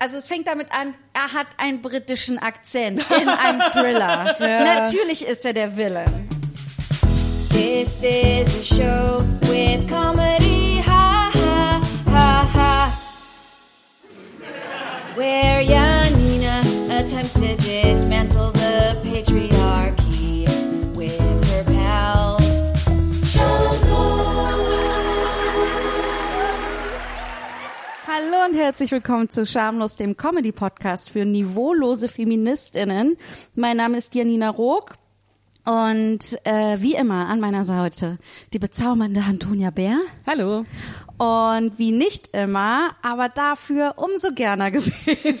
Also es fängt damit an, er hat einen britischen Akzent in einem Thriller. Natürlich ist er der Villain. This is a show with comedy, ha ha ha ha. Where Janina attempts to und herzlich willkommen zu Schamlos, dem Comedy-Podcast für niveaulose FeministInnen. Mein Name ist Janina Rook und äh, wie immer an meiner Seite die bezaubernde Antonia Bär. Hallo. Und wie nicht immer, aber dafür umso gerner gesehen,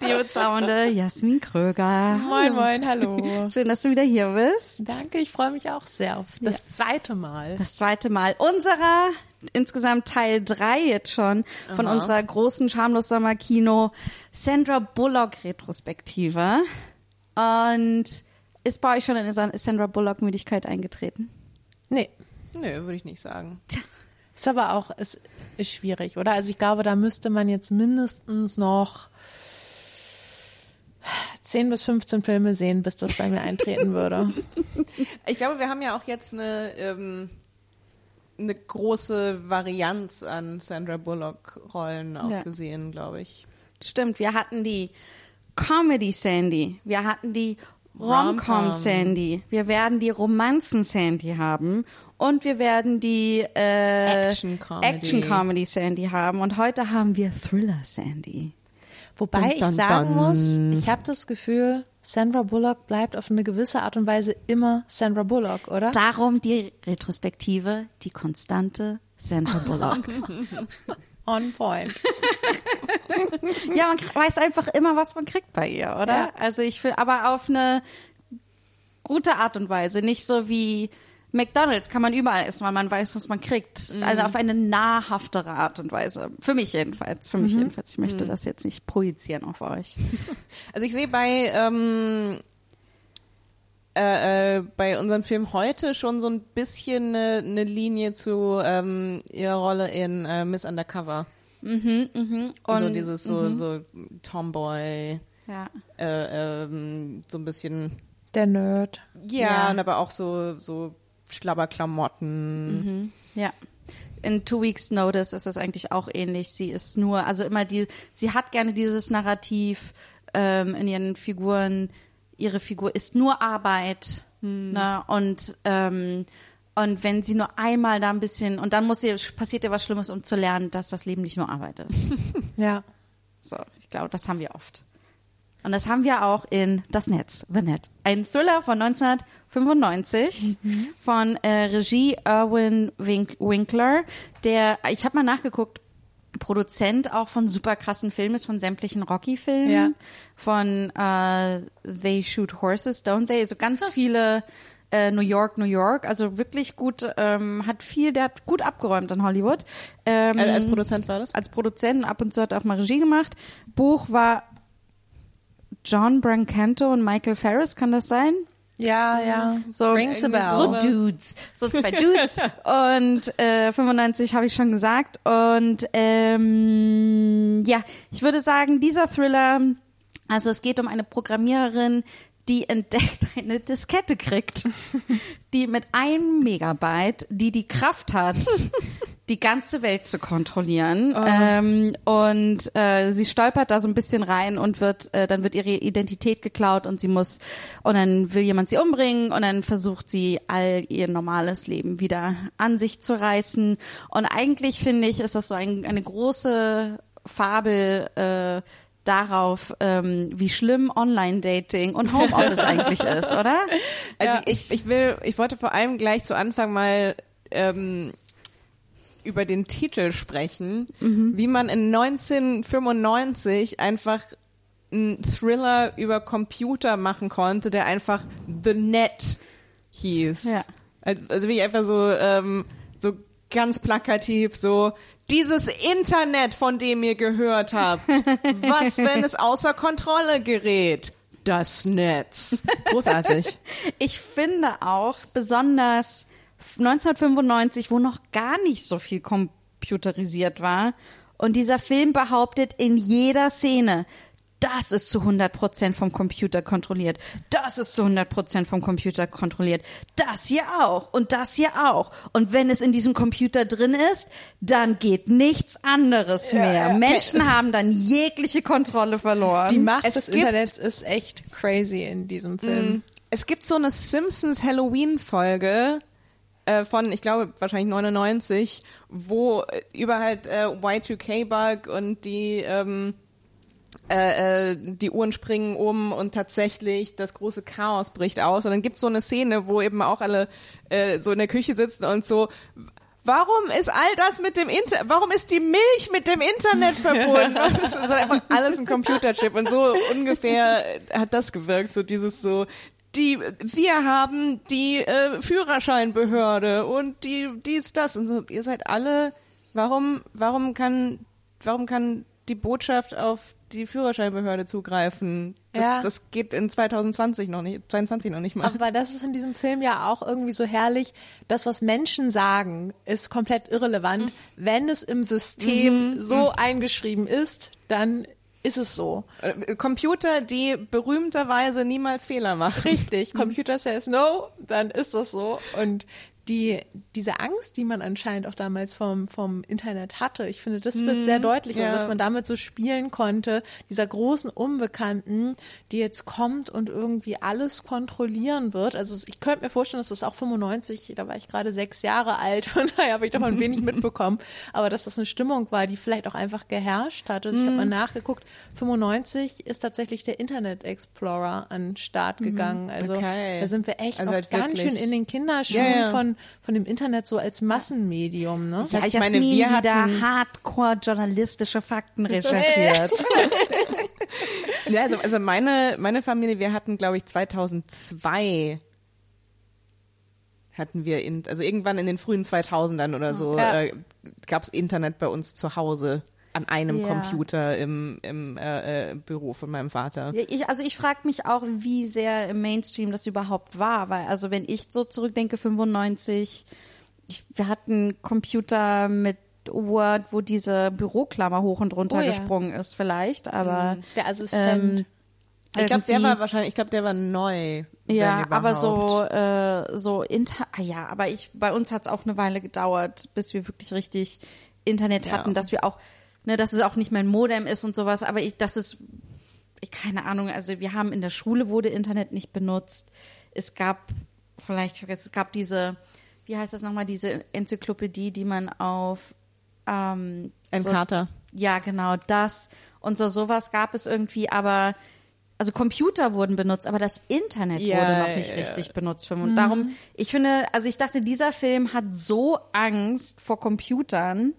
die bezaubernde Jasmin Kröger. Moin, moin, hallo. Schön, dass du wieder hier bist. Danke, ich freue mich auch sehr auf das zweite Mal. Das zweite Mal unserer, insgesamt Teil drei jetzt schon, von Aha. unserer großen Schamlos Sommerkino Sandra Bullock Retrospektive. Und ist bei euch schon eine Sandra Bullock Müdigkeit eingetreten? Nee, Nö, würde ich nicht sagen. ist aber auch, es ist schwierig, oder? Also ich glaube, da müsste man jetzt mindestens noch 10 bis 15 Filme sehen, bis das bei mir eintreten würde. Ich glaube, wir haben ja auch jetzt eine, ähm, eine große Varianz an Sandra Bullock-Rollen auch Ja. gesehen, glaube ich. Stimmt, wir hatten die Comedy Sandy, wir hatten die Rom-Com. Sandy, wir werden die Romanzen Sandy haben und wir werden die äh, Action-Comedy. Action-Comedy Sandy haben und heute haben wir Thriller Sandy. Wobei Dun, ich dun, sagen dun. muss, ich habe das Gefühl, Sandra Bullock bleibt auf eine gewisse Art und Weise immer Sandra Bullock, oder? Darum die Retrospektive, die konstante Sandra Bullock. On point. ja, man weiß einfach immer, was man kriegt bei ihr, oder? Ja. Also ich will, aber auf eine gute Art und Weise, nicht so wie McDonald's kann man überall essen, weil man weiß, was man kriegt. Also auf eine nahrhaftere Art und Weise. Für mich jedenfalls. Für mich jedenfalls. Ich möchte das jetzt nicht projizieren auf euch. Also ich sehe bei, ähm, äh, äh, bei unserem Film heute schon so ein bisschen eine, eine Linie zu ähm, ihrer Rolle in äh, Miss Undercover. Mhm, mhm. so Und- dieses so, so Tomboy, Ja. äh, ähm, so ein bisschen Der Nerd. Ja, Ja. und aber auch so, so Schlabberklamotten. Ja. In Two Weeks Notice ist es eigentlich auch ähnlich. Sie ist nur, also immer die, sie hat gerne dieses Narrativ ähm, in ihren Figuren. Ihre Figur ist nur Arbeit. Ne? Und ähm, und wenn sie nur einmal da ein bisschen und dann muss sie passiert ihr was Schlimmes, um zu lernen, dass das Leben nicht nur Arbeit ist. Ja. So, ich glaube, das haben wir oft. Und das haben wir auch in Das Netz, The Net. Ein Thriller von 1995 von äh, Regie Irwin Wink Winkler, der, ich habe mal nachgeguckt, Produzent auch von super krassen Filmen ist, von sämtlichen Rocky-Filmen, Ja. von äh, They Shoot Horses, Don't They? Also ganz viele äh, New York, New York. Also wirklich gut, ähm, hat viel, der hat gut abgeräumt in Hollywood. Ähm, Äh, als Produzent war das? als Produzent ab und zu hat er auch mal Regie gemacht. Buch war John Brancanto und Michael Ferris, kann das sein? Ja, ja. So, Rings a bell. so Dudes, so zwei Dudes. und äh, 95 habe ich schon gesagt. Und ähm, ja, ich würde sagen, dieser Thriller, also es geht um eine Programmiererin, die entdeckt eine Diskette kriegt, die mit einem Megabyte, die die Kraft hat, die ganze Welt zu kontrollieren. Ähm, und äh, sie stolpert da so ein bisschen rein und wird, äh, dann wird ihre Identität geklaut und sie muss, und dann will jemand sie umbringen und dann versucht sie all ihr normales Leben wieder an sich zu reißen. Und eigentlich finde ich, ist das so ein, eine große Fabel, äh, darauf, ähm, wie schlimm Online-Dating und Homeoffice eigentlich ist, oder? Also ich, ich will, ich wollte vor allem gleich zu Anfang mal ähm, über den Titel sprechen, wie man in 1995 einfach einen Thriller über Computer machen konnte, der einfach The Net hieß. Ja. Also wie einfach so, ähm, so ganz plakativ so, dieses Internet, von dem ihr gehört habt, was, wenn es außer Kontrolle gerät? Das Netz. Großartig. Ich finde auch besonders 1995, wo noch gar nicht so viel computerisiert war Und dieser Film behauptet in jeder Szene, das ist zu 100% vom Computer kontrolliert. Das ist zu 100% vom Computer kontrolliert. Das hier auch und das hier auch. Und wenn es in diesem Computer drin ist, dann geht nichts anderes mehr. Menschen haben dann jegliche Kontrolle verloren. Die Macht Es des gibt- Internets ist echt crazy in diesem Film. Es gibt so eine Simpsons Halloween-Folge äh, von, ich glaube, wahrscheinlich 99, wo äh, über halt äh, Y2K-Bug und die, ähm, äh, äh, die Uhren springen um und tatsächlich das große Chaos bricht aus. Und dann gibt's so eine Szene, wo eben auch alle äh, so in der Küche sitzen und so, Warum ist all das mit dem Inter warum ist die Milch mit dem Internet verbunden? Und es ist einfach alles ein Computerchip und so ungefähr hat das gewirkt, so dieses so die wir haben die äh, Führerscheinbehörde und die dies das und so ihr seid alle warum warum kann warum kann die Botschaft auf die Führerscheinbehörde zugreifen? Das, Ja. das geht in 2020 noch nicht 22 noch nicht mal. Aber das ist in diesem Film ja auch irgendwie so herrlich. Das, was Menschen sagen, ist komplett irrelevant. Wenn es im System so eingeschrieben ist, dann ist es so. Äh, Computer, die berühmterweise niemals Fehler machen. Richtig. Computer says no, dann ist das so. Und die, diese Angst, die man anscheinend auch damals vom, vom Internet hatte, ich finde, das wird sehr deutlich ja. und dass man damit so spielen konnte, dieser großen Unbekannten, die jetzt kommt und irgendwie alles kontrollieren wird. Also ich könnte mir vorstellen, dass das auch 95, da war ich gerade sechs Jahre alt, von daher habe ich davon wenig mitbekommen, aber dass das eine Stimmung war, die vielleicht auch einfach geherrscht hat. Also ich habe mal nachgeguckt, 95 ist tatsächlich der Internet Explorer an den Start gegangen. Also Okay. da sind wir echt Also noch halt ganz schön in den Kinderschuhen ja. von, von dem Internet so als Massenmedium. Ne? Ja, Dass ich meine, Jasmin wir wieder hatten- hardcore journalistische Fakten recherchiert. Ja, also, also meine, meine Familie, wir hatten, glaube ich, 2002 hatten wir, in, also irgendwann in den frühen 2000ern oder so, Ja. äh, gab es Internet bei uns zu Hause an einem Ja. Computer im, im äh, äh, Büro von meinem Vater. Ja, Ich, also ich frage mich auch, wie sehr im Mainstream das überhaupt war, weil also wenn ich so zurückdenke, 95, ich, wir hatten Computer mit Word, wo diese Büroklammer hoch und runter Oh ja. gesprungen ist vielleicht, aber Der Assistent. ähm, Ich glaube, der war wahrscheinlich, ich glaube, der war neu. ja, aber so äh, so inter ah, ja, aber ich bei uns hat es auch eine Weile gedauert, bis wir wirklich richtig Internet Ja. hatten, dass wir auch ne, dass es auch nicht mehr ein Modem ist und sowas, aber ich das ist ich, keine Ahnung, also wir haben in der Schule wurde Internet nicht benutzt. Es gab vielleicht es gab diese wie heißt das nochmal diese Enzyklopädie, die man auf ähm, so, ja, genau, das und so sowas gab es irgendwie, aber also Computer wurden benutzt, aber das Internet Ja, wurde noch nicht ja. richtig benutzt. Und darum, ich finde, also ich dachte, dieser Film hat so Angst vor Computern,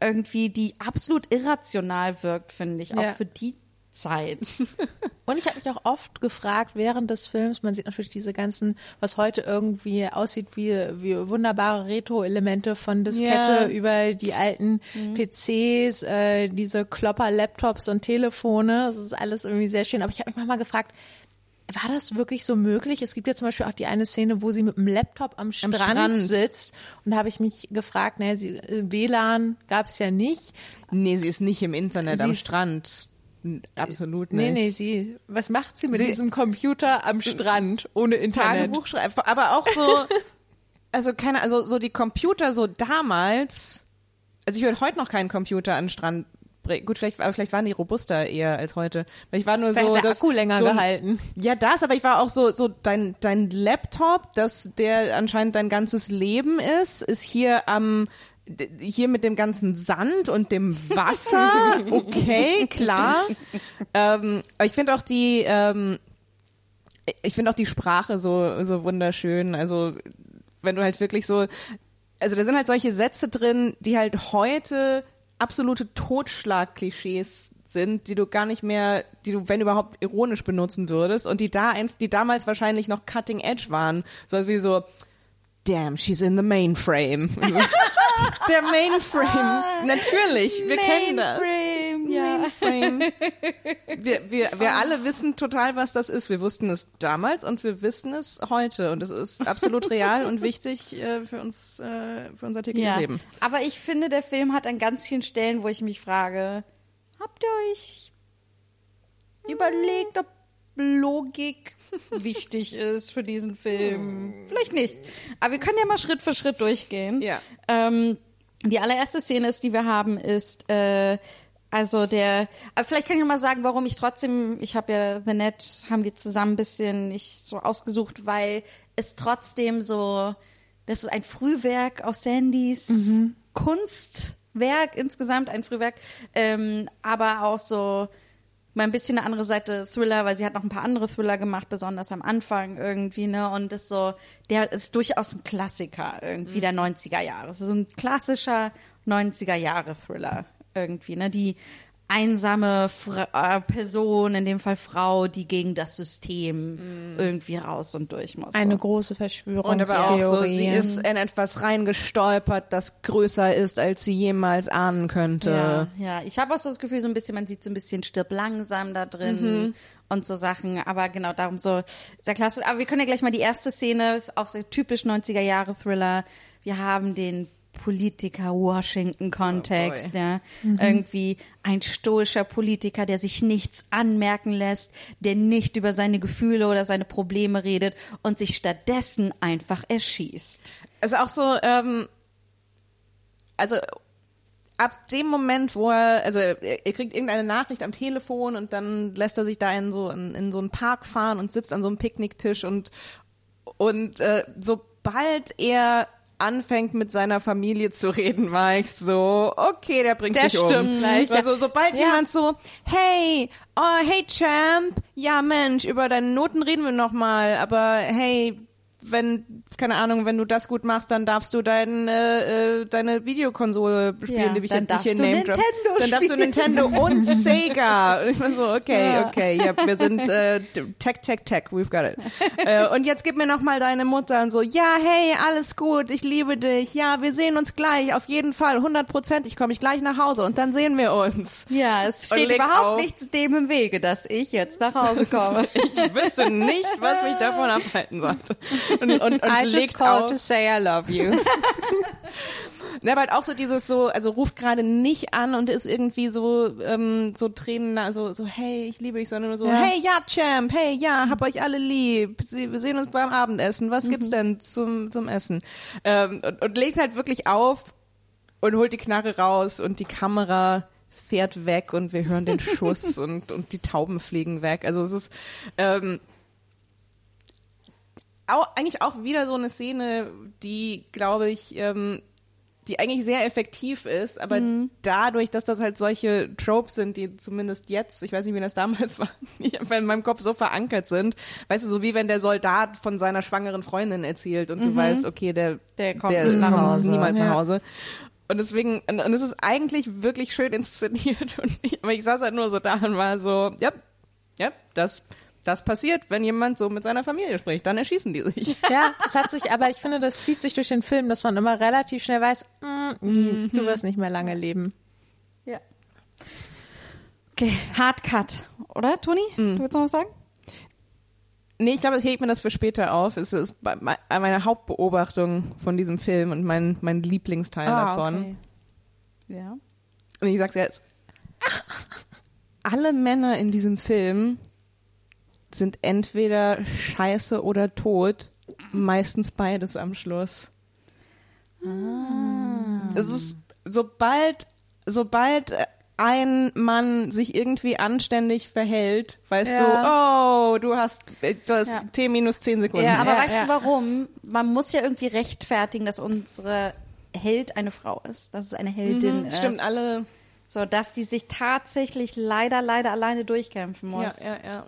irgendwie, die absolut irrational wirkt, finde ich, auch Ja. für die Zeit. Und ich habe mich auch oft gefragt während des Films, man sieht natürlich diese ganzen, was heute irgendwie aussieht wie, wie wunderbare Retro-Elemente von Diskette Ja. über die alten PCs, äh, diese Klopper-Laptops und Telefone. Das ist alles irgendwie sehr schön. Aber ich habe mich manchmal gefragt, war das wirklich so möglich? Es gibt ja zum Beispiel auch die eine Szene, wo sie mit dem Laptop am Strand, Strand. sitzt. Und da habe ich mich gefragt, naja, sie, äh, WLAN gab es ja nicht. Nee, sie ist nicht im Internet Sie am Strand. Absolut nicht. Nee, nee, sie, was macht sie mit Sie- diesem Computer am Strand ohne Internet? Tagebuch schreiben, aber auch so, also keine, also so die Computer so damals, also ich würde heute noch keinen Computer an den Strand bringen. Gut, vielleicht, aber vielleicht waren die robuster eher als heute. Ich war nur Vielleicht so, der dass- Akku länger so, gehalten. Ja, das, aber ich war auch so, so dein, dein Laptop, dass der anscheinend dein ganzes Leben ist, ist hier am, hier mit dem ganzen Sand und dem Wasser. Okay, klar. ähm, aber ich finde auch die, ähm, ich finde auch die Sprache so, so wunderschön. Also, wenn du halt wirklich so, also da sind halt solche Sätze drin, die halt heute absolute Totschlag-Klischees sind, die du gar nicht mehr, die du, wenn überhaupt, ironisch benutzen würdest und die da, die damals wahrscheinlich noch cutting edge waren. So wie so, damn, she's in the mainframe. Der Mainframe. Natürlich, wir kennen das. ja. Frame. Wir, wir, wir alle wissen total, was das ist. Wir wussten es damals und wir wissen es heute. Und es ist absolut real und wichtig äh, für uns, äh, für unser tägliches Leben. Aber ich finde, der Film hat an ganz vielen Stellen, wo ich mich frage, habt ihr euch überlegt, ob Logik wichtig ist für diesen Film? Vielleicht nicht. Aber wir können ja mal Schritt für Schritt durchgehen. Ja. Ähm, die allererste Szene ist, die wir haben, ist äh, also der. Aber vielleicht kann ich noch mal sagen, warum ich trotzdem. Ich habe ja The Net haben wir zusammen ein bisschen nicht so ausgesucht, weil es trotzdem so. Das ist ein Frühwerk aus Sandys Kunstwerk insgesamt, ein Frühwerk, ähm, aber auch so mal ein bisschen eine andere Seite Thriller, weil sie hat noch ein paar andere Thriller gemacht, besonders am Anfang irgendwie, ne? Und ist so, der ist durchaus ein Klassiker irgendwie der 90er Jahre. So ein klassischer 90er Jahre Thriller irgendwie, ne? Die einsame Fra äh, Person, in dem Fall Frau, die gegen das System irgendwie raus und durch muss. Eine so. große Und Verschwörungstheorie. aber auch so, sie ist in etwas reingestolpert, das größer ist, als sie jemals ahnen könnte. Ja, ja. ich habe auch so das Gefühl, so ein bisschen, man sieht so ein bisschen stirb langsam da drin und so Sachen. Aber genau darum so sehr klasse. Aber wir können ja gleich mal die erste Szene, auch so typisch 90er Jahre Thriller. Wir haben den Politiker Washington Kontext, Oh ja. Irgendwie ein stoischer Politiker, der sich nichts anmerken lässt, der nicht über seine Gefühle oder seine Probleme redet und sich stattdessen einfach erschießt. Es ist auch so, ähm, also ab dem Moment, wo er, also er, er kriegt irgendeine Nachricht am Telefon und dann lässt er sich da in so in, in so einen Park fahren und sitzt an so einem Picknicktisch und und äh, sobald er anfängt mit seiner Familie zu reden, war ich so, okay, der bringt Der sich um. stimmt gleich, Also sobald Ja. jemand so, hey, oh, hey Champ, ja Mensch, über deine Noten reden wir noch mal, aber hey, wenn, keine Ahnung, wenn du das gut machst, dann darfst du dein, äh, äh, deine Videokonsole spielen, Ja, die ich dann hier darfst du name drop. Nintendo Dann darfst du spielen. Nintendo und Sega. Und ich war so, okay, Ja. okay, ja, wir sind äh, Tech, Tech, Tech, we've got it. äh, und jetzt gib mir noch mal deine Mutter und so, ja, hey, alles gut, ich liebe dich, ja, wir sehen uns gleich, auf jeden Fall, 100 Prozent, ich komme ich gleich nach Hause und dann sehen wir uns. Ja, es steht überhaupt auf. nichts dem im Wege, dass ich jetzt nach Hause komme. Ich wüsste nicht, was mich davon abhalten sollte. Und, und, und I just called auf. to say I love you. Ja, aber halt auch so dieses so, also ruft gerade nicht an und ist irgendwie so, ähm, so Tränen, also so, hey, ich liebe dich, sondern nur so, Ja. hey, ja, Champ, hey, ja, hab euch alle lieb, Sie- wir sehen uns beim Abendessen, was Mhm. gibt's denn zum, zum Essen? Ähm, und, und legt halt wirklich auf und holt die Knarre raus und die Kamera fährt weg und wir hören den Schuss und, und die Tauben fliegen weg. Also es ist, ähm, auch, eigentlich auch wieder so eine Szene, die, glaube ich, ähm, die eigentlich sehr effektiv ist, aber dadurch, dass das halt solche Tropes sind, die zumindest jetzt, ich weiß nicht, wie das damals war, in meinem Kopf so verankert sind, weißt du, so wie wenn der Soldat von seiner schwangeren Freundin erzählt und du weißt, okay, der, Der kommt nicht nach Hause. niemals nach Ja. Hause. Und deswegen, und, und es ist eigentlich wirklich schön inszeniert. Und ich, aber ich saß halt nur so da und war so, ja, ja, das, das passiert, wenn jemand so mit seiner Familie spricht, dann erschießen die sich. Ja, es hat sich, aber ich finde, das zieht sich durch den Film, dass man immer relativ schnell weiß, mm, nee, du wirst nicht mehr lange leben. Ja. Okay, Hard Cut, oder, Toni? Du willst noch was sagen? Nee, ich glaube, ich hebe mir das für später auf. Es ist meine Hauptbeobachtung von diesem Film und mein, mein Lieblingsteil davon. okay. Ja. Und ich sag's jetzt. Alle Männer in diesem Film sind entweder scheiße oder tot. Meistens beides am Schluss. Es ist, sobald, sobald ein Mann sich irgendwie anständig verhält, weißt du, oh, du hast, du hast Ja. T minus 10 Sekunden. Ja, Aber ja, weißt ja. du warum? Man muss ja irgendwie rechtfertigen, dass unsere Held eine Frau ist, dass es eine Heldin ist. Stimmt, alle. So, dass die sich tatsächlich leider, leider alleine durchkämpfen Ja, muss. ja, ja. Ja.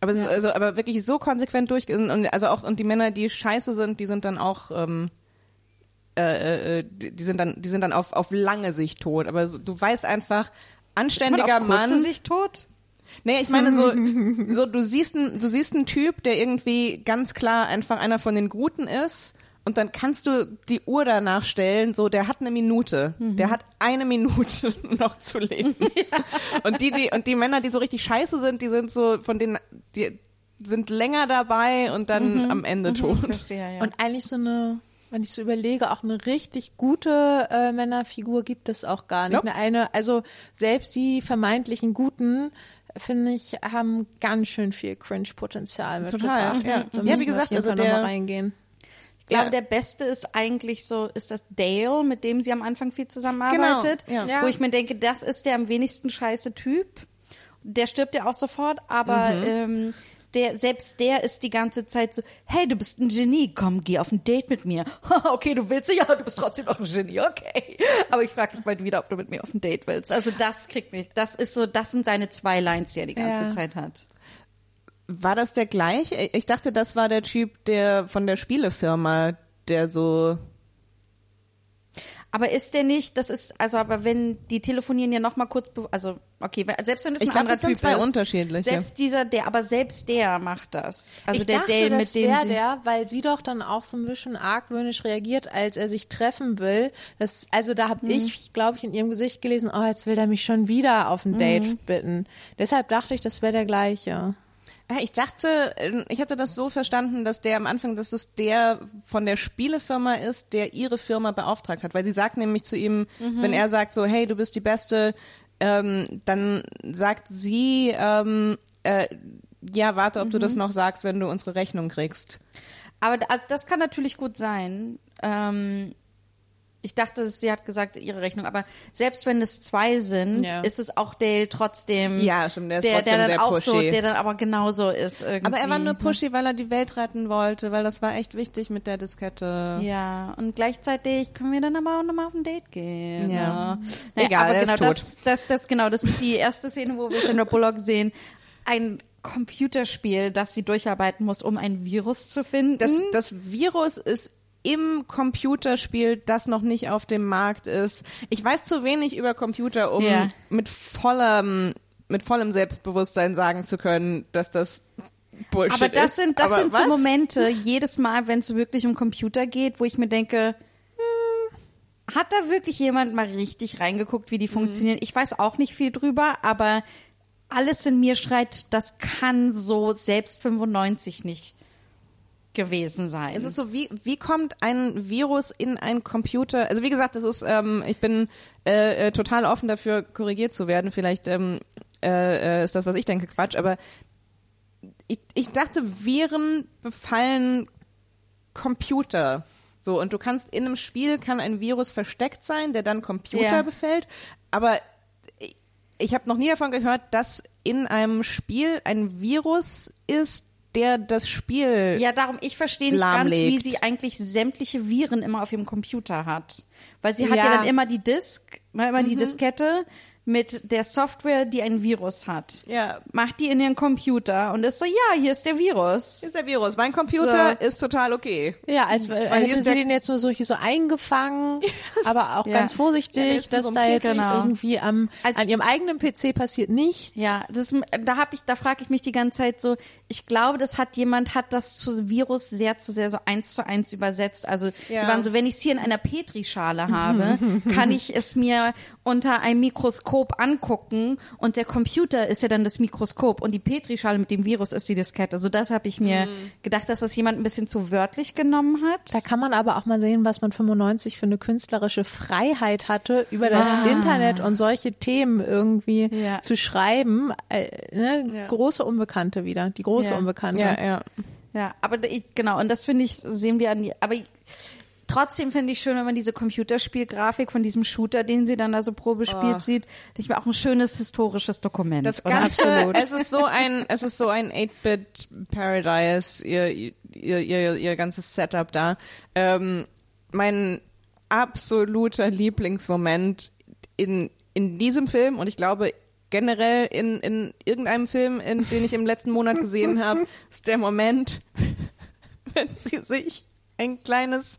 Aber, so, also, aber wirklich so konsequent durchgehen und also auch und die Männer, die scheiße sind, die sind dann auch ähm, äh, äh, die die sind dann die sind dann auf auf lange Sicht tot. Aber so, du weißt einfach Ist man anständiger auf kurze Mann. Sicht tot? Nee, ich meine so, so du siehst einen, du siehst einen Typ, der irgendwie ganz klar einfach einer von den Guten ist und dann kannst du die Uhr danach stellen, so der hat eine Minute, der hat eine Minute noch zu leben. Und die, die und die Männer, die so richtig scheiße sind, die sind so von denen, die sind länger dabei und dann am Ende tot. Verstehe, ja. Und eigentlich so eine, wenn ich so überlege, auch eine richtig gute äh, Männerfigur gibt es auch gar nicht. Nope. Eine, eine, also selbst die vermeintlichen Guten, finde ich, haben ganz schön viel Cringe-Potenzial Total, mitgebracht. ja. Da Ja, wie wir gesagt, auf jeden also der- reingehen. Ich glaube, Ja. der beste ist eigentlich so, ist das Dale, mit dem sie am Anfang viel zusammenarbeitet. Genau, ja. Wo ich mir denke, das ist der am wenigsten scheiße Typ. Der stirbt ja auch sofort, aber Mhm. ähm, der, selbst der ist die ganze Zeit so, hey, du bist ein Genie, komm, geh auf ein Date mit mir. okay, du willst, ja, du bist trotzdem noch ein Genie, okay. Aber ich frage dich bald wieder, ob du mit mir auf ein Date willst. Also das kriegt mich, das ist so, das sind seine zwei Lines, die er die ganze Ja. Zeit hat. War das der gleiche? Ich dachte, das war der Typ, der von der Spielefirma, der so. Aber ist der nicht, das ist, also aber wenn, die telefonieren ja noch mal kurz, also okay, weil- selbst wenn es ein Ich glaub, anderer das sind Typ zwei ist. unterschiedliche. Selbst dieser, der, aber selbst der macht das. Also ich der dachte, Dale, das mit dem sie, der, weil sie doch dann auch so ein bisschen argwöhnisch reagiert, als er sich treffen will. Das, also da Mhm. habe ich, glaube ich, in ihrem Gesicht gelesen, oh, jetzt will er mich schon wieder auf ein Date Mhm. bitten. Deshalb dachte ich, das wäre der gleiche. Ich dachte, äh, ich hatte das so verstanden, dass der am Anfang, dass es der von der Spielefirma ist, der ihre Firma beauftragt hat. Weil sie sagt nämlich zu ihm, wenn er sagt so, hey, du bist die Beste, ähm, dann sagt sie, ähm, äh, ja, warte, ob du das noch sagst, wenn du unsere Rechnung kriegst. aber da- das kann natürlich gut sein. Ähm, ich dachte, sie hat gesagt, ihre Rechnung, aber selbst wenn es zwei sind, Ja. ist es auch Dale trotzdem, Ja, stimmt, der ist der, der trotzdem dann sehr auch so, pushy. der dann aber genauso ist irgendwie. Aber er war nur pushy, weil er die Welt retten wollte, weil das war echt wichtig mit der Diskette. Ja, und gleichzeitig können wir dann aber auch nochmal auf ein Date gehen. Ja. Naja, Egal, aber er ist genau, tot. das, das, das, genau, das ist die erste Szene, wo wir Sandra Bullock sehen. Ein Computerspiel, das sie durcharbeiten muss, um ein Virus zu finden. Das, das Virus ist im Computerspiel, das noch nicht auf dem Markt ist. Ich weiß zu wenig über Computer, um Ja. mit vollem, mit vollem Selbstbewusstsein sagen zu können, dass das Bullshit aber das ist. sind, das Aber sind so was? Momente, jedes Mal, wenn es wirklich um Computer geht, wo ich mir denke, hm, hat da wirklich jemand mal richtig reingeguckt, Mhm. wie die funktionieren? Ich weiß auch nicht viel drüber, aber alles in mir schreit, das kann so selbst 95 nicht gewesen sein. Es ist so, wie, wie kommt ein Virus in ein Computer? Also wie gesagt, das ist, ähm, ich bin äh, äh, total offen dafür, korrigiert zu werden. Vielleicht ähm, äh, äh, ist das, was ich denke, Quatsch, aber ich, ich dachte, Viren befallen Computer. So, und du kannst in einem Spiel kann ein Virus versteckt sein, der dann Computer Ja. befällt. Aber ich, ich habe noch nie davon gehört, dass in einem Spiel ein Virus ist, der das Spiel Ja, darum, ich verstehe nicht ganz, lahmlegt. wie sie eigentlich sämtliche Viren immer auf ihrem Computer hat. Weil sie hat ja, Ja. dann immer die Disk, ne, immer Mhm. die Diskette mit der Software, die ein Virus hat. Ja. Macht die in ihren Computer und ist so, ja, hier ist der Virus. ist der Virus. Mein Computer So. ist total okay. Ja, als Weil hier hätte sie den jetzt nur so, hier so eingefangen, aber auch Ja. ganz Ja, vorsichtig, jetzt dass da jetzt. Genau. irgendwie am, Als- an ihrem eigenen PC passiert nichts. Ja, das, da hab ich, da frage ich mich die ganze Zeit so, ich glaube, das hat jemand, hat das zu Virus sehr zu sehr so eins zu eins übersetzt. Also Ja. die waren so, wenn ich es hier in einer Petrischale habe, kann ich es mir unter einem Mikroskop angucken und der Computer ist ja dann das Mikroskop und die Petrischale mit dem Virus ist die Diskette. So das habe ich mir gedacht, dass das jemand ein bisschen zu wörtlich genommen hat. Da kann man aber auch mal sehen, was man 95 für eine künstlerische Freiheit hatte, über das Internet und solche Themen irgendwie Ja. zu schreiben. Äh, ne? Ja. Große Unbekannte wieder, die große Ja. Unbekannte. Ja, ja. Ja, aber ich, genau, und das finde ich, sehen wir an die, aber ich, trotzdem finde ich schön, wenn man diese Computerspielgrafik von diesem Shooter, den sie dann da so Probe spielt, sieht. Ich mir auch ein schönes historisches Dokument. Das? Ganze, es ist so ein, es ist so ein 8-Bit Paradise, ihr, ihr, ihr, ihr ganzes Setup da. Ähm, mein absoluter Lieblingsmoment in, in diesem Film und ich glaube generell in, in irgendeinem Film, in, den ich im letzten Monat gesehen habe, ist der Moment, wenn sie sich ein kleines,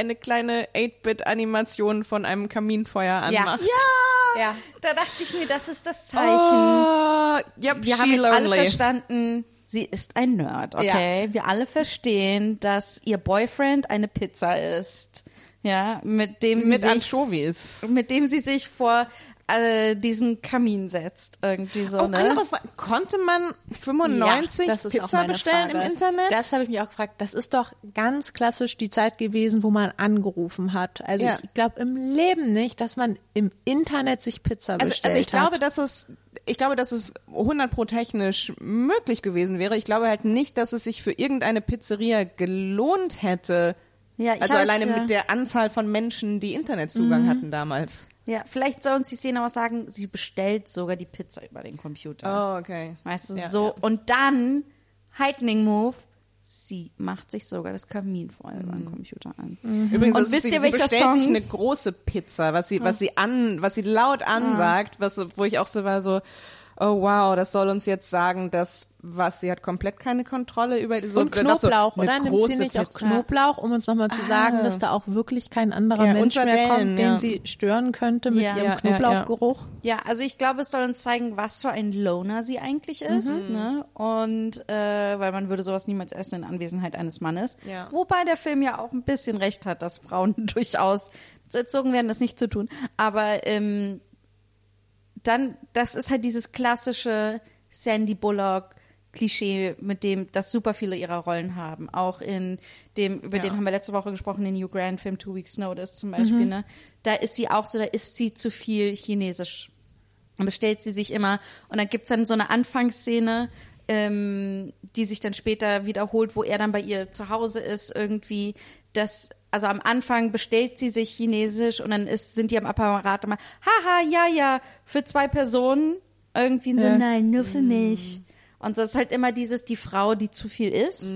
eine kleine 8-Bit-Animation von einem Kaminfeuer anmacht. Ja, Ja. da dachte ich mir, das ist das Zeichen. Oh, yep, wir haben jetzt alle verstanden, sie ist ein Nerd, okay? Wir alle verstehen, dass ihr Boyfriend eine Pizza ist. Ja, mit dem sie Mit sich Anchovies. mit dem sie sich vor äh, diesen Kamin setzt, irgendwie so, Oh, ne? andere Frage. Konnte man 95 das ist auch Pizza bestellen Frage. im Internet? Das habe ich mich auch gefragt. Das ist doch ganz klassisch die Zeit gewesen, wo man angerufen hat. Also Ja. ich glaube im Leben nicht, dass man im Internet sich Pizza also, bestellt also ich glaube, hat. dass es ich glaube, dass es 100 pro technisch möglich gewesen wäre. Ich glaube halt nicht, dass es sich für irgendeine Pizzeria gelohnt hätte. Ja, ich also alleine ja. mit der Anzahl von Menschen, die Internetzugang hatten damals. Ja, vielleicht soll uns die Szene auch sagen, sie bestellt sogar die Pizza über den Computer. Oh, okay. Weißt du, Ja, so. ja. Und dann, Heightening Move, sie macht sich sogar das Kaminfeuer über den Computer an. Übrigens, Und das wisst ist, ihr, sie, sie welcher bestellt sich Song? eine große Pizza, was sie, was sie an, was sie laut ansagt, was, wo ich auch so war so, oh wow, das soll uns jetzt sagen, dass was sie hat komplett keine Kontrolle über so und so, Knoblauch, eine oder? Nimmt sie nicht auch. Knoblauch, um uns nochmal zu sagen, Ah. dass da auch wirklich kein anderer Ja, Mensch mehr kommt, den ja. sie stören könnte mit Ja. ihrem Ja, ja, Knoblauchgeruch? Ja, also ich glaube, es soll uns zeigen, was für ein Loner sie eigentlich ist. Ne? Und äh, weil man würde sowas niemals essen in Anwesenheit eines Mannes. Ja. Wobei der Film ja auch ein bisschen recht hat, dass Frauen durchaus so erzogen werden, das nicht zu tun. Aber ähm, dann, das ist halt dieses klassische Sandy Bullock. Klischee, mit dem das super viele ihrer Rollen haben. Auch in dem, über Ja. den haben wir letzte Woche gesprochen, den Hugh Grant Film Two Weeks Notice zum Beispiel, ne? Da ist sie auch so, da isst sie zu viel Chinesisch. Dann bestellt sie sich immer und dann gibt's dann so eine Anfangsszene, ähm, die sich dann später wiederholt, wo er dann bei ihr zu Hause ist, irgendwie. Das, also am Anfang bestellt sie sich Chinesisch und dann ist, sind die am Apparat immer, haha, ja, ja, für zwei Personen. Irgendwie so, Ja. nein, nur für mich. Und so ist halt immer dieses, die Frau, die zu viel isst.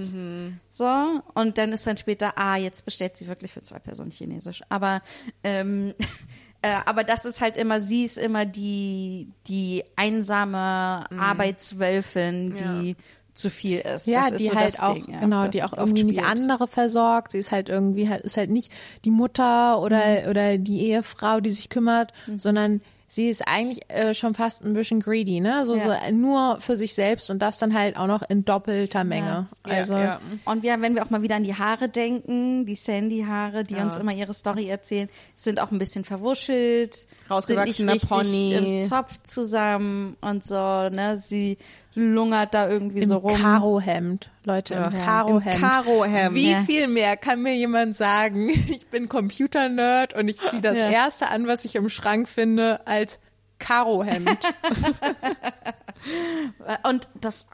So. Und dann ist dann später, ah, jetzt bestellt sie wirklich für zwei Personen Chinesisch. Aber, ähm, äh, aber das ist halt immer, sie ist immer die, die einsame Arbeitswölfin, die zu viel ist. Ja, das ist die so halt auch, Ding, ja, genau, die auch irgendwie nicht andere versorgt. Sie ist halt irgendwie halt, ist halt nicht die Mutter oder, Mhm. oder die Ehefrau, die sich kümmert, sondern sie ist eigentlich äh, schon fast ein bisschen greedy, ne? So, Ja. so nur für sich selbst und das dann halt auch noch in doppelter Menge. Ja, Also, ja. Und wir, wenn wir auch mal wieder an die Haare denken, die Sandy-Haare, die uns immer ihre Story erzählen, sind auch ein bisschen verwuschelt, sind nicht Rausgewachsener richtig Pony. im Zopf zusammen und so, ne? Sie lungert da irgendwie im so rum. Karohemd, Leute, im Ja. Karohemd. Im Karohemd. Wie Ja. viel mehr kann mir jemand sagen? Ich bin Computer-Nerd und ich ziehe das Ja. erste an, was ich im Schrank finde, als Karohemd. Und das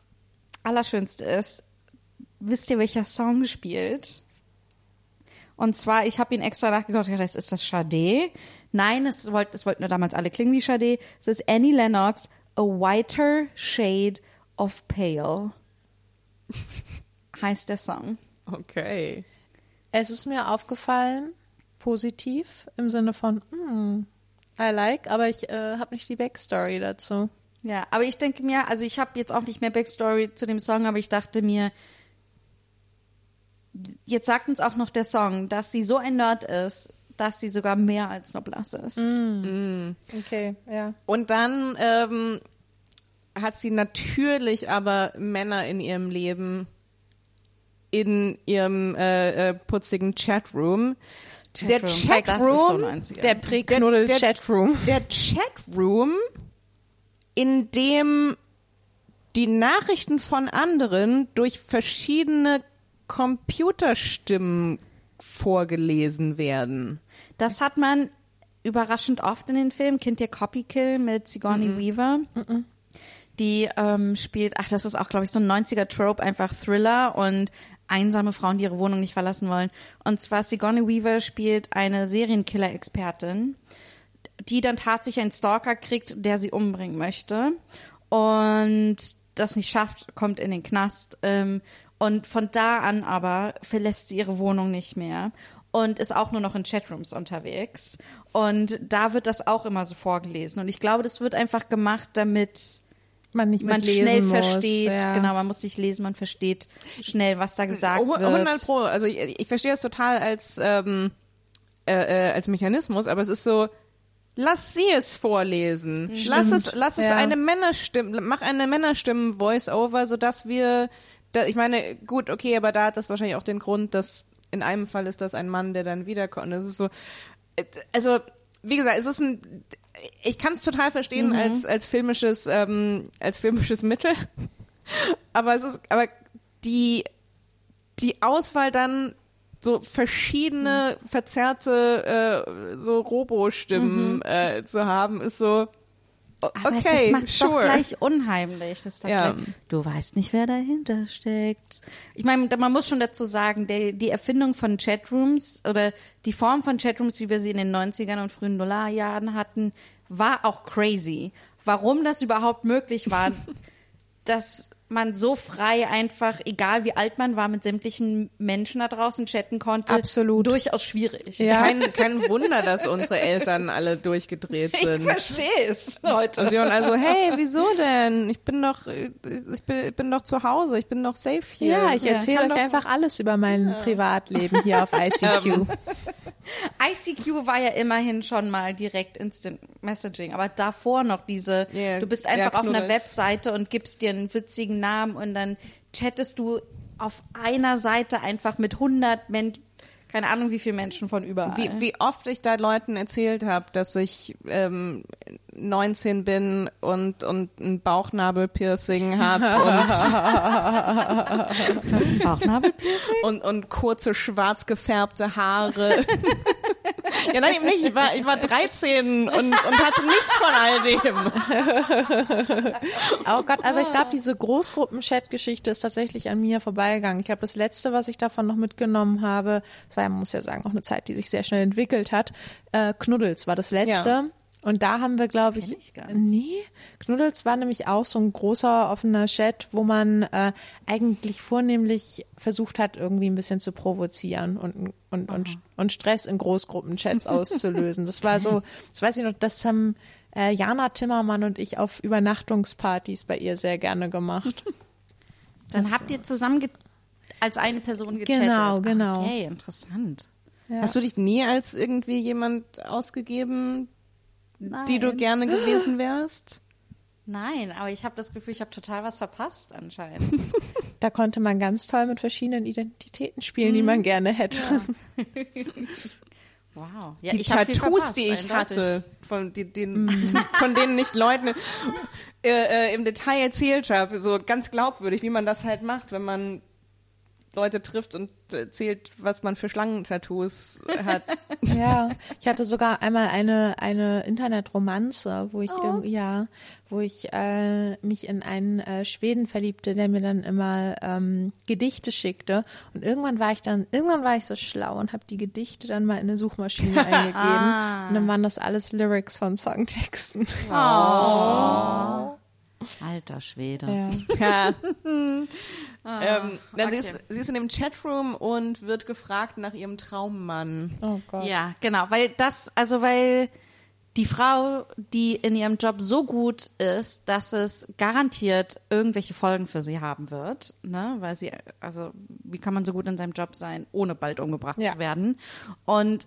Allerschönste ist, wisst ihr, welcher Song spielt? Und zwar, ich habe ihn extra nachgeguckt, ich dachte, ist das Sade. Nein, es wollten es wollten nur damals alle klingen wie Sade. Es ist Annie Lennox, A Whiter Shade of Pale. heißt der Song. Okay. Es ist mir aufgefallen, positiv, im Sinne von, hm, I like, aber ich äh, habe nicht die Backstory dazu. Ja, aber ich denke mir, also ich habe jetzt auch nicht mehr Backstory zu dem Song, aber ich dachte mir, jetzt sagt uns auch noch der Song, dass sie so ein Nerd ist, dass sie sogar mehr als Noblesse ist. Okay, ja. Und dann ähm, hat sie natürlich aber Männer in ihrem Leben in ihrem äh, äh, putzigen Chatroom. Der Chatroom. Chatroom, Das ist so 90er. Der Präknuddel Der- der- Chatroom. der Chatroom, in dem die Nachrichten von anderen durch verschiedene Computerstimmen vorgelesen werden. Das hat man überraschend oft in den Filmen. Kennt ihr Copy Kill mit Sigourney Weaver? Die ähm, spielt, ach, das ist auch, glaube ich, so ein 90er-Trope, einfach Thriller und einsame Frauen, die ihre Wohnung nicht verlassen wollen. Und zwar Sigourney Weaver spielt eine Serienkiller-Expertin, die dann tatsächlich einen Stalker kriegt, der sie umbringen möchte. Und das nicht schafft, kommt in den Knast. Ähm, und von da an aber verlässt sie ihre Wohnung nicht mehr und ist auch nur noch in Chatrooms unterwegs. Und da wird das auch immer so vorgelesen. Und ich glaube, das wird einfach gemacht, damit Man nicht man schnell muss, versteht. ja. Genau, man muss nicht lesen, man versteht schnell, was da gesagt Oh, wird. 100 Pro. Also ich, ich verstehe das total als, ähm, äh, äh, als Mechanismus, aber es ist so, Lass sie es vorlesen. Lass es, lass es ja. eine Männerstimme, mach eine Männerstimmen-Voice-Over, sodass wir, da, ich meine, gut, okay, aber da hat das wahrscheinlich auch den Grund, dass in einem Fall ist das ein Mann, der dann wiederkommt. Das ist so, äh, also, wie gesagt, es ist ein, ich kann es total verstehen als, als filmisches, ähm, als filmisches Mittel. aber es ist, aber die, die Auswahl dann so verschiedene verzerrte äh, so Robo-Stimmen äh, zu haben, ist so o- Aber es okay, macht's sure. doch gleich unheimlich. Das Ja. gleich, du weißt nicht, wer dahinter steckt. Ich meine, man muss schon dazu sagen, der, die Erfindung von Chatrooms oder die Form von Chatrooms, wie wir sie in den 90ern und frühen Nullerjahren hatten, war auch crazy. Warum das überhaupt möglich war, dass man so frei einfach, egal wie alt man war, mit sämtlichen Menschen da draußen chatten konnte, Absolut. durchaus schwierig. Ja. Kein, kein Wunder, dass unsere Eltern alle durchgedreht Ich sind. verstehe es heute. Sie waren also, hey, wieso denn? Ich bin doch, ich bin, ich bin doch zu Hause, ich bin doch safe hier. Ja, ich erzähle Kann euch doch- einfach alles über mein Privatleben hier auf ICQ. ICQ war ja immerhin schon mal direkt Instant Messaging, aber davor noch diese, Ja, du bist ja, einfach auf einer. Webseite und gibst dir einen witzigen Namen und dann chattest du auf einer Seite einfach mit 100 Menschen, keine Ahnung wie viele Menschen von überall. Wie, wie oft ich da Leuten erzählt habe, dass ich ähm, 19 bin und, und ein Bauchnabelpiercing habe ein Bauchnabelpiercing? und, und, und kurze schwarz gefärbte Haare. ja, nein, eben nicht. Ich war, ich war 13 und, und hatte nichts von all dem. Oh Gott, aber ich glaube, diese Großgruppen-Chat-Geschichte ist tatsächlich an mir vorbeigegangen. Ich glaube, das Letzte, was ich davon noch mitgenommen habe, das war ja, man muss ja sagen, auch eine Zeit, die sich sehr schnell entwickelt hat, äh, Knuddels war das Letzte. Ja. Und da haben wir, glaube ich, ich gar nicht. nee, Knuddels war nämlich auch so ein großer offener Chat, wo man äh, eigentlich vornehmlich versucht hat, irgendwie ein bisschen zu provozieren und und und, und Stress in Großgruppenchats auszulösen. Das war so, das weiß ich noch, das haben äh, Jana Timmermann und ich auf Übernachtungspartys bei ihr sehr gerne gemacht. Dann habt ihr zusammen als eine Person gechattet. Genau, genau. Okay, interessant. Hast du dich nie als irgendwie jemand ausgegeben, Nein. die du gerne gewesen wärst? Nein, aber ich habe das Gefühl, ich habe total was verpasst anscheinend. Da konnte man ganz toll mit verschiedenen Identitäten spielen, die man gerne hätte. Wow. Ja, die ich Tattoos, verpasst, die ich eindeutig. hatte, von, die, den, von denen nicht Leuten äh, äh, im Detail erzählt habe, so ganz glaubwürdig, wie man das halt macht, wenn man Leute trifft und erzählt, was man für Schlangentattoos hat. Ja, ich hatte sogar einmal eine eine Internetromanze, wo ich irgendwie ja, wo ich äh, mich in einen äh, Schweden verliebte, der mir dann immer ähm, Gedichte schickte. Und irgendwann war ich dann irgendwann war ich so schlau und habe die Gedichte dann mal in eine Suchmaschine eingegeben. Und dann waren das alles Lyrics von Songtexten. Alter Schwede. Ja. Ja. ähm, dann sie, okay. ist, sie ist in dem Chatroom und wird gefragt nach ihrem Traummann. Oh Gott. Ja, genau, weil das, also weil die Frau, die in ihrem Job so gut ist, dass es garantiert irgendwelche Folgen für sie haben wird, ne, weil sie, also wie kann man so gut in seinem Job sein, ohne bald umgebracht Ja. zu werden? Und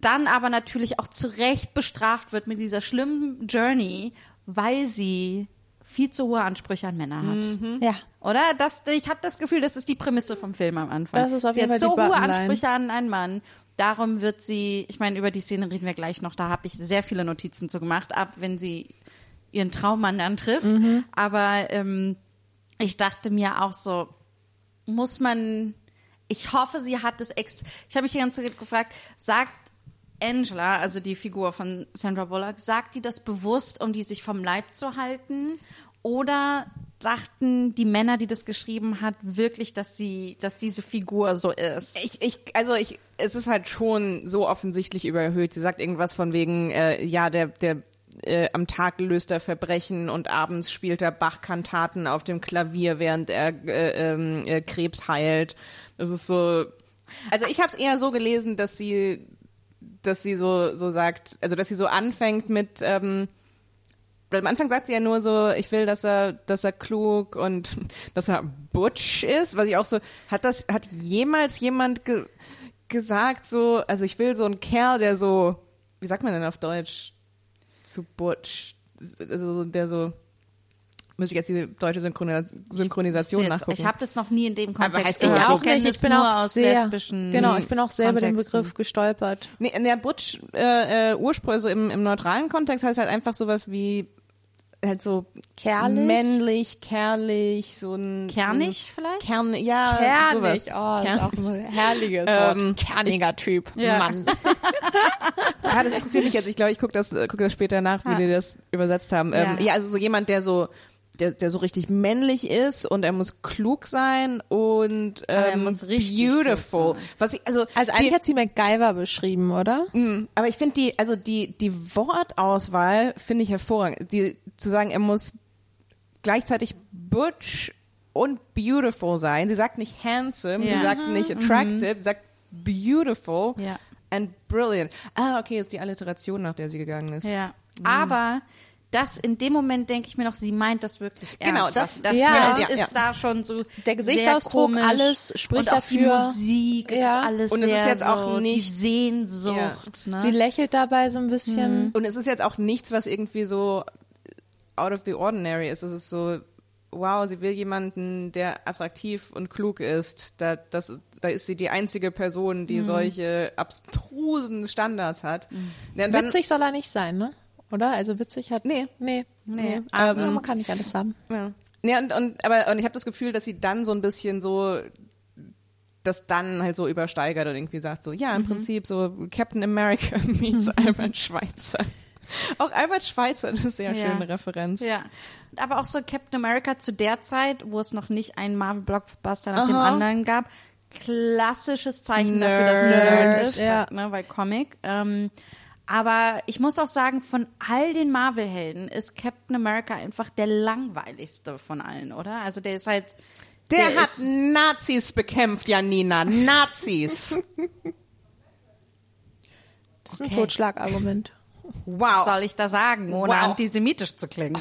dann aber natürlich auch zu Recht bestraft wird mit dieser schlimmen Journey, weil sie viel zu hohe Ansprüche an Männer hat. Ja. Oder? Das, ich habe das Gefühl, das ist die Prämisse vom Film am Anfang. Das ist auf sie jeden hat Fall so hohe. Ansprüche an einen Mann. Darum wird sie, ich meine, über die Szene reden wir gleich noch, da habe ich sehr viele Notizen zu gemacht, ab wenn sie ihren Traummann dann trifft. Mhm. Aber ähm, ich dachte mir auch so, muss man, ich hoffe, sie hat das ex, ich habe mich die ganze Zeit gefragt, sagt Angela, also die Figur von Sandra Bullock, sagt die das bewusst, um die sich vom Leib zu halten? Oder dachten die Männer, die das geschrieben hat, wirklich, dass sie, dass diese Figur so ist? Ich, ich, also ich, es ist halt schon so offensichtlich überhöht. Sie sagt irgendwas von wegen, äh, ja, der, der äh, am Tag löst er Verbrechen und abends spielt er Bach-Kantaten auf dem Klavier, während er äh, ähm, äh, Krebs heilt. Das ist so. Also ich habe es eher so gelesen, dass sie, dass sie so so sagt, also dass sie so anfängt mit. Ähm, weil am Anfang sagt sie ja nur so, ich will, dass er, dass er klug und dass er butch ist, was ich auch so, hat das, hat jemals jemand ge gesagt so, also ich will so einen Kerl, der so, wie sagt man denn auf Deutsch? zu Butch. Also der so, muss ich jetzt die deutsche Synchronis Synchronisation Jetzt, nachgucken. ich habe das noch nie in dem Aber Kontext gehört. auch Ich kenne nicht. Ich bin nur auch aus sehr, lesbischen genau, ich bin auch sehr über den. Begriff gestolpert. Nee, in der Butch äh, äh, Ursprung, also im, im neutralen Kontext heißt halt einfach sowas wie halt so Kerlich? männlich, kerlich, so ein Kernig so ein vielleicht? Kern, ja, Kernig, sowas. oh, das Kern- ist auch ein herrliges Ähm, Wort. Kerniger Typ, Ja. Mann. Ja, das interessiert mich jetzt. Ich glaube, ich gucke das, guck das später nach, wie Ah. die das übersetzt haben. Ähm, Ja. ja, also so jemand, der so der, der so richtig männlich ist und er muss klug sein und ähm, Aber er muss richtig beautiful. Was ich also Also die, eigentlich hat sie MacGyver beschrieben, oder? Mm, Aber ich finde die, also die, die Wortauswahl finde ich hervorragend. Die, zu sagen, er muss gleichzeitig butch und beautiful sein. Sie sagt nicht handsome, Ja. sie sagt nicht attractive, sie sagt beautiful Ja. and brilliant. Ah, okay, ist die Alliteration, nach der sie gegangen ist. Ja. Aber das in dem Moment denke ich mir noch, sie meint das wirklich ernst. Genau, das- das, ja, das ist ja. da schon so Der Gesichtsausdruck, sehr komisch. alles spricht und auch die dafür. Musik, es Ja. ist alles Und es ist jetzt auch so nicht- die Sehnsucht. Ne? Sie lächelt dabei so ein bisschen. Und es ist jetzt auch nichts, was irgendwie so out of the ordinary ist. Es ist so, wow, sie will jemanden, der attraktiv und klug ist. Da, das, da ist sie die einzige Person, die solche abstrusen Standards hat. Und dann- Witzig soll er nicht sein, ne? Oder? Also witzig hat. Nee. Nee. Nee. Aber man kann nicht alles haben. Ja. Ja, und, und, aber, und ich habe das Gefühl, dass sie dann so ein bisschen so das dann halt so übersteigert und irgendwie sagt so, ja, im Prinzip so Captain America meets Albert Schweitzer. Auch Albert Schweitzer ist eine sehr Ja. schöne Referenz. Ja. Aber auch so Captain America zu der Zeit, wo es noch nicht einen Marvel-Blockbuster nach dem Aha. anderen gab. Klassisches Zeichen dafür, Nerd. dass sie Nerd ist, Ja. ne, weil Comic. Ähm, aber ich muss auch sagen, von all den Marvel-Helden ist Captain America einfach der langweiligste von allen, oder? Also der ist halt. Der, hat ist, Nazis bekämpft, Janina. Nazis. Das ist ein Okay. Totschlagargument. was Wow. soll ich da sagen, ohne Wow. antisemitisch zu klingen?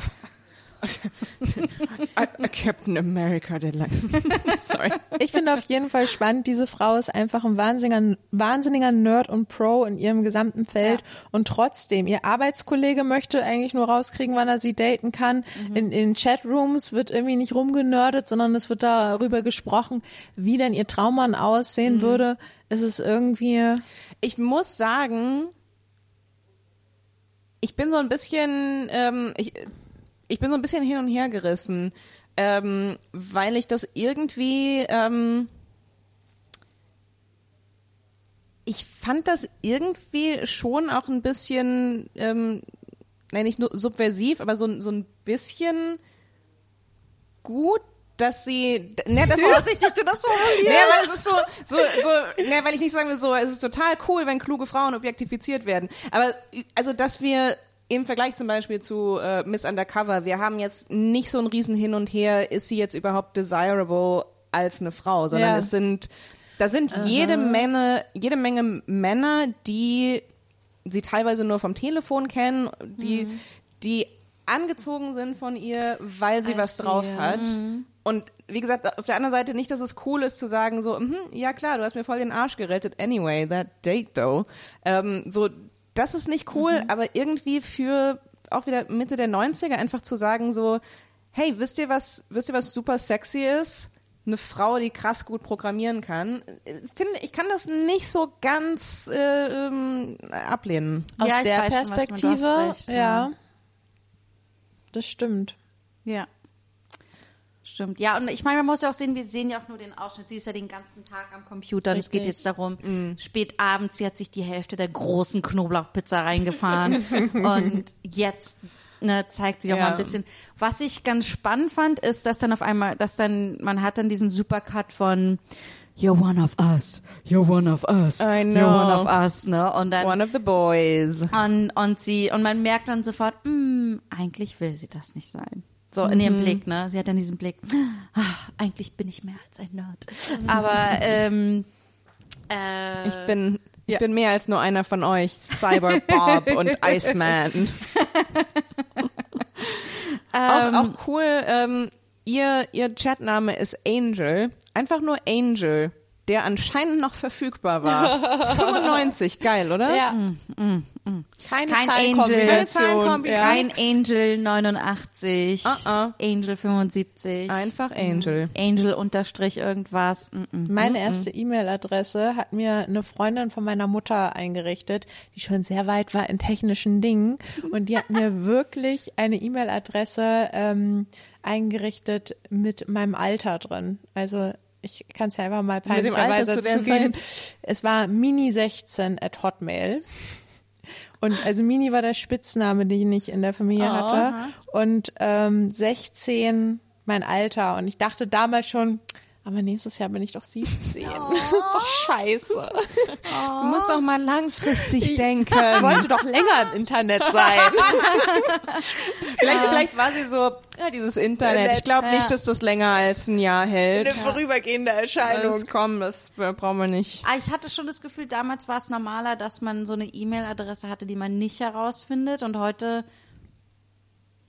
Captain America, der lang. Sorry. Ich finde auf jeden Fall spannend, diese Frau ist einfach ein wahnsinniger, wahnsinniger Nerd und Pro in ihrem gesamten Feld und trotzdem, ihr Arbeitskollege möchte eigentlich nur rauskriegen, wann er sie daten kann. In, in Chatrooms wird irgendwie nicht rumgenördet, sondern es wird darüber gesprochen, wie denn ihr Traummann aussehen würde. Es ist irgendwie, Ich muss sagen, ich bin so ein bisschen, ähm, ich, ich bin so ein bisschen hin und her gerissen, ähm, weil ich das irgendwie, ähm, ich fand das irgendwie schon auch ein bisschen, ähm, nein, nicht nur subversiv, aber so, so ein bisschen gut, dass sie, ne, das vorsichtig, du das formulierst. Nee, weil es ist so, so, so, ne, weil ich nicht sagen will, so, es ist total cool, wenn kluge Frauen objektifiziert werden. Aber, also, dass wir im Vergleich zum Beispiel zu äh, Miss Undercover, wir haben jetzt nicht so ein riesen Hin und Her, ist sie jetzt überhaupt desirable als eine Frau, sondern Ja. es sind, da sind jede Menge, jede Menge Männer, die sie teilweise nur vom Telefon kennen, die, die angezogen sind von ihr, weil sie I was see, drauf hat. Und wie gesagt, auf der anderen Seite nicht, dass es cool ist zu sagen so, mhm, ja klar, du hast mir voll den Arsch gerettet. Anyway, that date though. Ähm, so, das ist nicht cool, aber irgendwie für auch wieder Mitte der 90er einfach zu sagen so, hey, wisst ihr was, wisst ihr was super sexy ist? Eine Frau, die krass gut programmieren kann. Finde, ich kann das nicht so ganz äh, ähm, ablehnen. aus Ja, ich der weiß schon, was du- du hast Perspektive, recht, ja. ja. Das stimmt. Ja. Stimmt. Ja, und ich meine, man muss ja auch sehen, wir sehen ja auch nur den Ausschnitt. Sie ist ja den ganzen Tag am Computer und es geht jetzt darum, spät abends, sie hat sich die Hälfte der großen Knoblauchpizza reingefahren und jetzt ne, zeigt sie auch Ja. mal ein bisschen. Was ich ganz spannend fand, ist, dass dann auf einmal, dass dann, man hat dann diesen Supercut von You're one of us, you're one of us, I you're know. one of us, ne? Und dann One of the boys. und, und sie, und man merkt dann sofort, "Hm, eigentlich will sie das nicht sein. So in ihrem Blick, ne? Sie hat dann diesen Blick, ah, eigentlich bin ich mehr als ein Nerd. Aber ähm, äh, Ich bin, ich bin mehr als nur einer von euch. Cyber Bob und Iceman. auch, auch cool, ähm, ihr, ihr Chatname ist Angel. Einfach nur Angel. Der anscheinend noch verfügbar war. 95, geil, oder? Ja. Keine Kein Zahlenkombination. Keine Zahlenkombination. Ja. Kein Angel 89, Ah, ah. Angel 75, Einfach Angel. Angel unterstrich irgendwas. Mm -mm. Meine erste E-Mail-Adresse hat mir eine Freundin von meiner Mutter eingerichtet, die schon sehr weit war in technischen Dingen. Und die hat mir wirklich eine E-Mail-Adresse ähm, eingerichtet mit meinem Alter drin. Also ich kann es ja einfach mal peinlicherweise zu zugeben. Es war Mini16 at Hotmail. Und also Mini war der Spitzname, den ich in der Familie Oh, hatte. Und ähm, 16 mein Alter. Und ich dachte damals schon, aber nächstes Jahr bin ich doch 17. Das ist doch scheiße. Du musst doch mal langfristig denken. Ich wollte doch länger im Internet sein. Vielleicht, vielleicht war sie so, ja, dieses Internet. Ich glaube nicht, dass das länger als ein Jahr hält. Eine vorübergehende Erscheinung. Das, komm, das brauchen wir nicht. Ah, ich hatte schon das Gefühl, damals war es normaler, dass man so eine E-Mail-Adresse hatte, die man nicht herausfindet. Und heute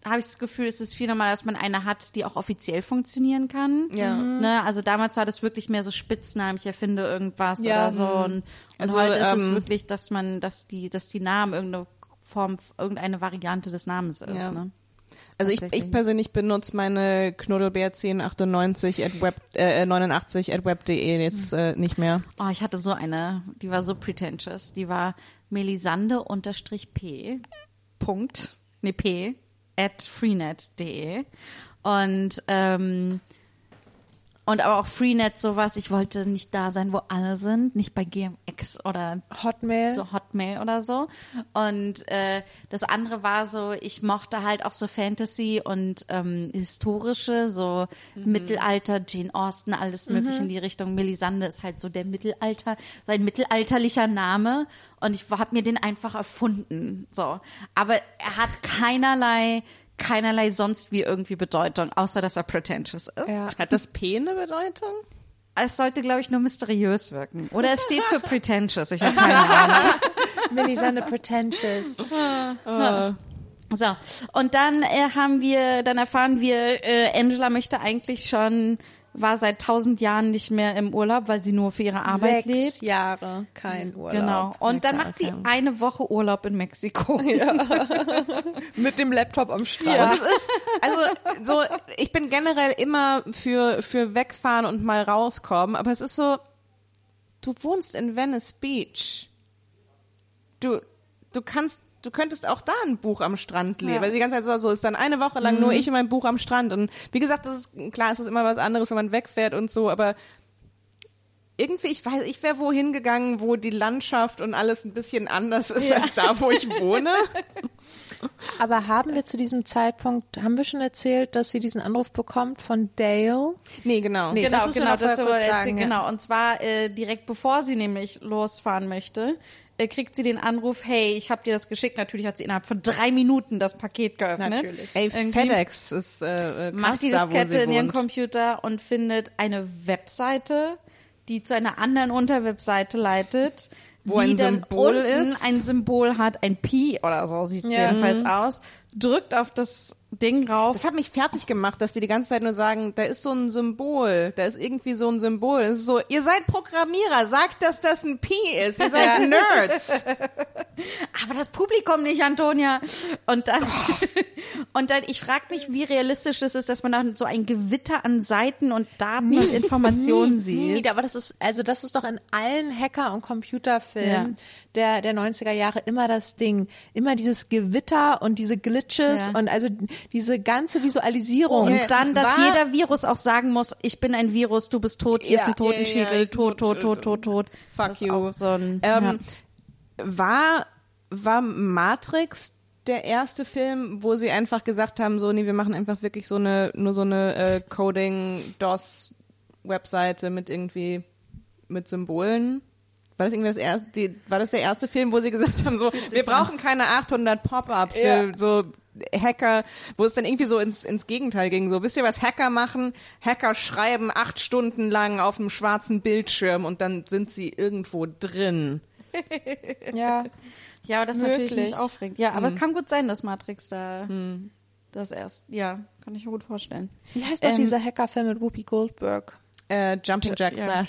habe ich das Gefühl, es ist viel normaler, dass man eine hat, die auch offiziell funktionieren kann. Ja. Ne? Also damals war das wirklich mehr so Spitznamen, ich erfinde irgendwas Ja. oder so. Und, und Also, heute ist es ähm, wirklich, dass man, dass die, dass die Namen irgendeine Form, irgendeine Variante des Namens ist. Ja. Ne? Also ich, ich persönlich benutze meine Knuddelbär 1098 at web, äh, 89 at web.de jetzt äh, nicht mehr. Oh, ich hatte so eine, die war so pretentious. Die war Melisande unterstrich P. Punkt, ne P, at freenet.de. Und, ähm, und aber auch Freenet sowas. Ich wollte nicht da sein, wo alle sind. Nicht bei GMX oder Hotmail. so Hotmail oder so. Und äh, das andere war so, ich mochte halt auch so Fantasy und ähm, historische, so Mittelalter, Jane Austen, alles mögliche in die Richtung. Melisande ist halt so der Mittelalter, sein mittelalterlicher Name. Und ich habe mir den einfach erfunden. So. Aber er hat keinerlei keinerlei sonst wie irgendwie Bedeutung, außer dass er pretentious ist. Ja. Hat das P eine Bedeutung? Es sollte, glaube ich, nur mysteriös wirken. Oder es steht für pretentious. Ich habe keine Ahnung. Melisande Pretentious. So, und dann äh, haben wir, dann erfahren wir, äh, Angela möchte eigentlich schon, war seit tausend Jahren nicht mehr im Urlaub, weil sie nur für ihre Arbeit Sechs lebt. Jahre kein Urlaub. Genau. Und dann macht sie eine Woche Urlaub in Mexiko. Mit dem Laptop am Strand. Und es ist, also so, ich bin generell immer für, für wegfahren und mal rauskommen, aber es ist so, du wohnst in Venice Beach. Du, du kannst, du könntest auch da ein Buch am Strand lesen, Ja. weil die ganze Zeit so, so ist dann eine Woche lang nur ich und mein Buch am Strand und wie gesagt, das ist, klar, es ist immer was anderes, wenn man wegfährt und so, aber irgendwie, ich weiß, ich wäre wohin gegangen, wo die Landschaft und alles ein bisschen anders ist als da, wo ich wohne. Aber haben wir zu diesem Zeitpunkt, haben wir schon erzählt, dass sie diesen Anruf bekommt von Dale? Nee, genau. Nee, genau, das genau, das kurz sagen, sagen, ja. genau. Und zwar äh, direkt bevor sie nämlich losfahren möchte, äh, kriegt sie den Anruf, hey, ich habe dir das geschickt. Natürlich hat sie innerhalb von drei Minuten das Paket geöffnet. Natürlich. Ey, Irgendwie FedEx ist äh, äh, macht die Diskette in ihren. Computer und findet eine Webseite, die zu einer anderen Unterwebseite leitet, Wo die ein dann Symbol unten ist. ein Symbol hat, ein Pi oder so sieht Ja. jedenfalls aus, drückt auf das Ding rauf. Das hat mich fertig gemacht, dass die die ganze Zeit nur sagen, da ist so ein Symbol, da ist irgendwie so ein Symbol. Es ist so, ihr seid Programmierer, sagt, dass das ein Pi ist. Ihr seid Nerds. aber das Publikum nicht, Antonia. Und dann, und dann, ich frage mich, wie realistisch es ist, dass man dann so ein Gewitter an Seiten und Daten und Informationen sieht. Nie, aber das ist, also das ist doch in allen Hacker- und Computerfilmen Ja. der, der 90er Jahre immer das Ding. Immer dieses Gewitter und diese Glitches Ja. und also diese ganze Visualisierung. Und dann, dass War- jeder Virus auch sagen muss, ich bin ein Virus, du bist tot, hier Ja, ist ein Totenschädel, ja, ja, tot, tot, tot, tot, tot. Fuck you. So ein, Ähm, war, war Matrix der erste Film, wo sie einfach gesagt haben, so, nee, wir machen einfach wirklich so eine, nur so eine äh, Coding-DOS-Webseite mit irgendwie, mit Symbolen? War das irgendwie das erste, die, war das der erste Film, wo sie gesagt haben, so, wir brauchen keine 800 Pop-ups, Ja. so Hacker, wo es dann irgendwie so ins, ins Gegenteil ging, so, wisst ihr, was Hacker machen? Hacker schreiben acht Stunden lang auf einem schwarzen Bildschirm und dann sind sie irgendwo drin. Ja. ja, aber das ist natürlich nicht aufregend. Ja, aber kann gut sein, dass Matrix da das erst, ja, kann ich mir gut vorstellen. Wie heißt doch Ähm, dieser Hackerfilm mit Whoopi Goldberg? Äh, Jumping Jack Ja.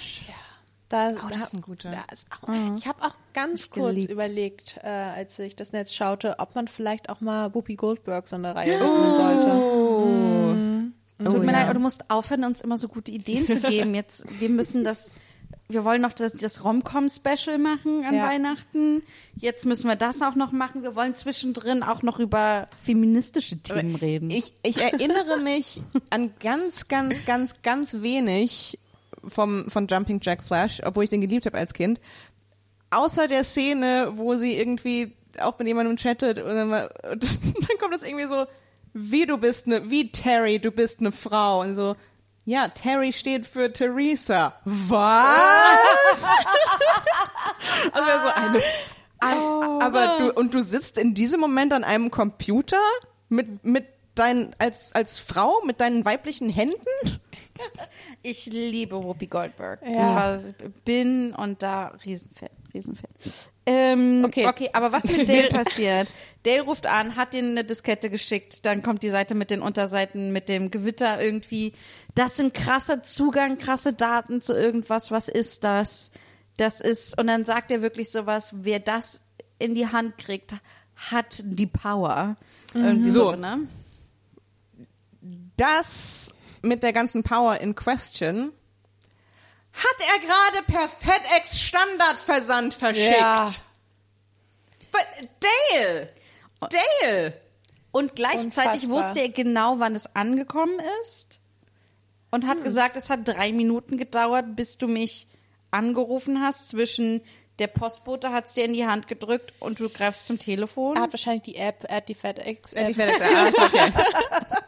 Da, Oh, das da- ist ein guter. da ist auch, Ich habe auch ganz kurz geliebt. überlegt, äh, als ich das Netz schaute, ob man vielleicht auch mal Whoopi Goldberg so eine Reihe widmen sollte. Tut mir ja. leid, aber du musst aufhören, uns immer so gute Ideen zu geben. Jetzt, wir müssen das, wir wollen noch das, das Rom-Com-Special machen an Ja. Weihnachten. Jetzt müssen wir das auch noch machen. Wir wollen zwischendrin auch noch über feministische Themen reden. Ich, ich erinnere mich an ganz, ganz, ganz, ganz wenig vom, von Jumping Jack Flash, obwohl ich den geliebt habe als Kind. Außer der Szene, wo sie irgendwie auch mit jemandem chattet und dann, mal, und dann kommt das irgendwie so, wie du bist eine, wie Terry, du bist eine Frau und so, ja, Terry steht für Theresa. Was? also so eine, ein, aber du, und du sitzt in diesem Moment an einem Computer mit, mit deinen, als, als Frau, mit deinen weiblichen Händen? Ich liebe Whoopi Goldberg. Ja. Ich war, bin und da Riesenfan, Riesenfan. Ähm, okay. Okay. aber was mit Dale passiert? Dale ruft an, hat ihnen eine Diskette geschickt, dann kommt die Seite mit den Unterseiten, mit dem Gewitter irgendwie. Das sind krasse Zugang, krasse Daten zu irgendwas. Was ist das? Das ist, und dann sagt er wirklich sowas, wer das in die Hand kriegt, hat die Power. Irgendwie so, So. ne? Das mit der ganzen Power in question hat er gerade per FedEx Standardversand verschickt. Ja. But Dale! Dale! Und gleichzeitig Unfassbar. wusste er genau, wann es angekommen ist und Hm. hat gesagt, es hat drei Minuten gedauert, bis du mich angerufen hast. Zwischen der Postbote hat es dir in die Hand gedrückt und du greifst zum Telefon. Er hat wahrscheinlich die App, er hat die FedEx Äh, die App. FedEx, ah, ist okay.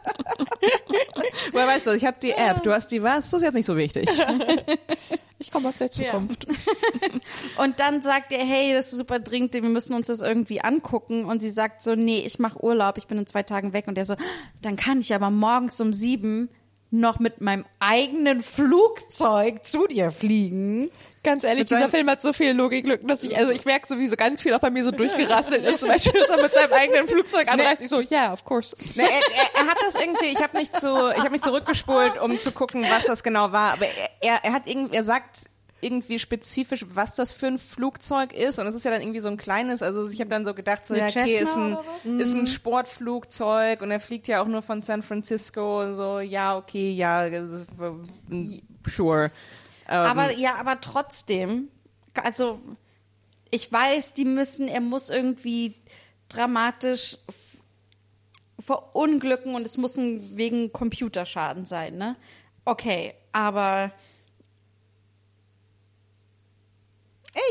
Woher weißt du, ich habe die App, du hast die was? Das ist jetzt nicht so wichtig. Ich komme aus der Zukunft. Und dann sagt er, hey, das ist super dringend, wir müssen uns das irgendwie angucken. Und sie sagt so, nee, ich mache Urlaub, ich bin in zwei Tagen weg. Und er so, dann kann ich aber morgens um sieben noch mit meinem eigenen Flugzeug zu dir fliegen. Ganz ehrlich, Mit dieser Film hat so viele Logiklücken, dass ich, also ich merke so, wie so ganz viel auch bei mir so durchgerasselt ist. Zum Beispiel, dass er mit seinem eigenen Flugzeug anreist. Ich so, yeah, of course. Ne, er, er, er hat das irgendwie, ich habe mich zu, ich habe mich zurückgespult, um zu gucken, was das genau war. Aber er, er, er hat irgendwie, er sagt irgendwie spezifisch, was das für ein Flugzeug ist. Und es ist ja dann irgendwie so ein kleines, also ich habe dann so gedacht, so, ja, okay, ist ein, ist ein Sportflugzeug und er fliegt ja auch nur von San Francisco und so, ja, okay, ja, äh, sure. Ähm, Aber ja, aber trotzdem, also ich weiß, die müssen, er muss irgendwie dramatisch verunglücken und es muss ein, wegen Computerschaden sein, ne? Okay, aber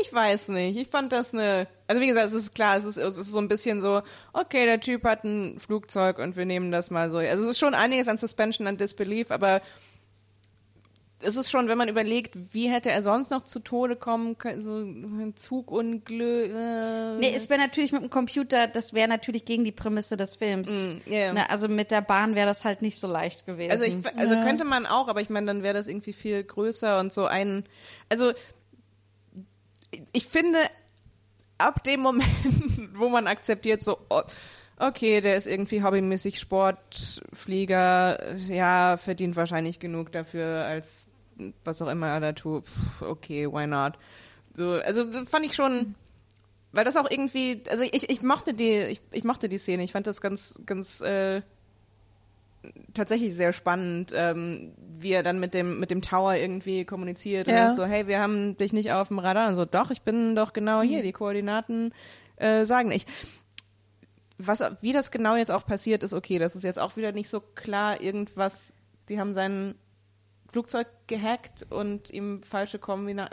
Ich weiß nicht. Ich fand das eine. Also wie gesagt, es ist klar, es ist, es ist so ein bisschen so, okay, der Typ hat ein Flugzeug und wir nehmen das mal so. Also es ist schon einiges an Suspension and Disbelief, aber es ist schon, wenn man überlegt, wie hätte er sonst noch zu Tode kommen können, so ein Zugunglück. Äh, nee, es wäre natürlich mit dem Computer, das wäre natürlich gegen die Prämisse des Films. Mm, yeah. Ne, also mit der Bahn wäre das halt nicht so leicht gewesen. Also, ich, also könnte man auch, aber ich meine, dann wäre das irgendwie viel größer und so ein. Also ich finde, ab dem Moment, wo man akzeptiert, so, oh, okay, der ist irgendwie hobbymäßig Sportflieger, ja, verdient wahrscheinlich genug dafür, als was auch immer er da tut. Okay, why not? So, also fand ich schon, weil das auch irgendwie, also ich, ich mochte die, ich, ich mochte die Szene, ich fand das ganz, ganz äh, tatsächlich sehr spannend, ähm, wie er dann mit dem mit dem Tower irgendwie kommuniziert Ja. und so, hey, wir haben dich nicht auf dem Radar und so, doch, ich bin doch genau hier, die Koordinaten äh, sagen ich. Was, wie das genau jetzt auch passiert ist, okay, das ist jetzt auch wieder nicht so klar, irgendwas, die haben sein Flugzeug gehackt und ihm falsche Kombina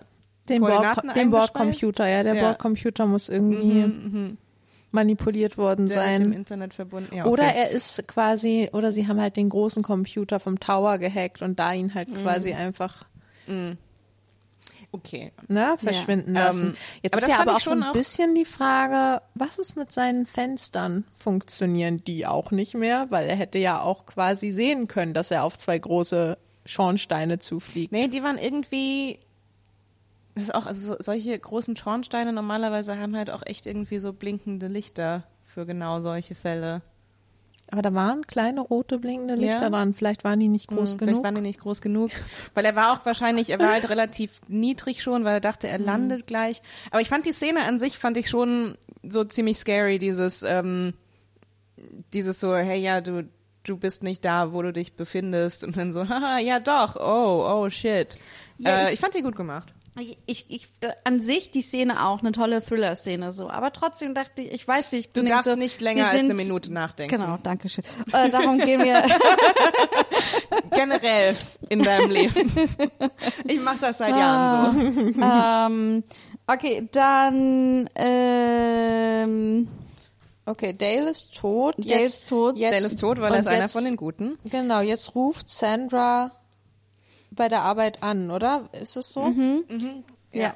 Den, Koordinaten den? Bordcomputer, ja, der Ja. Bordcomputer muss irgendwie manipuliert worden der mit dem sein. Internet verbunden. Ja, Oder okay. er ist quasi, oder sie haben halt den großen Computer vom Tower gehackt und da ihn Mhm. halt quasi einfach okay. ne, verschwinden Ja. lassen. Ähm, Jetzt aber ist ja aber auch so schon ein auch- bisschen die Frage, was ist mit seinen Fenstern? Funktionieren die auch nicht mehr? Weil er hätte ja auch quasi sehen können, dass er auf zwei große Schornsteine zufliegt. Nee, die waren irgendwie. Das ist auch, also so- solche großen Schornsteine normalerweise haben halt auch echt irgendwie so blinkende Lichter für genau solche Fälle. Aber da waren kleine rote blinkende Lichter Ja. dran. Vielleicht waren die nicht groß Hm, genug. Vielleicht waren die nicht groß genug. Weil er war auch wahrscheinlich, er war halt relativ niedrig schon, weil er dachte, er landet gleich. Aber ich fand die Szene an sich, fand ich schon so ziemlich scary, dieses, ähm, dieses so, hey ja, du, du bist nicht da, wo du dich befindest. Und dann so, haha, ja doch, oh, oh shit. Ja, äh, ich- ich fand die gut gemacht. Ich, ich, äh, an sich die Szene auch, eine tolle Thriller-Szene so. Aber trotzdem dachte ich, ich weiß nicht. ich Du darfst so, nicht länger als sind- eine Minute nachdenken. Genau, danke schön. Äh, darum gehen wir, Generell in deinem Leben. Ich mach das seit Jahren so. ähm, okay, dann, ähm, Okay, Dale ist tot. Dale Jetzt, ist tot. Jetzt, Dale ist tot, weil er ist einer jetzt- von den Guten. Genau, jetzt ruft Sandra bei der Arbeit an, oder? Ist es so? ja.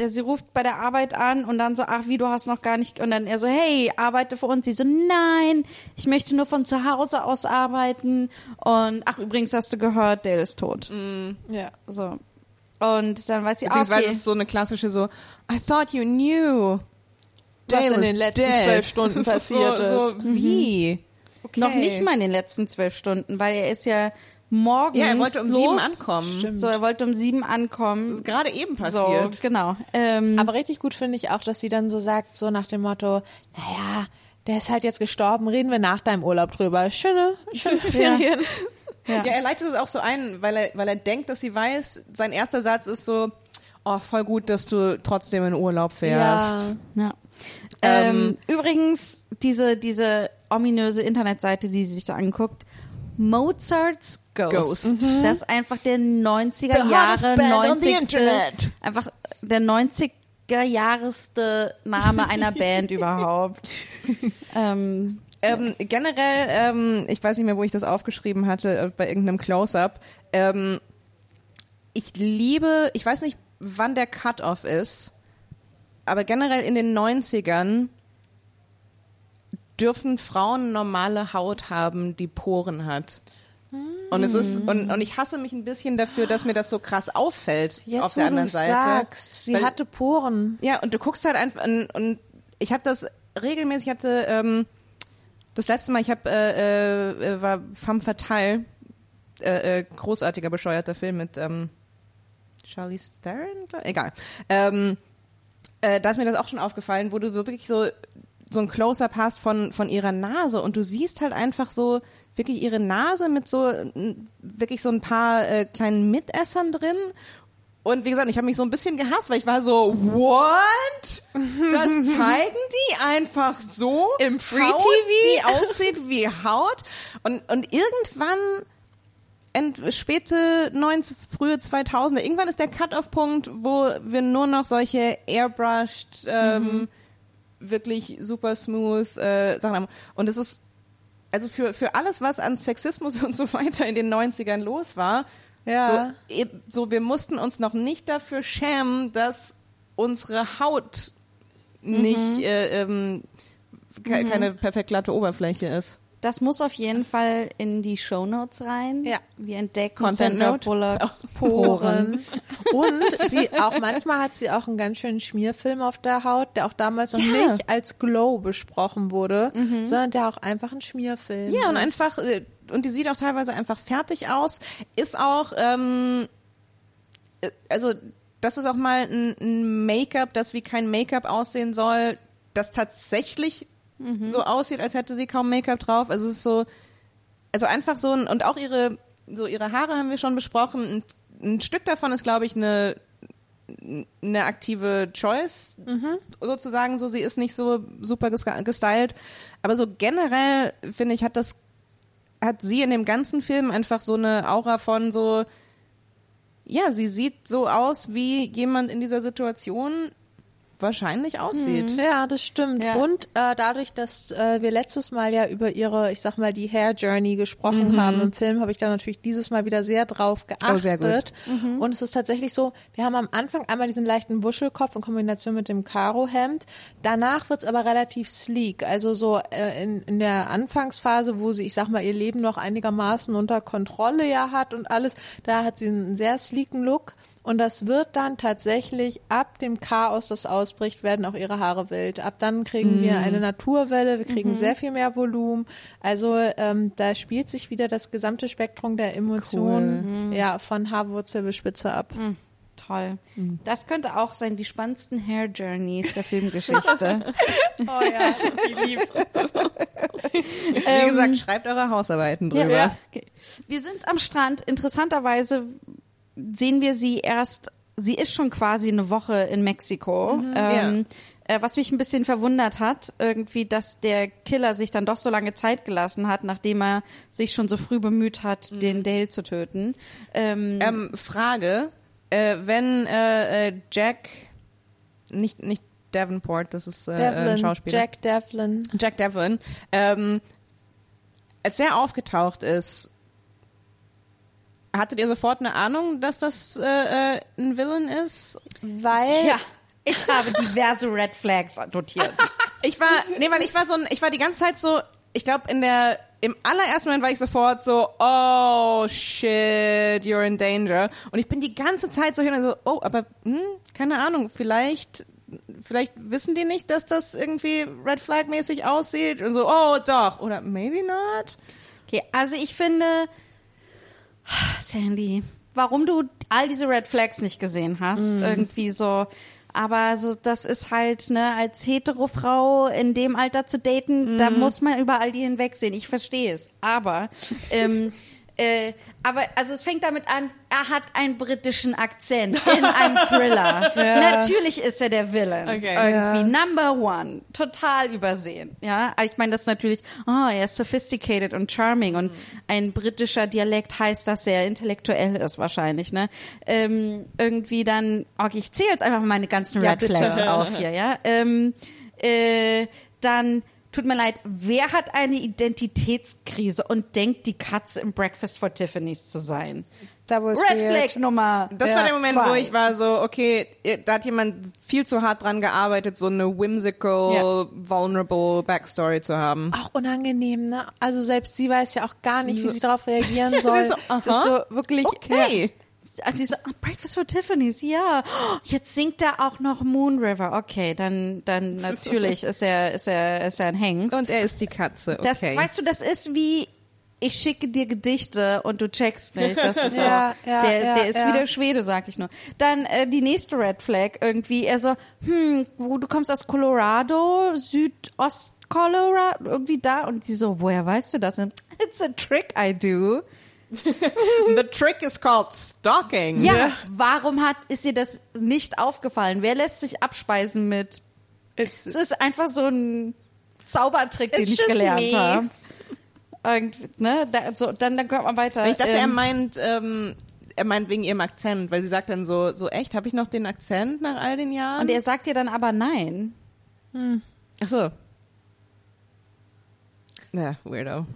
Ja, Sie ruft bei der Arbeit an und dann so, ach, wie, du hast noch gar nicht, und dann er so, hey, arbeite für uns. Sie so, nein, ich möchte nur von zu Hause aus arbeiten. Und, ach, übrigens hast du gehört, Dale ist tot. Ja. So. Und dann weiß sie, ah, Beziehungsweise okay. es ist so eine klassische so, I thought you knew. Was in den letzten dead. zwölf Stunden passiert so, ist. So, wie? Okay. Noch nicht mal in den letzten zwölf Stunden, weil er ist ja morgens Ja, er wollte um los. sieben ankommen. Stimmt. So, er wollte um sieben Das ankommen. ist gerade eben So, passiert. genau. Ähm, Aber richtig gut finde ich auch, dass sie dann so sagt, so nach dem Motto, naja, der ist halt jetzt gestorben, reden wir nach deinem Urlaub drüber. Schöne, schöne Ferien. ja. Ja, er leitet es auch so ein, weil er, weil er denkt, dass sie weiß, sein erster Satz ist so, oh, voll gut, dass du trotzdem in Urlaub fährst. Ja. Ähm, Ähm, übrigens, diese, diese ominöse Internetseite, die sie sich da anguckt, Mozart's Ghost. Mhm. Das ist einfach der 90er The hottest Jahre, band on the 90. internet. Einfach der 90er Jahreste Name einer Band überhaupt. ähm, Ähm, generell, ähm, ich weiß nicht mehr, wo ich das aufgeschrieben hatte, äh, bei irgendeinem Close-Up. Ähm, ich liebe, ich weiß nicht, wann der Cut-Off ist, aber generell in den 90ern dürfen Frauen normale Haut haben, die Poren hat. Und es ist, und, und ich hasse mich ein bisschen dafür, dass mir das so krass auffällt Jetzt, auf wo der du anderen Seite. sagst, sie Weil- hatte Poren. ja, und du guckst halt einfach und, und ich habe das regelmäßig, ich hatte ähm, das letzte Mal, ich habe äh, äh, war Femme Fatale, äh, äh, großartiger bescheuerter Film mit ähm, Charlize Theron, egal. Ähm, äh, da ist mir das auch schon aufgefallen, wo du so wirklich so so ein Close-up hast von von ihrer Nase und du siehst halt einfach so wirklich ihre Nase mit so wirklich so ein paar äh, kleinen Mitessern drin und wie gesagt, ich habe mich so ein bisschen gehasst, weil ich war so, what? Das zeigen die einfach so Im Free Haut, TV? die aussieht wie Haut und und irgendwann End, späte 90, frühe 2000er, irgendwann ist der Cut-off-Punkt, wo wir nur noch solche airbrushed, ähm, wirklich super smooth äh, Sachen haben. Und es ist, also für, für alles, was an Sexismus und so weiter in den 90ern los war, Ja. so, eben- so wir mussten uns noch nicht dafür schämen, dass unsere Haut nicht äh, ähm, ke keine perfekt glatte Oberfläche ist. Das muss auf jeden Fall in die Shownotes rein. Ja. Wir entdecken Note. Bullocks Poren. Und sie auch manchmal hat sie auch einen ganz schönen Schmierfilm auf der Haut, der auch damals noch Ja. nicht als Glow besprochen wurde, sondern der auch einfach ein Schmierfilm Ja, und ist. einfach, äh, und die sieht auch teilweise einfach fertig aus. Ist auch, ähm, äh, also, das ist auch mal ein, ein Make-up, das wie kein Make-up aussehen soll, das tatsächlich so aussieht, als hätte sie kaum Make-up drauf. Also es ist so, also einfach so ein, und auch ihre, so ihre Haare haben wir schon besprochen. Ein, ein Stück davon ist, glaube ich, eine, eine aktive Choice, sozusagen, so sie ist nicht so super ges- gestylt. Aber so generell, finde ich, hat das, hat sie in dem ganzen Film einfach so eine Aura von so, ja, sie sieht so aus, wie jemand in dieser Situation wahrscheinlich aussieht. Ja, das stimmt. Ja. Und äh, dadurch, dass äh, wir letztes Mal ja über ihre, ich sag mal, die Hair Journey gesprochen haben im Film, habe ich da natürlich dieses Mal wieder sehr drauf geachtet. Oh, sehr gut. Und es ist tatsächlich so, wir haben am Anfang einmal diesen leichten Wuschelkopf in Kombination mit dem Karohemd. Danach wird's aber relativ sleek. Also so äh, in, in der Anfangsphase, wo sie, ich sag mal, ihr Leben noch einigermaßen unter Kontrolle ja hat und alles, da hat sie einen sehr sleeken Look. Und das wird dann tatsächlich ab dem Chaos, das ausbricht, werden auch ihre Haare wild. Ab dann kriegen wir eine Naturwelle, wir kriegen sehr viel mehr Volumen. Also ähm, da spielt sich wieder das gesamte Spektrum der Emotionen ja, von Haarwurzel bis Spitze ab. Toll. Das könnte auch sein, die spannendsten Hair Journeys der Filmgeschichte. Oh ja, ich lieb's. Wie gesagt, schreibt eure Hausarbeiten drüber. Ja. Okay. Wir sind am Strand. Interessanterweise sehen wir sie erst, sie ist schon quasi eine Woche in Mexiko. Ähm, äh, was mich ein bisschen verwundert hat, irgendwie, dass der Killer sich dann doch so lange Zeit gelassen hat, nachdem er sich schon so früh bemüht hat, den Dale zu töten. Ähm, Ähm, Frage, äh, wenn äh, äh, Jack, nicht, nicht Davenport, das ist äh, ein Devlin, Schauspieler. Jack Devlin. Jack Devlin, ähm, als er aufgetaucht ist, hattet ihr sofort eine Ahnung, dass das äh, äh, ein Villain ist? Weil ja, ich habe diverse Red Flags notiert. Ich war, nee, weil ich war so, ein, ich war die ganze Zeit so, ich glaube in der, im allerersten Moment war ich sofort so, oh shit, you're in danger. Und ich bin die ganze Zeit so hin und so, oh, aber hm, keine Ahnung, vielleicht, vielleicht wissen die nicht, dass das irgendwie Red Flag mäßig aussieht und so, oh doch, oder maybe not. Okay, also ich finde, Sandy, warum du all diese Red Flags nicht gesehen hast, irgendwie so. Aber so, das ist halt, ne, als hetero Frau in dem Alter zu daten, da muss man über all die hinwegsehen. Ich verstehe es. Aber, ähm, äh, aber, also es fängt damit an, er hat einen britischen Akzent in einem Thriller. Natürlich ist er der Villain. Okay. Irgendwie Number one. Total übersehen. Ja, ich meine, das ist natürlich, oh, er ist sophisticated und charming und ein britischer Dialekt heißt, dass er intellektuell ist wahrscheinlich, ne? Ähm, irgendwie dann, okay, ich zähle jetzt einfach meine ganzen Ja, Red. Flags auf hier, ja? Ähm, äh, dann, tut mir leid, wer hat eine Identitätskrise und denkt, die Katze im Breakfast for Tiffany's zu sein? da wo es Red. Flag Nummer Das ja, war der Moment, zwei. wo ich war so, okay, da hat jemand viel zu hart dran gearbeitet, so eine whimsical, Ja. vulnerable Backstory zu haben. Auch unangenehm, ne? Also selbst sie weiß ja auch gar nicht, wie sie darauf reagieren soll. so, das ist so wirklich. Okay. Also sie so, oh, Breakfast for Tiffany's, ja. Oh, Jetzt singt er auch noch Moon River. Okay, dann, dann natürlich ist er, ist er, ist er ein Hengst. Und er ist die Katze, okay. das, weißt du, das ist wie, ich schicke dir Gedichte und du checkst nicht. Das ist Ja, auch, ja, der, ja, der ist ja. wieder Schwede, sag ich nur. Dann äh, die nächste Red Flag irgendwie, er so, hm, wo du kommst aus Colorado, Südost Colorado, irgendwie da und die so, woher weißt du das? Und, It's a trick I do. The trick is called stalking. Ja, warum hat, ist dir das nicht aufgefallen? Wer lässt sich abspeisen mit? Es ist einfach so ein Zaubertrick, den It's ich just gelernt me. habe. Irgendwie, ne? Da, so, dann, dann kommt man weiter. Ich dachte, er Ähm, meint, ähm, er meint wegen ihrem Akzent, weil sie sagt dann so, so echt, habe ich noch den Akzent nach all den Jahren? und er sagt dir dann aber nein. Ach so. Ja, weirdo.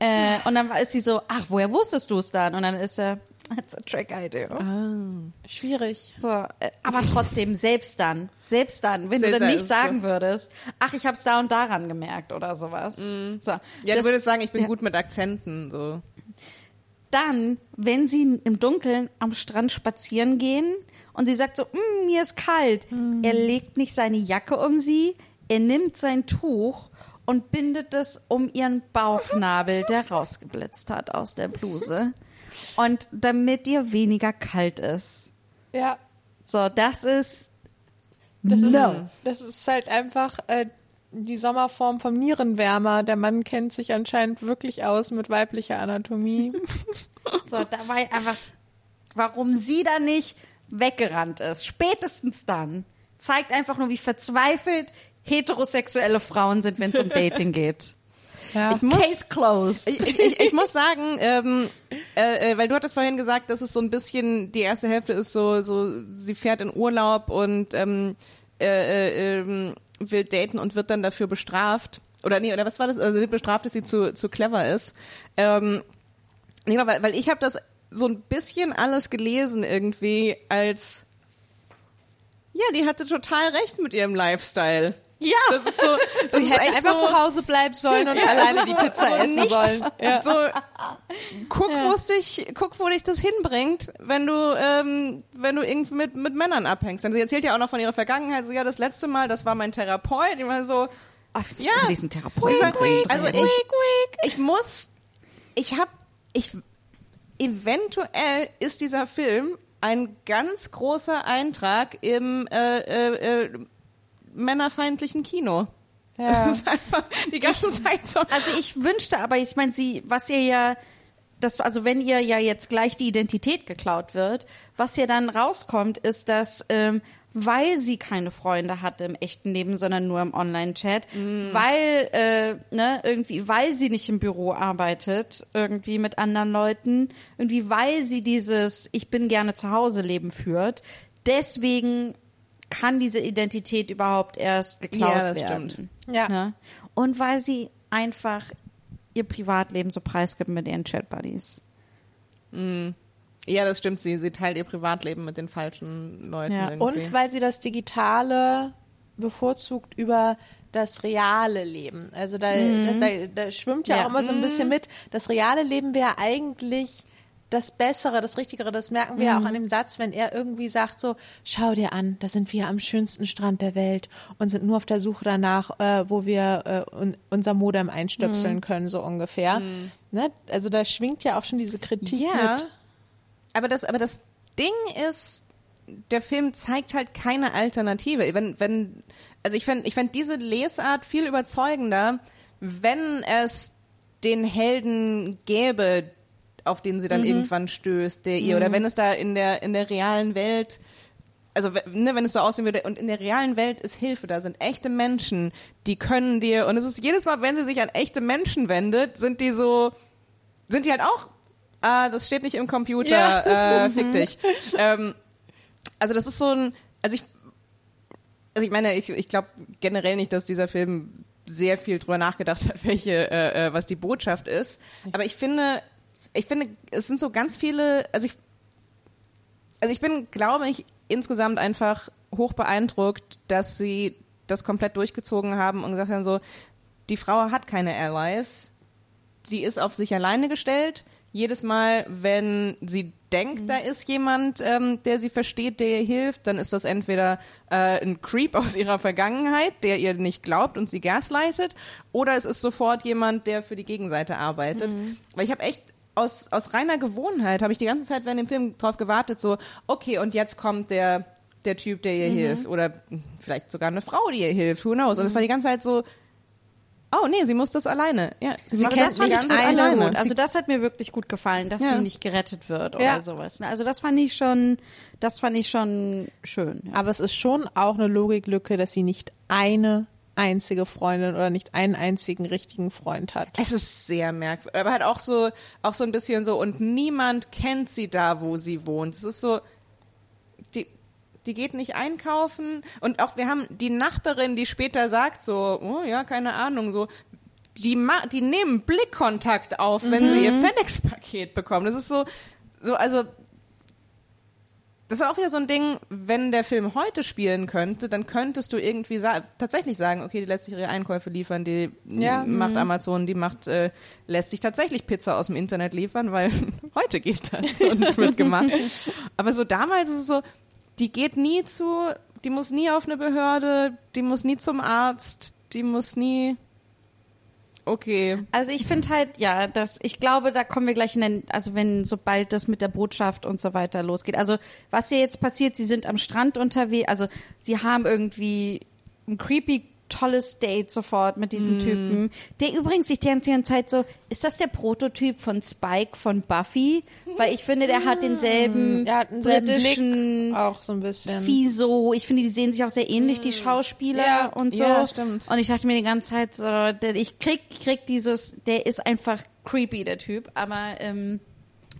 Äh, und dann ist sie so, ach, woher wusstest du es dann? Und dann ist er, that's a trick I do. Schwierig. So, äh, aber trotzdem, selbst dann, selbst dann, wenn du Selbst dann dann nicht ist so. sagen würdest, ach, ich hab's da und daran gemerkt oder sowas. So, Ja, das- du würdest sagen, ich bin gut mit Akzenten, so. Dann, wenn sie im Dunkeln am Strand spazieren gehen und sie sagt so, "Mm, mir ist kalt, er legt nicht seine Jacke um sie, er nimmt sein Tuch und bindet es um ihren Bauchnabel, der rausgeblitzt hat aus der Bluse. Und damit ihr weniger kalt ist. Ja. So, das ist Das ist, No. das ist halt einfach äh, die Sommerform vom Nierenwärmer. Der Mann kennt sich anscheinend wirklich aus mit weiblicher Anatomie. So, da war ich einfach, warum sie da nicht weggerannt ist. Spätestens dann. Zeigt einfach nur, wie verzweifelt heterosexuelle Frauen sind, wenn es um Dating geht. Ja. Ich muss, Case closed. Ich, ich, ich, muss sagen, ähm, äh, äh, weil du hattest vorhin gesagt, dass es so ein bisschen, die erste Hälfte ist so, so sie fährt in Urlaub und ähm, äh, äh, ähm, will daten und wird dann dafür bestraft. Oder nee, oder was war das? Also sie wird bestraft, dass sie zu, zu clever ist. Ähm, nee, weil, weil ich habe das so ein bisschen alles gelesen irgendwie als ja, die hatte total recht mit ihrem Lifestyle. Ja. Das ist so, das Sie ist hätten einfach so, zu Hause bleiben sollen und alleine die Pizza essen nichts. sollen. Ja. So, guck, wo es dich, guck, wo dich das hinbringt, wenn du, ähm, wenn du irgendwie mit, mit Männern abhängst. Denn sie erzählt ja auch noch von ihrer Vergangenheit, so, ja, das letzte Mal, das war mein Therapeut, immer so, Ach, ja, diesen Therapeuten. Dieser- drin. also ich, ich muss, ich hab, ich, eventuell ist dieser Film ein ganz großer Eintrag im äh, äh, äh, männerfeindlichen Kino. Ja. Das ist einfach die ganze Zeit so. Also ich wünschte aber, ich meine, sie, was ihr ja, das, also wenn ihr ja jetzt gleich die Identität geklaut wird, was ja dann rauskommt, ist, dass ähm, weil sie keine Freunde hatte im echten Leben, sondern nur im Online-Chat, weil äh, ne irgendwie, weil sie nicht im Büro arbeitet, irgendwie mit anderen Leuten, irgendwie, weil sie dieses Ich bin gerne zu Hause Leben führt, deswegen kann diese Identität überhaupt erst geklaut Ja, das werden. stimmt. Ja. Ne? Und weil sie einfach ihr Privatleben so preisgibt mit ihren Chat-Buddies. Ja, das stimmt. Sie, sie teilt ihr Privatleben mit den falschen Leuten. Ja. irgendwie. Und weil sie das Digitale bevorzugt über das reale Leben. Also da, das, da, da schwimmt ja, Ja. auch immer so ein bisschen mit. Das reale Leben wäre eigentlich das Bessere, das Richtigere. Das merken wir ja auch an dem Satz, wenn er irgendwie sagt so, schau dir an, da sind wir am schönsten Strand der Welt und sind nur auf der Suche danach, äh, wo wir äh, un unser Modem einstöpseln können, so ungefähr. Ne? Also da schwingt ja auch schon diese Kritik Ja. mit. Aber das, aber das Ding ist, der Film zeigt halt keine Alternative. Wenn, wenn, also ich fände ich fänd diese Lesart viel überzeugender, wenn es den Helden gäbe, auf den sie dann irgendwann stößt, der ihr, oder wenn es da in der, in der realen Welt, also ne, wenn es so aussehen würde, und in der realen Welt ist Hilfe, da sind echte Menschen, die können dir, und es ist jedes Mal, wenn sie sich an echte Menschen wendet, sind die so, sind die halt auch, ah, das steht nicht im Computer, äh, fick dich. ähm, also das ist so ein, also ich, also ich meine, ich, ich glaube generell nicht, dass dieser Film sehr viel drüber nachgedacht hat, welche, äh, äh, was die Botschaft ist. Aber ich finde, ich finde, es sind so ganz viele, also ich, also ich bin, glaube ich, insgesamt einfach hoch beeindruckt, dass sie das komplett durchgezogen haben und gesagt haben so, die Frau hat keine Allies, die ist auf sich alleine gestellt. Jedes Mal, wenn sie denkt, da ist jemand, ähm, der sie versteht, der ihr hilft, dann ist das entweder äh, ein Creep aus ihrer Vergangenheit, der ihr nicht glaubt und sie gaslightet, oder es ist sofort jemand, der für die Gegenseite arbeitet. Weil ich habe echt aus, aus reiner Gewohnheit, habe ich die ganze Zeit während dem Film drauf gewartet, so, okay, und jetzt kommt der, der Typ, der ihr hilft, oder vielleicht sogar eine Frau, die ihr hilft, who knows. Und es war die ganze Zeit so, Oh nee, sie muss das alleine. Ja, Sie macht kennt das mich ganz nicht alleine. gut. Also das hat mir wirklich gut gefallen, dass Ja. sie nicht gerettet wird oder Ja. sowas. Also das fand ich schon, das fand ich schon schön. Ja. Aber es ist schon auch eine Logiklücke, dass sie nicht eine einzige Freundin oder nicht einen einzigen richtigen Freund hat. Es ist sehr merkwürdig, aber halt auch so, auch so ein bisschen so, und niemand kennt sie da, wo sie wohnt. Es ist so, die, die geht nicht einkaufen und auch wir haben die Nachbarin, die später sagt so, oh ja, keine Ahnung, so, die, ma die nehmen Blickkontakt auf, wenn sie ihr FedEx-Paket bekommen. Das ist so, so, also, das ist auch wieder so ein Ding, wenn der Film heute spielen könnte, dann könntest du irgendwie sa tatsächlich sagen, okay, die lässt sich ihre Einkäufe liefern, die Ja. macht Amazon, die macht, äh, lässt sich tatsächlich Pizza aus dem Internet liefern, weil heute geht das und wird gemacht. Aber so damals ist es so, die geht nie zu, die muss nie auf eine Behörde, die muss nie zum Arzt, die muss nie, okay. Also ich finde halt, ja, dass ich glaube, da kommen wir gleich in den, also wenn sobald das mit der Botschaft und so weiter losgeht. Also was hier jetzt passiert, sie sind am Strand unterwegs, also sie haben irgendwie ein creepy tolles Date sofort mit diesem Typen, der übrigens sich die ganze Zeit so, ist das der Prototyp von Spike von Buffy? Weil ich finde, der hat denselben Er hat britischen Blick auch so ein bisschen. Fiso. Ich finde, die sehen sich auch sehr ähnlich, die Schauspieler Ja, und so. ja, stimmt. Und ich dachte mir die ganze Zeit so, der, ich krieg, krieg dieses, der ist einfach creepy, der Typ. Aber ähm,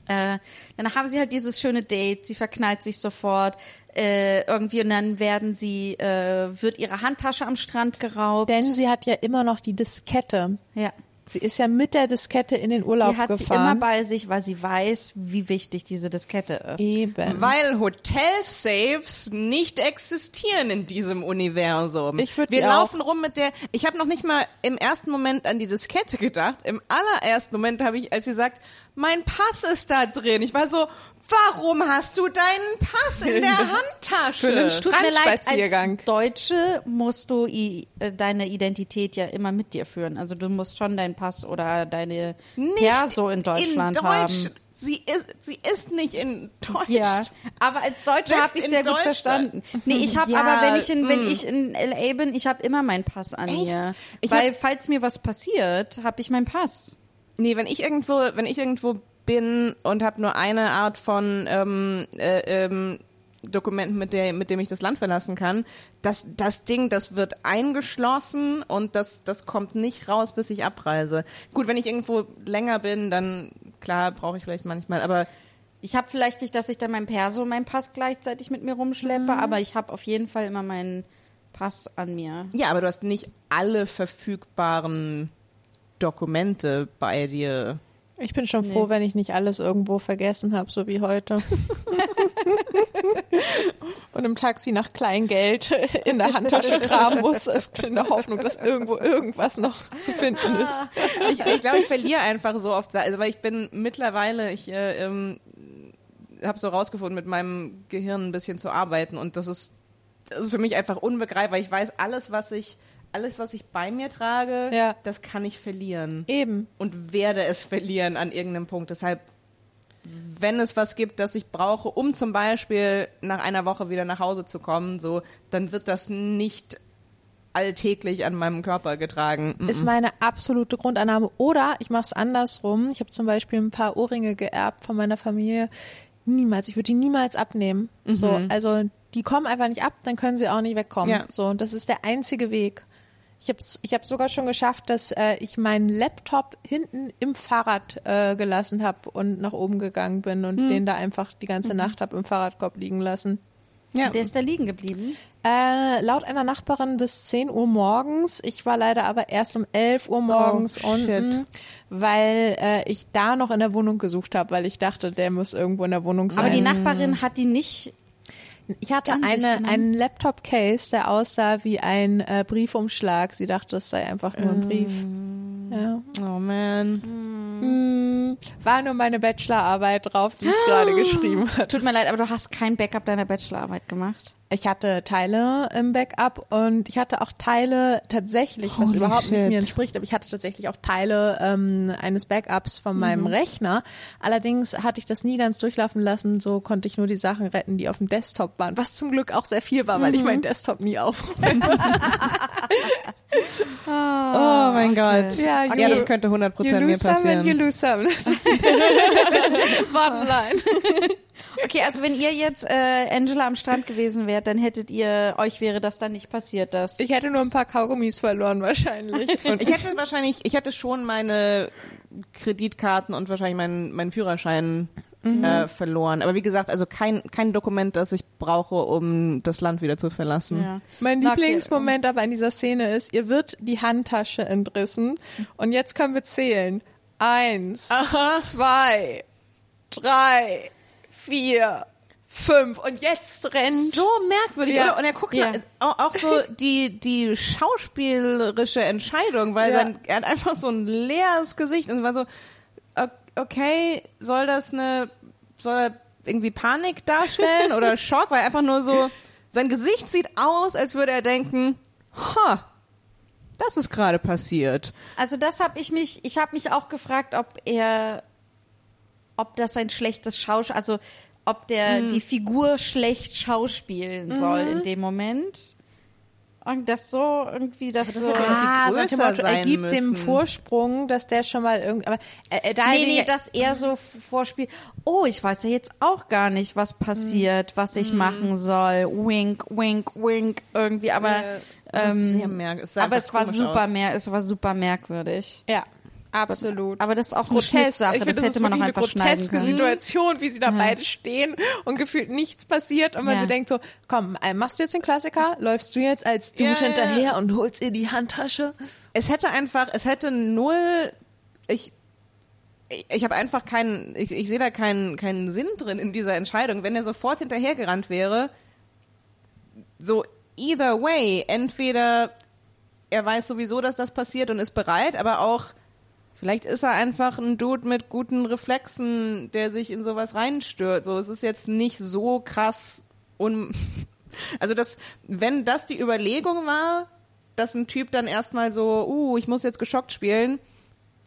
äh, dann haben sie halt dieses schöne Date, sie verknallt sich sofort äh, irgendwie und dann werden sie, äh, wird ihre Handtasche am Strand geraubt. Denn sie hat ja immer noch die Diskette ja. Sie ist ja mit der Diskette in den Urlaub Die hat sie immer gefahren. bei sich, weil sie weiß, wie wichtig diese Diskette ist. Eben. Weil Hotel-Safes nicht existieren in diesem Universum. Ich würd Wir laufen rum mit der. Ich habe noch nicht mal im ersten Moment an die Diskette gedacht. Im allerersten Moment habe ich, als sie sagt, mein Pass ist da drin. Ich war so, warum hast du deinen Pass in der Handtasche? Für einen Strandspaziergang. als Deutsche musst du i, äh, deine Identität ja immer mit dir führen. Also du musst schon deinen Pass oder deine nicht Perso in Deutschland in Deutsch. haben. Sie ist, sie ist nicht in Deutsch. Ja, aber als Deutsche habe ich sehr gut verstanden. Nee, ich habe Ja, aber wenn ich in wenn mm. ich in LA bin, ich habe immer meinen Pass an Echt? mir, Ich weil falls mir was passiert, habe ich meinen Pass. Nee, wenn ich irgendwo, wenn ich irgendwo bin und habe nur eine Art von ähm, äh, ähm, Dokument, mit, der, mit dem ich das Land verlassen kann, das, das Ding, das wird eingeschlossen und das, das kommt nicht raus, bis ich abreise. Gut, wenn ich irgendwo länger bin, dann klar brauche ich vielleicht manchmal, aber Ich habe vielleicht nicht, dass ich dann mein Perso, mein Pass gleichzeitig mit mir rumschleppe, aber ich habe auf jeden Fall immer meinen Pass an mir. ja, aber du hast nicht alle verfügbaren Dokumente bei dir. Ich bin schon froh, wenn ich nicht alles irgendwo vergessen habe, so wie heute. Und im Taxi nach Kleingeld in der Handtasche graben muss, in der Hoffnung, dass irgendwo irgendwas noch zu finden ist. ich, ich glaube, ich verliere einfach so oft, also weil ich bin mittlerweile, ich äh, ähm, habe so rausgefunden, mit meinem Gehirn ein bisschen zu arbeiten und das ist, das ist für mich einfach unbegreifbar. Ich weiß, alles, was ich, alles, was ich bei mir trage, Ja. das kann ich verlieren Eben. und werde es verlieren an irgendeinem Punkt. Deshalb, wenn es was gibt, das ich brauche, um zum Beispiel nach einer Woche wieder nach Hause zu kommen, so, dann wird das nicht alltäglich an meinem Körper getragen. Mm, Ist meine absolute Grundannahme. Oder ich mache es andersrum. Ich habe zum Beispiel ein paar Ohrringe geerbt von meiner Familie. Niemals. Ich würde die niemals abnehmen. So, also die kommen einfach nicht ab, dann können sie auch nicht wegkommen. Ja. So, und das ist der einzige Weg. Ich habe es ich hab's sogar schon geschafft, dass äh, ich meinen Laptop hinten im Fahrrad äh, gelassen habe und nach oben gegangen bin und den da einfach die ganze Nacht habe im Fahrradkorb liegen lassen. Ja. Der ist da liegen geblieben. Äh, laut einer Nachbarin bis 10 Uhr morgens. Ich war leider aber erst um 11 Uhr morgens Oh, unten, weil äh, ich da noch in der Wohnung gesucht habe, weil ich dachte, der muss irgendwo in der Wohnung sein. Aber die Nachbarin hat die nicht. Ich hatte eine, einen Laptop-Case, der aussah wie ein äh, Briefumschlag. Sie dachte, es sei einfach nur ein Brief. Ja. Oh man. Mm, war nur meine Bachelorarbeit drauf, die ich gerade geschrieben hatte. Tut mir leid, aber du hast kein Backup deiner Bachelorarbeit gemacht. Ich hatte Teile im Backup und ich hatte auch Teile tatsächlich, was Holy überhaupt nicht shit. mir entspricht, aber ich hatte tatsächlich auch Teile ähm, eines Backups von meinem Rechner. Allerdings hatte ich das nie ganz durchlaufen lassen, so konnte ich nur die Sachen retten, die auf dem Desktop waren, was zum Glück auch sehr viel war, weil ich meinen Desktop nie aufräume. Oh mein Gott. Ja, ja, das könnte 100% you mir lose some and you passieren. lose some. Das ist die Bottomline. Okay, also wenn ihr jetzt äh, Angela am Strand gewesen wärt, dann hättet ihr, euch wäre das dann nicht passiert, dass. Ich hätte nur ein paar Kaugummis verloren wahrscheinlich. Und Ich hätte wahrscheinlich, ich hätte schon meine Kreditkarten und wahrscheinlich meinen, meinen Führerschein äh, verloren. Aber wie gesagt, also kein, kein Dokument, das ich brauche, um das Land wieder zu verlassen. ja. Mein. Lieblingsmoment aber in dieser Szene ist, ihr wird die Handtasche entrissen und jetzt können wir zählen. Eins, zwei, drei, vier, fünf und jetzt rennt. So merkwürdig, Ja. oder? Und er guckt Ja. auch, auch so die, die schauspielerische Entscheidung, weil Ja. sein, er hat einfach so ein leeres Gesicht und war so, okay, soll das eine, soll er irgendwie Panik darstellen oder Schock, weil einfach nur so, sein Gesicht sieht aus, als würde er denken, ha, das ist gerade passiert. Also das habe ich mich, ich habe mich auch gefragt, ob er, ob das ein schlechtes Schauspiel, also ob der Hm. die Figur schlecht schauspielen soll Mhm. in dem Moment. Und das so irgendwie, das, das so. ja irgendwie Ah, so dem größer Motto, er gibt dem müssen. Vorsprung, dass der schon mal irgendwie, aber äh, äh, da Nee, nee, dass er so vorspielt, oh, ich weiß ja jetzt auch gar nicht, was passiert, was Hm. ich machen soll. Wink, wink, wink, irgendwie, aber, Äh, ähm, aber es war super aus. mehr, es war super merkwürdig. ja. Absolut. Aber das ist auch eine grotesk. Schnittsache, Ich finde, das das hätte ist man wirklich einfach eine schneiden können. Situation, wie sie da beide stehen und gefühlt nichts passiert und man Ja. so denkt so, komm, äh, machst du jetzt den Klassiker? Läufst du jetzt als Dude Ja, ja, ja. hinterher und holst ihr die Handtasche? es hätte einfach, es hätte null, ich, ich, ich habe einfach keinen, ich, ich sehe da keinen, keinen Sinn drin in dieser Entscheidung. Wenn er sofort hinterhergerannt wäre, so either way, entweder er weiß sowieso, dass das passiert und ist bereit, aber auch vielleicht ist er einfach ein Dude mit guten Reflexen, der sich in sowas reinstört. So, es ist jetzt nicht so krass un also das, wenn das die Überlegung war, dass ein Typ dann erstmal so, uh, ich muss jetzt geschockt spielen,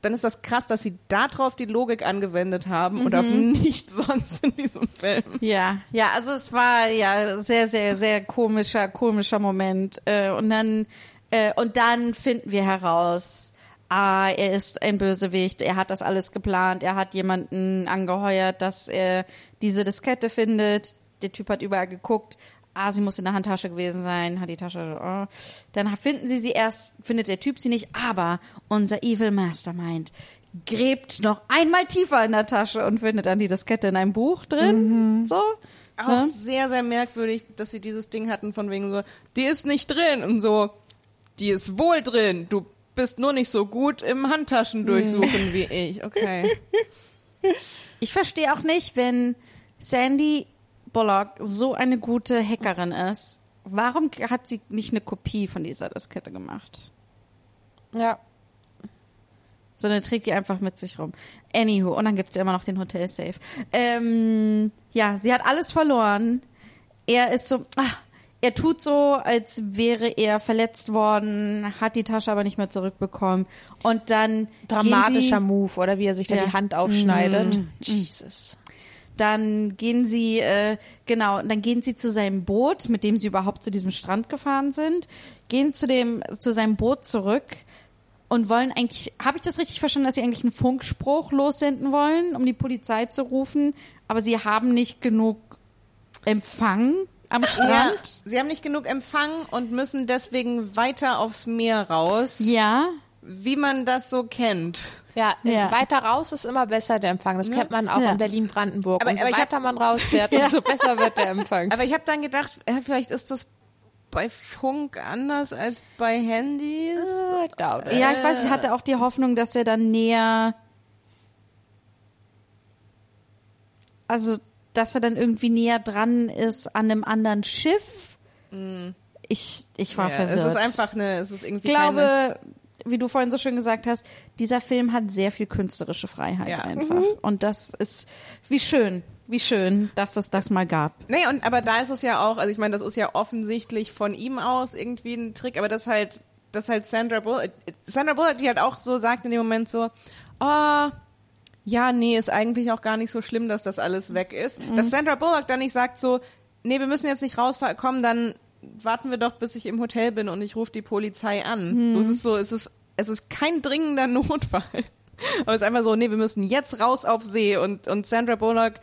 dann ist das krass, dass sie darauf die Logik angewendet haben und auf nichts sonst in diesem Film. Ja, ja, also es war ja sehr, sehr, sehr komischer, komischer Moment. Äh, und dann äh, und dann finden wir heraus, ah, er ist ein Bösewicht, er hat das alles geplant, er hat jemanden angeheuert, dass er diese Diskette findet. Der Typ hat überall geguckt. Ah, sie muss in der Handtasche gewesen sein, hat die Tasche. Oh. Dann finden sie sie erst, findet der Typ sie nicht, aber unser Evil Mastermind gräbt noch einmal tiefer in der Tasche und findet dann die Diskette in einem Buch drin. So. Auch Ne? sehr, sehr merkwürdig, dass sie dieses Ding hatten von wegen so, die ist nicht drin und so, die ist wohl drin, du bist nur nicht so gut im Handtaschen durchsuchen wie ich. Okay. Ich verstehe auch nicht, wenn Sandy Bullock so eine gute Hackerin ist, warum hat sie nicht eine Kopie von dieser Diskette gemacht? Ja. Sondern trägt die einfach mit sich rum. Anywho, und dann gibt's ja immer noch den Hotel-Safe. Ähm, ja, sie hat alles verloren. Er ist so, ah, er tut so, als wäre er verletzt worden, hat die Tasche aber nicht mehr zurückbekommen. Und dann Dramatischer sie, Move, oder wie er sich da Ja. die Hand aufschneidet. Jesus. Dann gehen sie, äh, genau, dann gehen sie zu seinem Boot, mit dem sie überhaupt zu diesem Strand gefahren sind, gehen zu dem, zu seinem Boot zurück und wollen eigentlich, habe ich das richtig verstanden, dass sie eigentlich einen Funkspruch lossenden wollen, um die Polizei zu rufen, aber sie haben nicht genug Empfang am Ja, Strand? sie haben nicht genug Empfang und müssen deswegen weiter aufs Meer raus, Ja. wie man das so kennt. Ja, Ja. weiter raus ist immer besser der Empfang. Das kennt man auch Ja. in Berlin-Brandenburg. Aber- Umso aber ich hab- weiter man rausfährt, umso besser wird der Empfang. Aber ich habe dann gedacht, äh, vielleicht ist das bei Funk anders als bei Handys. Glaube. Ja, ich weiß, ich hatte auch die Hoffnung, dass er dann näher, also, dass er dann irgendwie näher dran ist an einem anderen Schiff. Ich, ich war Ja, verwirrt. es ist einfach eine, es ist irgendwie ich glaube, wie du vorhin so schön gesagt hast, dieser Film hat sehr viel künstlerische Freiheit Ja. einfach. Und das ist, wie schön, wie schön, dass es das mal gab. Nee, und aber da ist es ja auch, also ich meine, das ist ja offensichtlich von ihm aus irgendwie ein Trick, aber das halt, das halt Sandra Bullock, Sandra Bullock, die halt auch so sagt in dem Moment so, oh, ja, nee, ist eigentlich auch gar nicht so schlimm, dass das alles weg ist. Dass Sandra Bullock dann nicht sagt so, nee, wir müssen jetzt nicht rauskommen, dann warten wir doch, bis ich im Hotel bin und ich rufe die Polizei an. So, es ist so, es ist, es ist kein dringender Notfall. Aber es ist einfach so, nee, wir müssen jetzt raus auf See und, und Sandra Bullock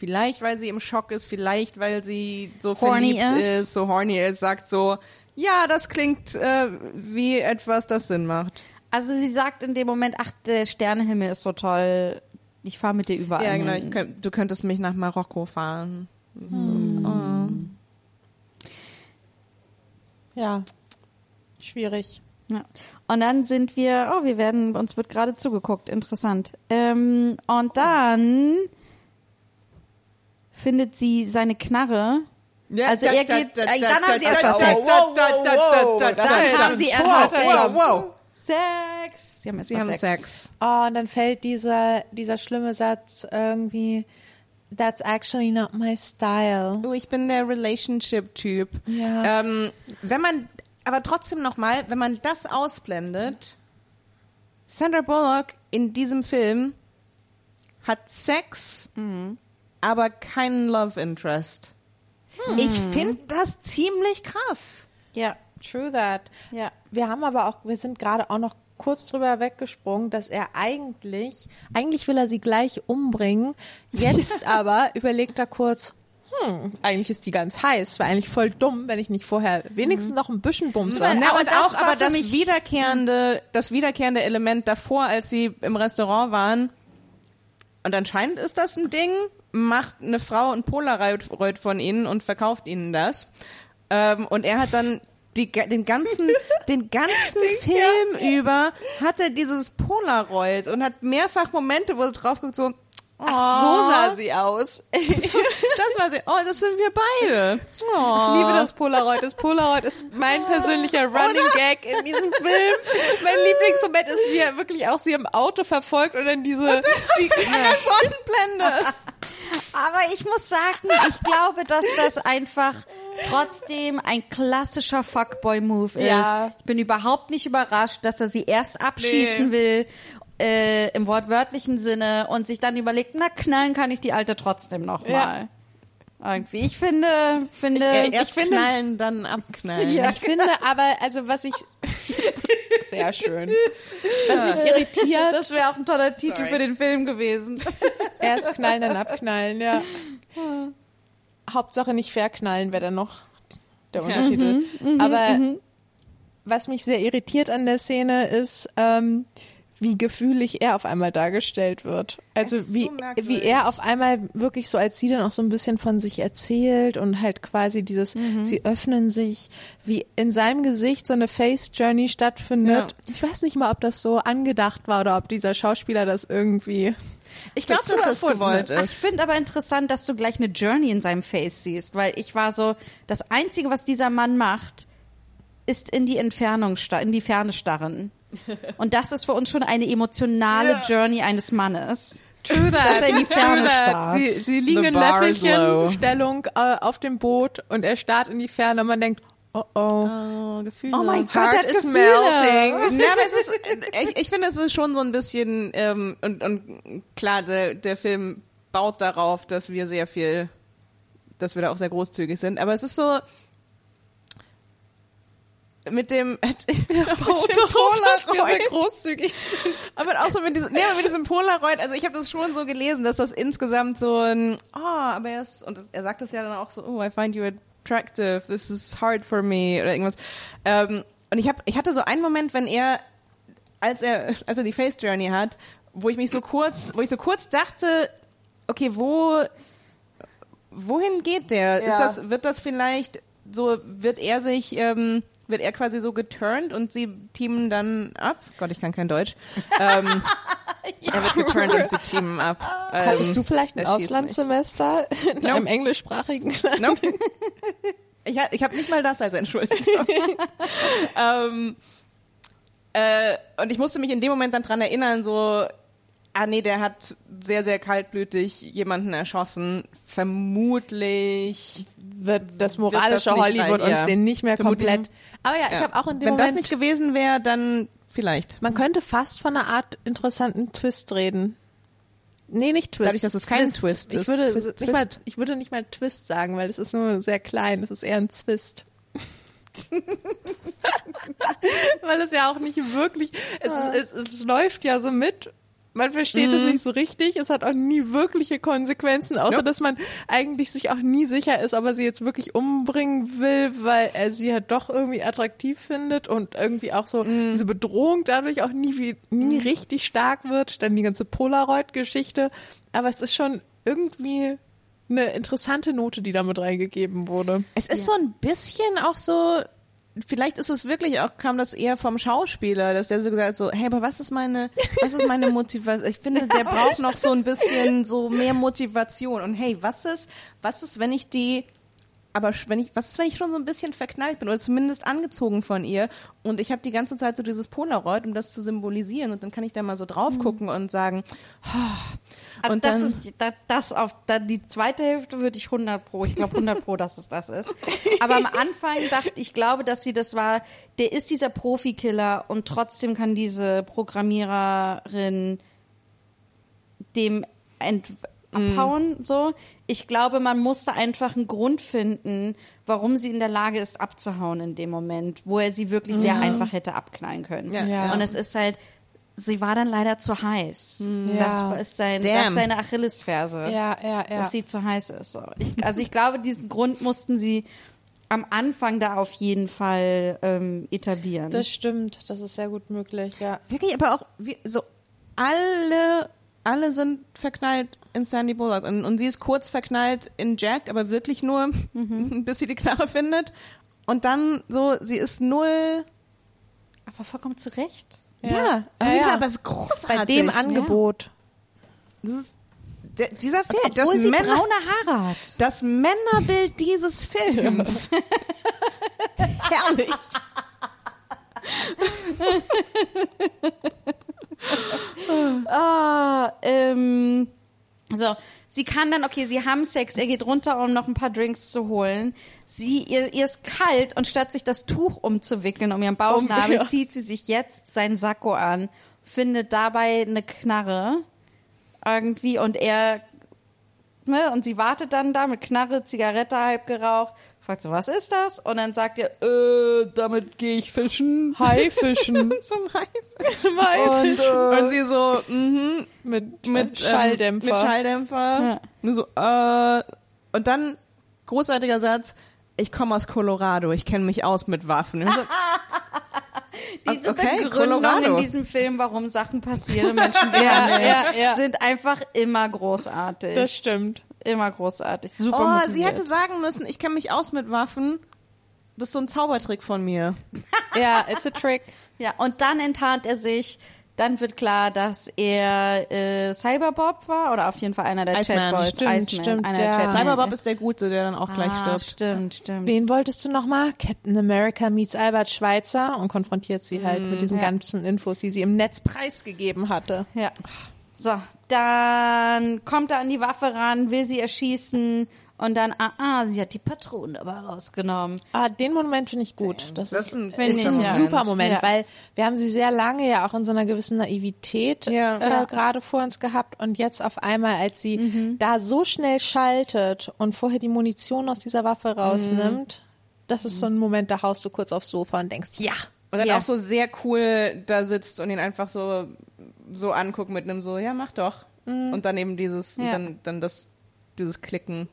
Vielleicht, weil sie im Schock ist, vielleicht, weil sie so Horny verliebt ist. ist. so horny ist, sagt so, ja, das klingt äh, wie etwas, das Sinn macht. Also sie sagt in dem Moment, ach, der Sternehimmel ist so toll. Ich fahre mit dir überall. Ja, genau, könnt, du könntest mich nach Marokko fahren. Ja. Schwierig. Ja. Und dann sind wir, oh, wir werden, uns wird gerade zugeguckt, interessant. Ähm, und dann findet sie seine Knarre. Also er geht, äh, dann haben sie erstmal Sex. Dann haben sie erstmal wow, wow, Sex. wow. Sex. Sie haben erstmal Sex. Sex. Oh, und dann fällt dieser, dieser schlimme Satz irgendwie, that's actually not my style. Oh, ich bin der Relationship-Typ. Ja. Ähm, wenn man, aber trotzdem nochmal, wenn man das ausblendet, Sandra Bullock in diesem Film hat Sex, aber keinen Love Interest. Ich finde das ziemlich krass. Ja, True that. ja. Wir haben aber auch, wir sind gerade auch noch kurz drüber weggesprungen, dass er eigentlich, eigentlich will er sie gleich umbringen. Jetzt aber überlegt er kurz, hm, eigentlich ist die ganz heiß. War eigentlich voll dumm, wenn ich nicht vorher wenigstens noch ein bisschen bumse. Na, aber und das auch aber das wiederkehrende, das wiederkehrende Element davor, als sie im Restaurant waren. Und anscheinend ist das ein Ding, macht eine Frau ein Polaroid von ihnen und verkauft ihnen das. Ähm, und er hat dann die, den ganzen, den ganzen Film über hat er dieses Polaroid und hat mehrfach Momente, wo er drauf guckt, so, Ach, so sah sie aus. das war sie, oh, das sind wir beide. Oh. Ich liebe das Polaroid. Das Polaroid ist mein persönlicher Running Gag in diesem Film. Mein Lieblingsmoment ist, wie er wirklich auch sie im Auto verfolgt und dann diese, die, Sonnenblende. Aber ich muss sagen, ich glaube, dass das einfach trotzdem ein klassischer Fuckboy-Move ist. Ja. Ich bin überhaupt nicht überrascht, dass er sie erst abschießen will, äh, im wortwörtlichen Sinne, und sich dann überlegt, na, knallen kann ich die Alte trotzdem noch Ja. mal. Irgendwie. Ich finde, finde, Erst finde- knallen, dann abknallen. Ich finde aber, also was ich, sehr schön. Was mich irritiert, das wäre auch ein toller Titel für den Film gewesen. erst knallen, dann abknallen, ja. Hauptsache nicht verknallen wäre dann noch der Untertitel. Aber was mich sehr irritiert an der Szene ist, ähm, wie gefühlig er auf einmal dargestellt wird. Also ist wie, so wie er auf einmal wirklich so als sie dann auch so ein bisschen von sich erzählt und halt quasi dieses, sie öffnen sich, wie in seinem Gesicht so eine Face Journey stattfindet. Ja. Ich weiß nicht mal, ob das so angedacht war oder ob dieser Schauspieler das irgendwie Ich glaube, dass das gewollt Ach, Ich ist. finde aber interessant, dass du gleich eine Journey in seinem Face siehst, weil ich war so, das Einzige, was dieser Mann macht, ist in die Entfernung, in die Ferne starren. Und das ist für uns schon eine emotionale Journey eines Mannes. True that. Dass er in die Ferne starrt. Sie, sie liegen The in. Löffelchen-Stellung äh, auf dem Boot und er starrt in die Ferne und man denkt, oh oh. Oh, Gefühle. Oh mein Gott, Heart er is Gefühle. melting. Ja, aber es ist, ich, ich finde, es ist schon so ein bisschen, ähm, und, und klar, der, der Film baut darauf, dass wir sehr viel, dass wir da auch sehr großzügig sind, aber es ist so, mit dem, mit dem Polaroid, großzügig aber auch so mit diesem, nee, mit diesem Polaroid, also ich habe das schon so gelesen, dass das insgesamt so ein, oh, aber er ist, und das, er sagt das ja dann auch so, oh, I find you attractive, this is hard for me, oder irgendwas. Ähm, und ich hab, ich hatte so einen Moment, wenn er, als er, als er die Face Journey hat, wo ich mich so kurz, wo ich so kurz dachte, okay, wo, wohin geht der? Ja. Ist das, wird das vielleicht so, wird er sich, ähm, wird er quasi so geturnt und sie teamen dann ab? Gott, ich kann kein Deutsch. Ähm, Er wird geturnt und sie teamen ab. Hattest Ähm, du vielleicht ein er Auslandssemester in Nope. einem englischsprachigen Land? Nope. Ich, ha- ich habe nicht mal das als Entschuldigung. ähm, äh, und ich musste mich in dem Moment dann dran erinnern, so, ah nee, der hat sehr, sehr kaltblütig jemanden erschossen. Vermutlich. Wird das Wird moralische das nicht Hollywood rein- uns ja. den nicht mehr Vermutlich- komplett. Aber ja, ich Ja. habe auch in dem Wenn das Moment. nicht gewesen wäre, dann vielleicht. man könnte fast von einer Art interessanten Twist reden. Nee, nicht Twist. Dadurch, dass es kein Twist Ich ist. würde, Twist- nicht Twist. Mal, ich würde nicht mal Twist sagen, weil es ist nur sehr klein. Es ist eher ein Twist. weil es ja auch nicht wirklich, es, ist, es, es läuft ja so mit. Man versteht es nicht so richtig. Es hat auch nie wirkliche Konsequenzen, außer Ja. dass man eigentlich sich auch nie sicher ist, ob er sie jetzt wirklich umbringen will, weil er sie ja doch irgendwie attraktiv findet und irgendwie auch so diese Bedrohung dadurch auch nie, wie, nie richtig stark wird. Dann die ganze Polaroid-Geschichte. Aber es ist schon irgendwie eine interessante Note, die damit reingegeben wurde. Es ist so ein bisschen auch so, vielleicht ist es wirklich auch, kam das eher vom Schauspieler, dass der so gesagt hat, so, hey, aber was ist meine, was ist meine Motivation? Ich finde, der braucht noch so ein bisschen so mehr Motivation. Und hey, was ist, was ist, wenn ich die, aber wenn ich, was ist, wenn ich schon so ein bisschen verknallt bin oder zumindest angezogen von ihr und ich habe die ganze Zeit so dieses Polaroid, um das zu symbolisieren und dann kann ich da mal so drauf gucken und sagen, Aber Und das dann- ist da, das auf da, die zweite Hälfte würde ich 100 pro. Ich glaube 100 pro, dass es das ist. Aber am Anfang dachte ich, glaube, dass sie das war. Der ist dieser Profikiller und trotzdem kann diese Programmiererin dem ent abhauen. So, ich glaube, man musste einfach einen Grund finden, warum sie in der Lage ist, abzuhauen in dem Moment, wo er sie wirklich sehr einfach hätte abknallen können. Ja. Ja. Und es ist halt sie war dann leider zu heiß. Ja. Das ist sein, das ist seine Achillesferse. Ja, ja, ja. Dass sie zu heiß ist. Ich, also ich glaube, diesen Grund mussten sie am Anfang da auf jeden Fall ähm, etablieren. Das stimmt, das ist sehr gut möglich, ja. Wirklich, aber auch wie, so alle, alle sind verknallt in Sandy Bullock und, und sie ist kurz verknallt in Jack, aber wirklich nur, bis sie die Knarre findet. Und dann so, sie ist null. Aber vollkommen zu Recht. Ja, aber, Ja, aber es ist großartig. Bei dem Angebot. Das ist, der, dieser Film, das, Obwohl sie Männer, braune Haare hat. das Männerbild dieses Films. Herrlich. Ah, ähm, so, sie kann dann, okay, sie haben Sex, er geht runter, um noch ein paar Drinks zu holen. Sie, ihr, ihr ist kalt und statt sich das Tuch umzuwickeln um ihren Bauchnabel, ja. zieht sie sich jetzt seinen Sakko an, findet dabei eine Knarre irgendwie und er, ne, und sie wartet dann da mit Knarre, Zigarette halb geraucht, fragt so, was ist das? Und dann sagt er, äh, damit gehe ich fischen. Haifischen. Zum Haifisch. Und, und sie so, mhm, mit, mit mit Schalldämpfer. Ähm, mit Schalldämpfer. Ja. So, äh, und dann großartiger Satz. Ich komme aus Colorado, ich kenne mich aus mit Waffen. So, Diese Okay, Begründung Colorado. in diesem Film, warum Sachen passieren, Menschen Ja, ja, ja. sind einfach immer großartig. Das stimmt. Immer großartig. Super oh, motiviert. sie hätte sagen müssen, ich kenne mich aus mit Waffen. Das ist so ein Zaubertrick von mir. Ja, it's a trick. Ja, und dann enttarnt er sich. Dann wird klar, dass er äh, Cyberbob war oder auf jeden Fall einer der Iceman. Chatboys. Stimmt, Iceman, stimmt, einer ja. der. Cyberbob ist der Gute, der dann auch gleich ah, stirbt. Stimmt, stimmt. Wen wolltest du nochmal? Captain America meets Albert Schweitzer und konfrontiert sie halt mit diesen ja. ganzen Infos, die sie im Netz preisgegeben hatte. Ja. So, dann kommt er an die Waffe ran, will sie erschießen und dann, ah, ah, sie hat die Patronen aber rausgenommen. Ah, den Moment finde ich gut. Das, Das ist ein ist ich, ein ja. super Moment, Ja. weil wir haben sie sehr lange ja auch in so einer gewissen Naivität Ja. äh, gerade vor uns gehabt und jetzt auf einmal, als sie da so schnell schaltet und vorher die Munition aus dieser Waffe rausnimmt, das ist so ein Moment, da haust du kurz aufs Sofa und denkst, ja. Und dann Ja. auch so sehr cool da sitzt und ihn einfach so, so anguckt mit einem so, ja, mach doch. Und dann eben dieses, Ja. dann, dann das, dieses Klicken.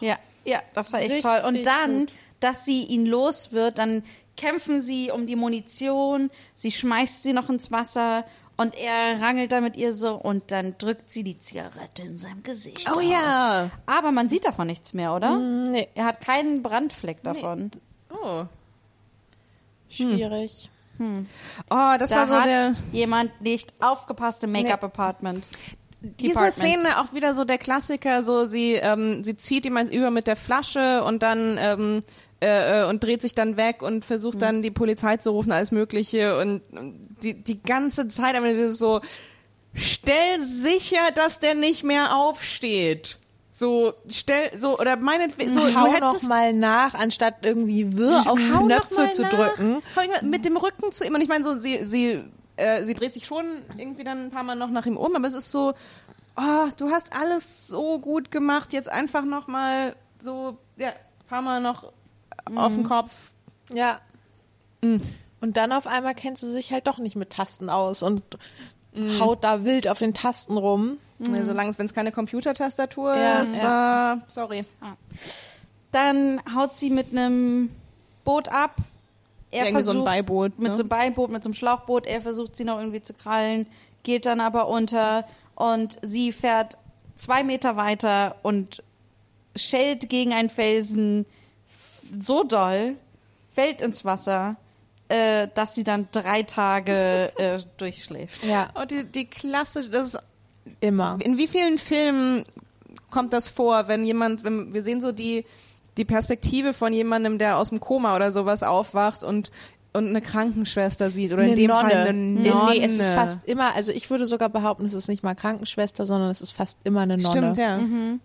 Ja, ja, das war echt Richtig toll. Und dann, gut. dass sie ihn los wird, dann kämpfen sie um die Munition, sie schmeißt sie noch ins Wasser und er rangelt da mit ihr so und dann drückt sie die Zigarette in seinem Gesicht. Oh aus. ja. Aber man sieht davon nichts mehr, oder? Nee, Er hat keinen Brandfleck davon. Oh. schwierig. Oh, das Da war so hat der. jemand nicht aufgepasst im Make-up-Apartment. Diese Department. Szene auch wieder so der Klassiker, so sie, ähm, sie zieht ihm eins über mit der Flasche und dann ähm, äh, äh, und dreht sich dann weg und versucht dann die Polizei zu rufen, alles Mögliche und, und die, die ganze Zeit aber dieses so, stell sicher, dass der nicht mehr aufsteht. So, stell, so, oder meinetwegen, so, Hau du noch mal nach, anstatt irgendwie wirr auf Knöpfe zu nach. drücken. Mit dem Rücken zu ihm. Und ich meine, so, sie, sie, äh, sie dreht sich schon irgendwie dann ein paar Mal noch nach ihm um, aber es ist so, oh, du hast alles so gut gemacht, jetzt einfach noch mal so, ja, ein paar Mal noch auf den Kopf. Ja. Und dann auf einmal kennt sie sich halt doch nicht mit Tasten aus und haut da wild auf den Tasten rum. Mhm. Solange wenn es keine Computertastatur Ja, ist, Äh, sorry. Dann haut sie mit einem Boot ab. Er Irgendwie so ein Beiboot, Mit ne? so einem Beiboot, mit so einem Schlauchboot. Er versucht sie noch irgendwie zu krallen, geht dann aber unter und sie fährt zwei Meter weiter und schellt gegen einen Felsen so doll, fällt ins Wasser, äh, dass sie dann drei Tage äh, durchschläft. Ja, Und die, die klassische, das ist immer. In wie vielen Filmen kommt das vor, wenn jemand, wenn wir sehen so die, die Perspektive von jemandem, der aus dem Koma oder sowas aufwacht und, und eine Krankenschwester sieht oder in dem Fall eine Nee, Nonne. Nee, es ist fast immer, also ich würde sogar behaupten, es ist nicht mal Krankenschwester, sondern es ist fast immer eine Nonne. Stimmt, ja. Mhm.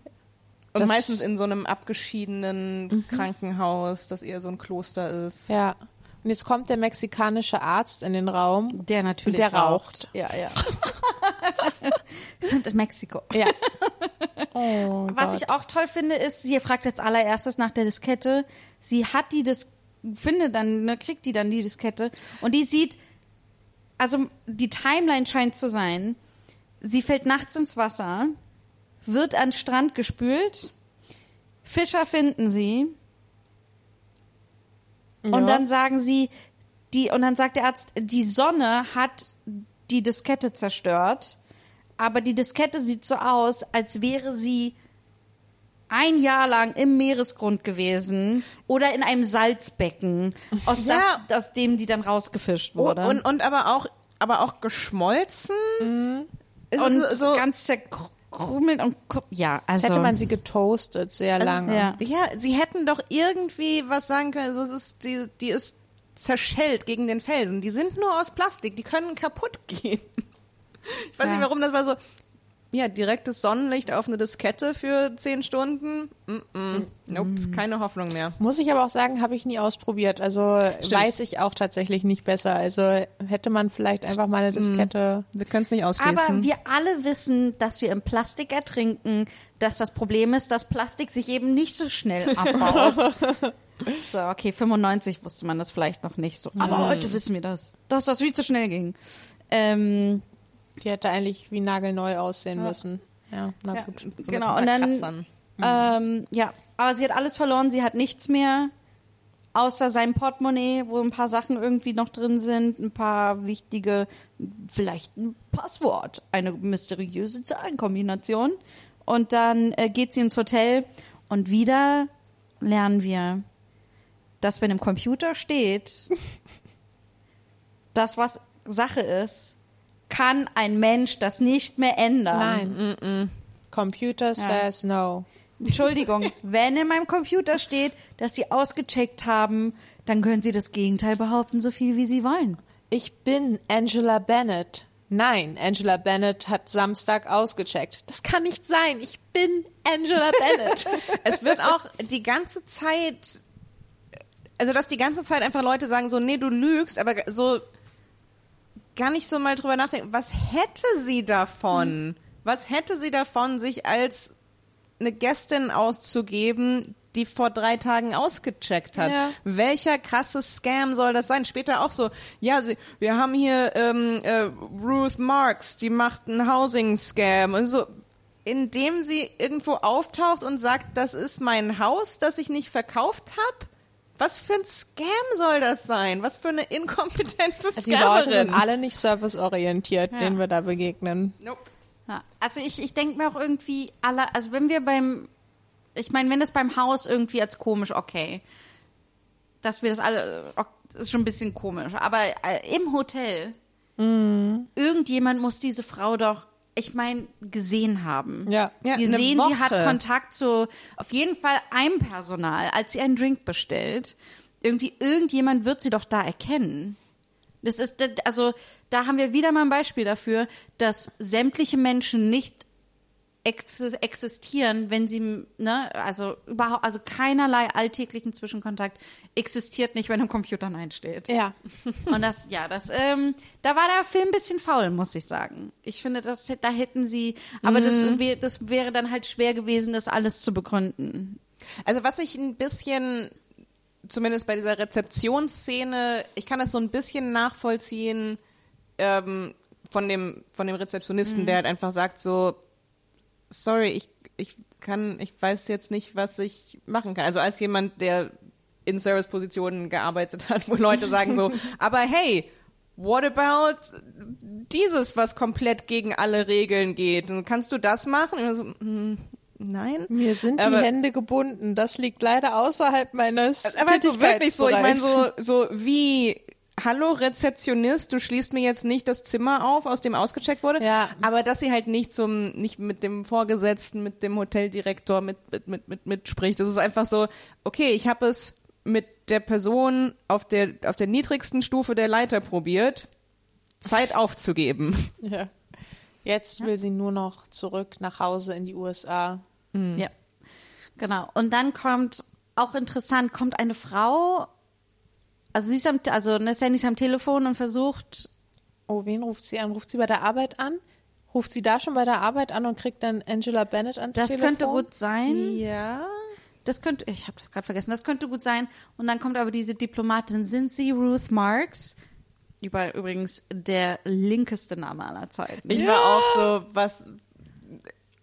Und Das- meistens in so einem abgeschiedenen Krankenhaus, das eher so ein Kloster ist. Ja. Und jetzt kommt der mexikanische Arzt in den Raum. Der natürlich der raucht. Ja, ja. Wir sind in Mexiko. Ja. Oh Was Gott. ich auch toll finde, ist, sie fragt als allererstes nach der Diskette. Sie hat die Dis findet dann, ne, kriegt die dann die Diskette und die sieht also die Timeline scheint zu sein, sie fällt nachts ins Wasser, wird an den Strand gespült, Fischer finden sie und Ja. dann sagen sie, die, und dann sagt der Arzt, die Sonne hat die Diskette zerstört, aber die Diskette sieht so aus, als wäre sie ein Jahr lang im Meeresgrund gewesen oder in einem Salzbecken, aus, Ja. das, aus dem die dann rausgefischt wurde. Und, und aber auch, aber auch geschmolzen. Es und so, ganz zerkrümelt und ja, Als also hätte man sie getoastet sehr lange. ja. ja, sie hätten doch irgendwie was sagen können. So, es ist, die, die ist zerschellt gegen den Felsen. Die sind nur aus Plastik. Die können kaputt gehen. Ich weiß Ja. nicht, warum das war so. Ja, direktes Sonnenlicht auf eine Diskette für zehn Stunden. Mm -mm. Nope, keine Hoffnung mehr. Muss ich aber auch sagen, habe ich nie ausprobiert. Also weiß ich auch tatsächlich nicht besser. Also hätte man vielleicht einfach mal eine Diskette. Wir können es nicht ausgießen. Aber wir alle wissen, dass wir im Plastik ertrinken, dass das Problem ist, dass Plastik sich eben nicht so schnell abbaut. so, okay, 95 wusste man das vielleicht noch nicht so. Aber heute wissen wir das, dass das viel zu schnell ging. Ähm, Die hätte eigentlich wie nagelneu aussehen müssen. Ja, na ja, gut. genau, und dann, ähm, ja, aber sie hat alles verloren, sie hat nichts mehr, außer sein Portemonnaie, wo ein paar Sachen irgendwie noch drin sind, ein paar wichtige, vielleicht ein Passwort, eine mysteriöse Zahlenkombination. Und dann äh, geht sie ins Hotel und wieder lernen wir, dass wenn im Computer steht, das, was Sache ist, kann ein Mensch das nicht mehr ändern. Nein. Computer says no. Entschuldigung, wenn in meinem Computer steht, dass Sie ausgecheckt haben, dann können Sie das Gegenteil behaupten, so viel wie Sie wollen. Ich bin Angela Bennett. Nein, Angela Bennett hat Samstag ausgecheckt. Das kann nicht sein. Ich bin Angela Bennett. es wird auch die ganze Zeit, also dass die ganze Zeit einfach Leute sagen so, nee, du lügst, aber so gar nicht so mal drüber nachdenken, was hätte sie davon? Was hätte sie davon, sich als eine Gästin auszugeben, die vor drei Tagen ausgecheckt hat? Ja. Welcher krasse Scam soll das sein? Später auch so, ja, wir haben hier ähm, äh, Ruth Marks, die macht einen Housing-Scam und so. Indem sie irgendwo auftaucht und sagt, das ist mein Haus, das ich nicht verkauft habe? Was für ein Scam soll das sein? Was für eine inkompetente Die Leute sind alle nicht serviceorientiert, Ja. denen wir da begegnen. Nope. Ja, also ich, ich denke mir auch irgendwie alle, also wenn wir beim, ich meine, wenn das beim Haus irgendwie als komisch, okay. Dass wir das alle, das ist schon ein bisschen komisch. Aber äh, im Hotel, irgendjemand muss diese Frau doch, ich meine, gesehen haben. Ja. Ja, wir sehen, sie hat Woche. Kontakt zu auf jeden Fall einem Personal, als sie einen Drink bestellt. Irgendwie, irgendjemand wird sie doch da erkennen. Das ist, also, da haben wir wieder mal ein Beispiel dafür, dass sämtliche Menschen nicht existieren, wenn sie, ne, also überhaupt, also keinerlei alltäglichen Zwischenkontakt existiert nicht, wenn im Computer Nein steht. Ja. Und das, ja, das, ähm, da war der Film ein bisschen faul, muss ich sagen. Ich finde, das, da hätten sie, aber Mhm. das, wär, das wäre dann halt schwer gewesen, das alles zu begründen. Also was ich ein bisschen, zumindest bei dieser Rezeptionsszene, ich kann das so ein bisschen nachvollziehen ähm, von dem von dem Rezeptionisten, der halt einfach sagt so, sorry, ich ich kann, ich weiß jetzt nicht, was ich machen kann. Also als jemand, der in Servicepositionen gearbeitet hat, wo Leute sagen so, aber hey, what about dieses, was komplett gegen alle Regeln geht? Und kannst du das machen? Und so, hm, nein. Mir sind die Aber- Hände gebunden. Das liegt leider außerhalb meines aber halt so wirklich so, ich meine so, so wie, hallo Rezeptionist, du schließt mir jetzt nicht das Zimmer auf, aus dem ausgecheckt wurde, Ja. aber dass sie halt nicht zum, nicht mit dem Vorgesetzten, mit dem Hoteldirektor mit, mit, mit, mit, mitspricht. Das ist einfach so, okay, ich habe es mit der Person auf der, auf der niedrigsten Stufe der Leiter probiert, Zeit aufzugeben. Ja. Jetzt will sie nur noch zurück nach Hause in die USA. Ja, genau. Und dann kommt, auch interessant, kommt eine Frau, also sie ist am, also ne, Sandy ist am Telefon und versucht, Oh, wen ruft sie an? Ruft sie bei der Arbeit an? Ruft sie da schon bei der Arbeit an und kriegt dann Angela Bennett ans das Telefon? könnte gut sein. Ja. Das könnte, ich habe das gerade vergessen, das könnte gut sein. Und dann kommt aber diese Diplomatin, sind Sie Ruth Marks? Über, übrigens der linkeste Name aller Zeiten. Ich war auch so, was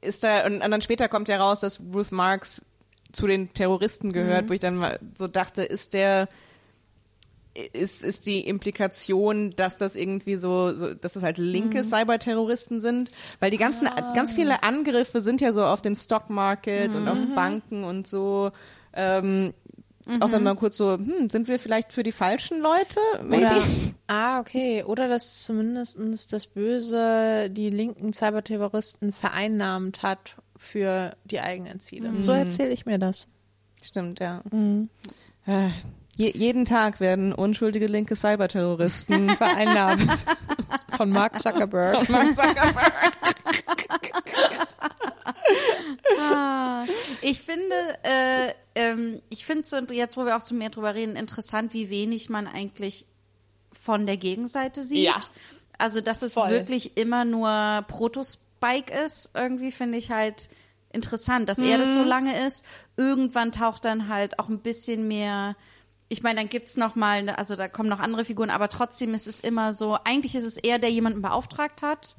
ist da, und, und dann später kommt ja raus, dass Ruth Marks zu den Terroristen gehört, wo ich dann mal so dachte, ist der, ist, ist die Implikation, dass das irgendwie so, so dass das halt linke Cyberterroristen sind, weil die ganzen, ganz viele Angriffe sind ja so auf den Stockmarket und auf Banken und so, ähm, auch dann mal kurz so, hm, sind wir vielleicht für die falschen Leute? Maybe. Oder, ah, okay. Oder dass zumindestens das Böse die linken Cyberterroristen vereinnahmt hat für die eigenen Ziele. So erzähle ich mir das. Stimmt, ja. Äh, Je, jeden Tag werden unschuldige linke Cyberterroristen Vereinnahmt. Von Mark Zuckerberg. Ich finde, äh, ähm, ich finde so jetzt, wo wir auch so mehr drüber reden, interessant, wie wenig man eigentlich von der Gegenseite sieht. Ja. Also, dass es Voll. wirklich immer nur Protospike ist, irgendwie finde ich halt interessant, dass er das so lange ist. Irgendwann taucht dann halt auch ein bisschen mehr. Ich meine, dann gibt's noch mal, ne, also da kommen noch andere Figuren, aber trotzdem ist es immer so. Eigentlich ist es er, der jemanden beauftragt hat.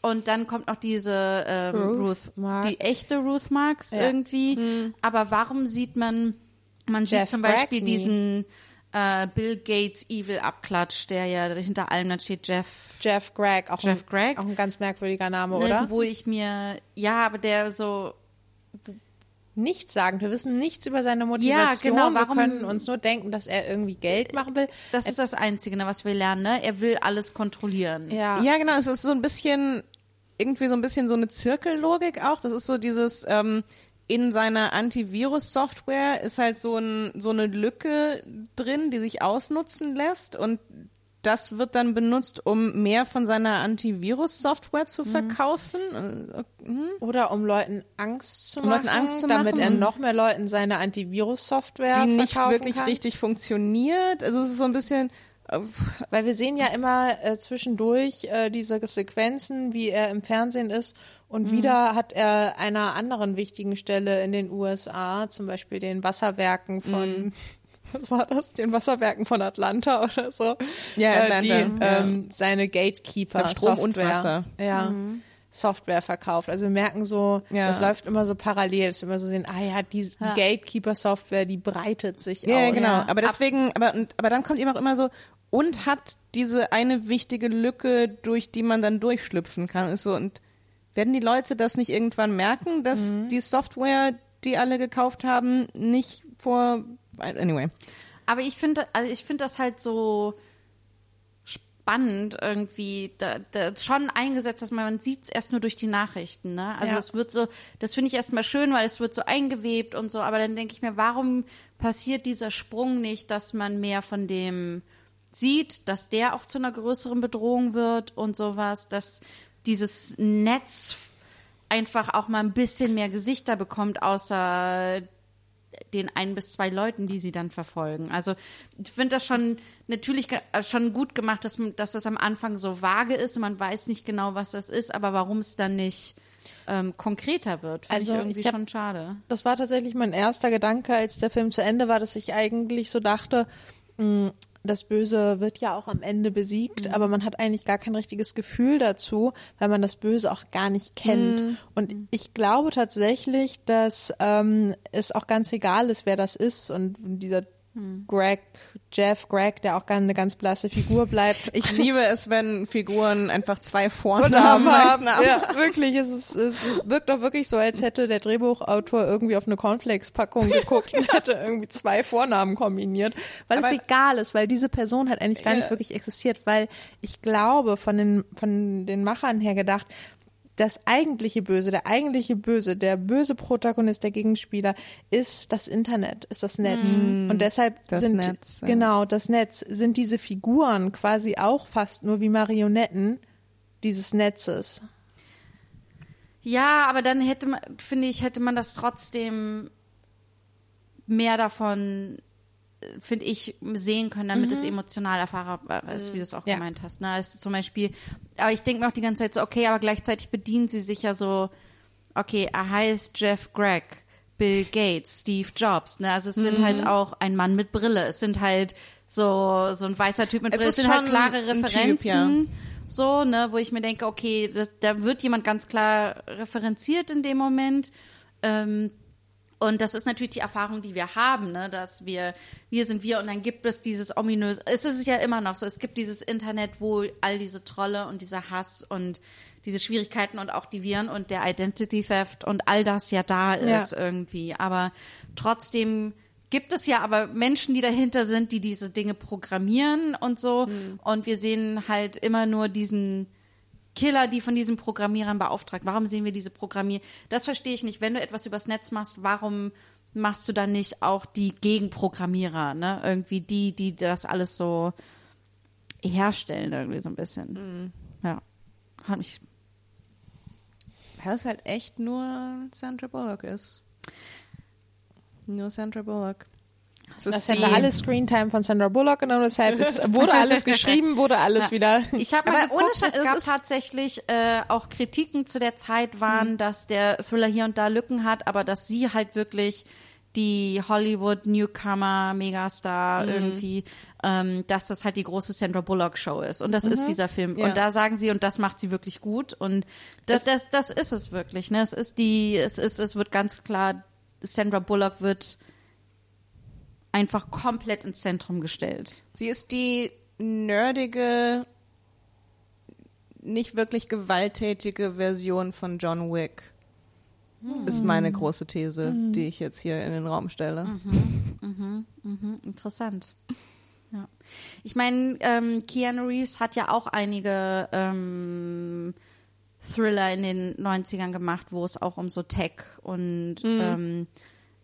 Und dann kommt noch diese ähm, Ruth Ruth, Mark. die echte Ruth Marks Ja. irgendwie. Aber warum sieht man, man sieht Jeff zum Beispiel Brackney. diesen äh, Bill Gates Evil Abklatsch, der ja hinter allem dann steht Jeff. Jeff Gregg. Auch Jeff ein, Gregg. Auch ein ganz merkwürdiger Name, Ne, oder? Wo ich mir, ja, aber der so, Nichts sagen. Wir wissen nichts über seine Motivation. genau, Wir warum- können uns nur denken, dass er irgendwie Geld machen will. das ist das Einzige, ne, was wir lernen, ne? Er will alles kontrollieren. Ja. Ja, genau, es ist so ein bisschen, irgendwie so ein bisschen so eine Zirkellogik auch. Das ist so dieses, ähm, in seiner Antivirus-Software ist halt so, ein, so eine Lücke drin, die sich ausnutzen lässt und das wird dann benutzt, um mehr von seiner Antivirus-Software zu verkaufen. Äh, hm? Oder um Leuten Angst zu Um machen, Leuten Angst zu damit machen er noch mehr Leuten seine Antivirus-Software Die nicht verkaufen wirklich kann. richtig funktioniert. Also es ist so ein bisschen, äh, Weil wir sehen ja immer äh, zwischendurch äh, diese Sequenzen, wie er im Fernsehen ist. Und wieder hat er einer anderen wichtigen Stelle in den USA, zum Beispiel den Wasserwerken von, was war das? Den Wasserwerken von Atlanta oder so. Ja, äh, Atlanta, Die ja. ähm, seine Gatekeeper glaub, Strom und Software. Wasser. Ja. Software verkauft. Also wir merken so, Ja. das läuft immer so parallel, dass wir immer so sehen, ah ja, die, die Ja. Gatekeeper-Software, die breitet sich Ja, aus. genau. Aber deswegen, aber, und, aber dann kommt eben auch immer so, und hat diese eine wichtige Lücke, durch die man dann durchschlüpfen kann. Ist so, und werden die Leute das nicht irgendwann merken, dass Mhm. die Software, die alle gekauft haben, nicht vor, anyway. Aber ich finde, also ich finde das halt so spannend irgendwie, da, da schon eingesetzt, dass man, sieht es erst nur durch die Nachrichten, ne? Also Ja. es wird so, das finde ich erstmal schön, weil es wird so eingewebt und so, aber dann denke ich mir, warum passiert dieser Sprung nicht, dass man mehr von dem sieht, dass der auch zu einer größeren Bedrohung wird und sowas, dass dieses Netz einfach auch mal ein bisschen mehr Gesichter bekommt, außer den ein bis zwei Leuten, die sie dann verfolgen. Also ich finde das schon natürlich äh, schon gut gemacht, dass, dass das am Anfang so vage ist und man weiß nicht genau, was das ist, aber warum es dann nicht ähm, konkreter wird, finde Also ich irgendwie ich hab- schon schade. das war tatsächlich mein erster Gedanke, als der Film zu Ende war, dass ich eigentlich so dachte, mh, das Böse wird ja auch am Ende besiegt, aber man hat eigentlich gar kein richtiges Gefühl dazu, weil man das Böse auch gar nicht kennt. Und ich glaube tatsächlich, dass ähm, es auch ganz egal ist, wer das ist und dieser Greg, Jeff, Greg, der auch gar eine ganz blasse Figur bleibt. Ich liebe es, wenn Figuren einfach zwei Vornamen haben. Ja, wirklich. Es, ist, es wirkt doch wirklich so, als hätte der Drehbuchautor irgendwie auf eine Cornflakes-Packung geguckt und hätte irgendwie zwei Vornamen kombiniert. Weil es Aber- egal ist, weil diese Person hat eigentlich gar Ja. nicht wirklich existiert. Weil ich glaube, von den, von den Machern her gedacht, das eigentliche Böse, der eigentliche Böse, der böse Protagonist, der Gegenspieler ist das Internet, ist das Netz. Und deshalb Das sind, Netz, ja. genau, das Netz, sind diese Figuren quasi auch fast nur wie Marionetten dieses Netzes. Ja, aber dann hätte man, finde ich, hätte man das trotzdem mehr davon, finde ich, sehen können, damit es emotional erfahrbar ist, wie du es auch Ja. gemeint hast. Ne? Es ist zum Beispiel, aber ich denke mir auch die ganze Zeit so, okay, aber gleichzeitig bedienen sie sich ja so, okay, er heißt Jeff Gregg, Bill Gates, Steve Jobs, ne? Also es sind halt auch ein Mann mit Brille. Es sind halt so, so ein weißer Typ mit Es Brille. Es ist sind halt klare ein Typ, Referenzen. ja. So, ne, wo ich mir denke, okay, das, da wird jemand ganz klar referenziert in dem Moment. Ähm, und das ist natürlich die Erfahrung, die wir haben, ne? dass wir, wir sind wir und dann gibt es dieses ominöse, es ist ja immer noch so, es gibt dieses Internet, wo all diese Trolle und dieser Hass und diese Schwierigkeiten und auch die Viren und der Identity Theft und all das ja da ist Ja. irgendwie. Aber trotzdem gibt es ja aber Menschen, die dahinter sind, die diese Dinge programmieren und so. Und wir sehen halt immer nur diesen Killer, die von diesen Programmierern beauftragt. Warum sehen wir diese Programmier? Das verstehe ich nicht. Wenn du etwas übers Netz machst, warum machst du dann nicht auch die Gegenprogrammierer, ne? Irgendwie die, die das alles so herstellen, irgendwie so ein bisschen. Ja. Hat mich. Weil es halt echt nur Sandra Bullock ist. Nur Sandra Bullock. Das, Das ist hätte alles Screentime von Sandra Bullock genommen, deshalb ist, wurde alles geschrieben, wurde alles wieder. Ich habe mal Aber ohne geguckt, Scheiß, es gab tatsächlich äh, auch Kritiken zu der Zeit waren, dass der Thriller hier und da Lücken hat, aber dass sie halt wirklich die Hollywood Newcomer Megastar irgendwie, ähm, dass das halt die große Sandra Bullock Show ist und das ist dieser Film Ja. und da sagen sie und das macht sie wirklich gut und das das das ist es wirklich, ne? Es ist die es ist es wird ganz klar Sandra Bullock wird einfach komplett ins Zentrum gestellt. Sie ist die nerdige, nicht wirklich gewalttätige Version von John Wick. Ist meine große These, die ich jetzt hier in den Raum stelle. Interessant. Ja. Ich meine, ähm, Keanu Reeves hat ja auch einige ähm, Thriller in den 90ern gemacht, wo es auch um so Tech und ähm,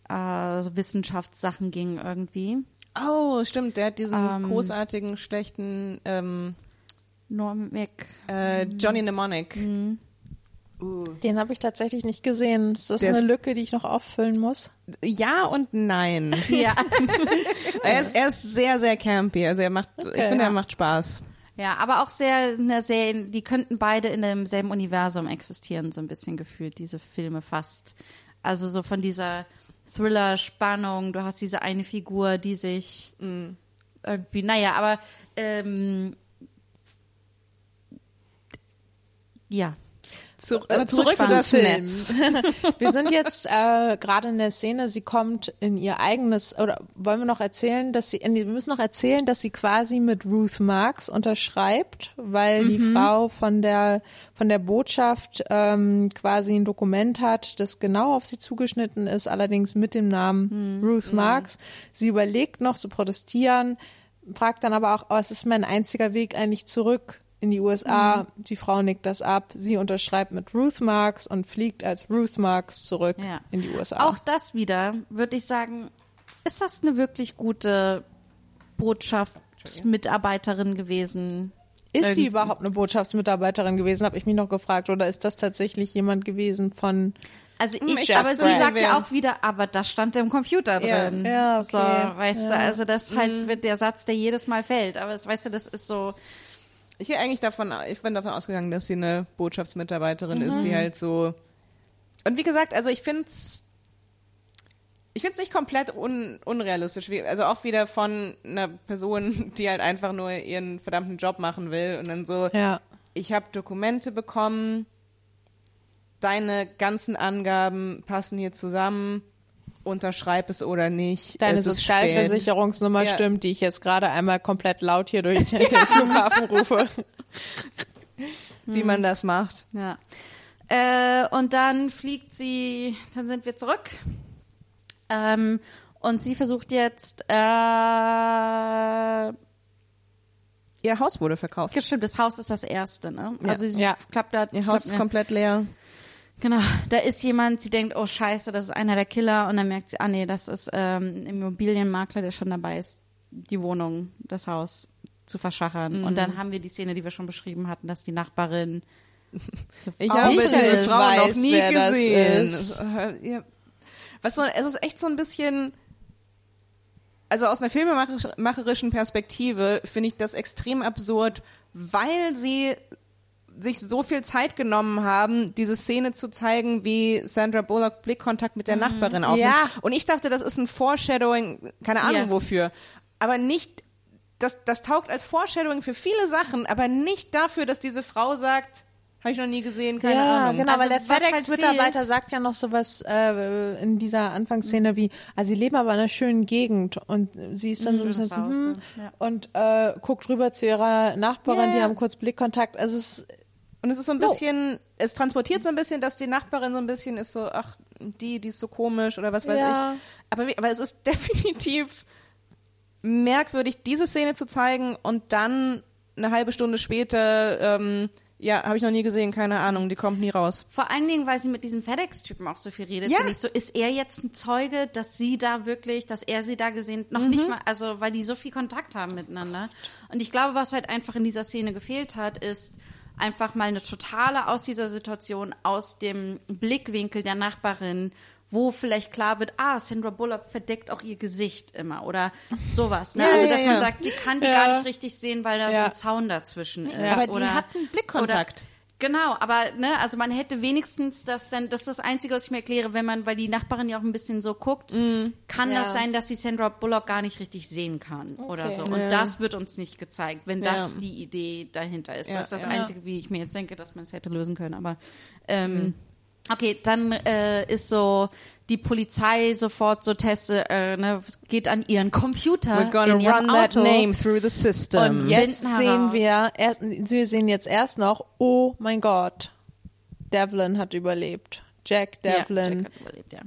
äh, so Wissenschaftssachen ging irgendwie. Oh, stimmt, der hat diesen Ähm. großartigen, schlechten ähm, Norm Mac. äh, Johnny Mnemonic. Den habe ich tatsächlich nicht gesehen. Ist das Der eine Lücke, die ich noch auffüllen muss? Ja und nein. Ja. er, ist, er ist sehr, sehr campy. Also er macht, ich Okay. finde, er Ja. macht Spaß. ja, aber auch sehr, eine sehr, die könnten beide in demselben Universum existieren, so ein bisschen gefühlt, diese Filme fast. Also so von dieser Thriller-Spannung, du hast diese eine Figur, die sich irgendwie, naja, aber ähm, ja. Zu, Äh, zurück zu zum Film. Netz. Wir sind jetzt äh, gerade in der Szene, sie kommt in ihr eigenes, oder wollen wir noch erzählen, dass sie, nee, wir müssen noch erzählen, dass sie quasi mit Ruth Marks unterschreibt, weil die Frau von der, von der Botschaft ähm, quasi ein Dokument hat, das genau auf sie zugeschnitten ist, allerdings mit dem Namen Ruth Marks. Sie überlegt noch zu protestieren, fragt dann aber auch, oh, es ist mein einziger Weg eigentlich zurück in die USA. Die Frau nickt das ab. Sie unterschreibt mit Ruth Marks und fliegt als Ruth Marks zurück Ja. in die USA. Auch das wieder, würde ich sagen, ist das eine wirklich gute Botschaftsmitarbeiterin gewesen? ist sie überhaupt eine Botschaftsmitarbeiterin gewesen, habe ich mich noch gefragt. Oder ist das tatsächlich jemand gewesen von Also Hm, ich, ich aber sie sagt ja auch wieder, aber das stand im Computer Ja. drin. Ja, okay. So, weißt du, Ja. also das halt wird der Satz, der jedes Mal fällt. Aber das, weißt du, das ist so, Ich gehe eigentlich davon, ich bin davon ausgegangen, dass sie eine Botschaftsmitarbeiterin ist, die halt so. Und wie gesagt, also ich finde es. Ich finde es nicht komplett un, unrealistisch. Also auch wieder von einer Person, die halt einfach nur ihren verdammten Job machen will und dann so, ja. ich habe Dokumente bekommen, deine ganzen Angaben passen hier zusammen, unterschreib es oder nicht. Deine Sozialversicherungsnummer Ja. stimmt, die ich jetzt gerade einmal komplett laut hier durch den Flughafen rufe. wie man das macht. ja. Äh, und dann fliegt sie, dann sind wir zurück. Ähm, und sie versucht jetzt, äh, Ihr Haus wurde verkauft. Stimmt, das Haus ist das erste, ne? Ja. Also sie Ja. klappt da. Ihr Haus klappt, ist komplett leer. Genau, da ist jemand, sie denkt, oh scheiße, das ist einer der Killer und dann merkt sie, ah nee, das ist ähm, ein Immobilienmakler, der schon dabei ist, die Wohnung, das Haus zu verschachern. Und Mhm. dann haben wir die Szene, die wir schon beschrieben hatten, dass die Nachbarin so Ich habe diese. Frau noch weiß, nie wer das gesehen. ist. Es, äh, ja. Was so, es ist echt so ein bisschen, also aus einer filmemacherischen Perspektive finde ich das extrem absurd, weil sie sich so viel Zeit genommen haben, diese Szene zu zeigen, wie Sandra Bullock Blickkontakt mit der Nachbarin aufnimmt. Ja. Und ich dachte, das ist ein Foreshadowing, keine Ahnung Ja. wofür, aber nicht das, das taugt als Foreshadowing für viele Sachen, aber nicht dafür, dass diese Frau sagt, habe ich noch nie gesehen, keine ja, Ahnung. genau, Also, weil der halt FedEx-Mitarbeiter fehlt- sagt ja noch sowas äh, in dieser Anfangsszene wie, also sie leben aber in einer schönen Gegend und sie ist dann so ein bisschen Schönes so, hm, ja. und äh, guckt rüber zu ihrer Nachbarin, Ja, die haben kurz Blickkontakt. Also es ist, Und es ist so ein So. bisschen, es transportiert so ein bisschen, dass die Nachbarin so ein bisschen ist so, ach, die, die ist so komisch oder was weiß Ja. ich. Aber, aber es ist definitiv merkwürdig, diese Szene zu zeigen und dann eine halbe Stunde später, ähm, ja, habe ich noch nie gesehen, keine Ahnung, die kommt nie raus. Vor allen Dingen, weil sie mit diesem FedEx-Typen auch so viel redet. Ja. Ich so, ist er jetzt ein Zeuge, dass sie da wirklich, dass er sie da gesehen, noch nicht mal, also weil die so viel Kontakt haben miteinander. Und ich glaube, was halt einfach in dieser Szene gefehlt hat, ist einfach mal eine totale aus dieser Situation, aus dem Blickwinkel der Nachbarin, wo vielleicht klar wird, ah, Sandra Bullock verdeckt auch ihr Gesicht immer oder sowas. Ne? Ja, also, ja, dass ja. man sagt, sie kann die Ja. gar nicht richtig sehen, weil da so Ja. ein Zaun dazwischen ist. Aber die oder, hatten Blickkontakt. Oder, Genau, aber ne, also man hätte wenigstens das dann, das ist das Einzige, was ich mir erkläre, wenn man, weil die Nachbarin ja auch ein bisschen so guckt, kann Ja. das sein, dass sie Sandra Bullock gar nicht richtig sehen kann oder so. Und Ja. das wird uns nicht gezeigt, wenn das Ja. die Idee dahinter ist. Das ist das. Einzige, wie ich mir jetzt denke, dass man es hätte lösen können. Aber ähm, okay, dann äh, ist so die Polizei sofort so Teste, äh, ne, geht an ihren Computer We're gonna in ihrem run that Auto. name through the system. und jetzt sehen wir, erst, wir sehen jetzt erst noch, oh mein Gott, Devlin hat überlebt. Jack Ja, Devlin Jack hat überlebt, ja.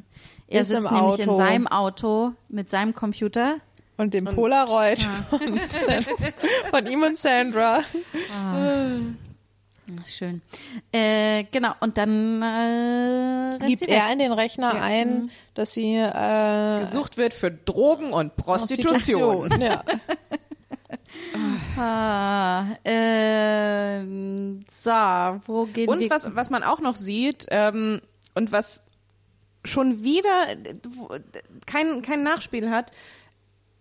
Er ist sitzt im nämlich in Auto. seinem Auto mit seinem Computer. und dem Polaroid von, San- von ihm und Sandra. Ach, schön. Äh, genau, und dann äh, Gibt er in den Rechner ein, dass sie äh, Gesucht wird für Drogen und Prostitution. Prostitution. Ja. Ah, ähm, so, wo gehen Und wir? was, was man auch noch sieht, ähm, und was schon wieder äh, kein, kein Nachspiel hat,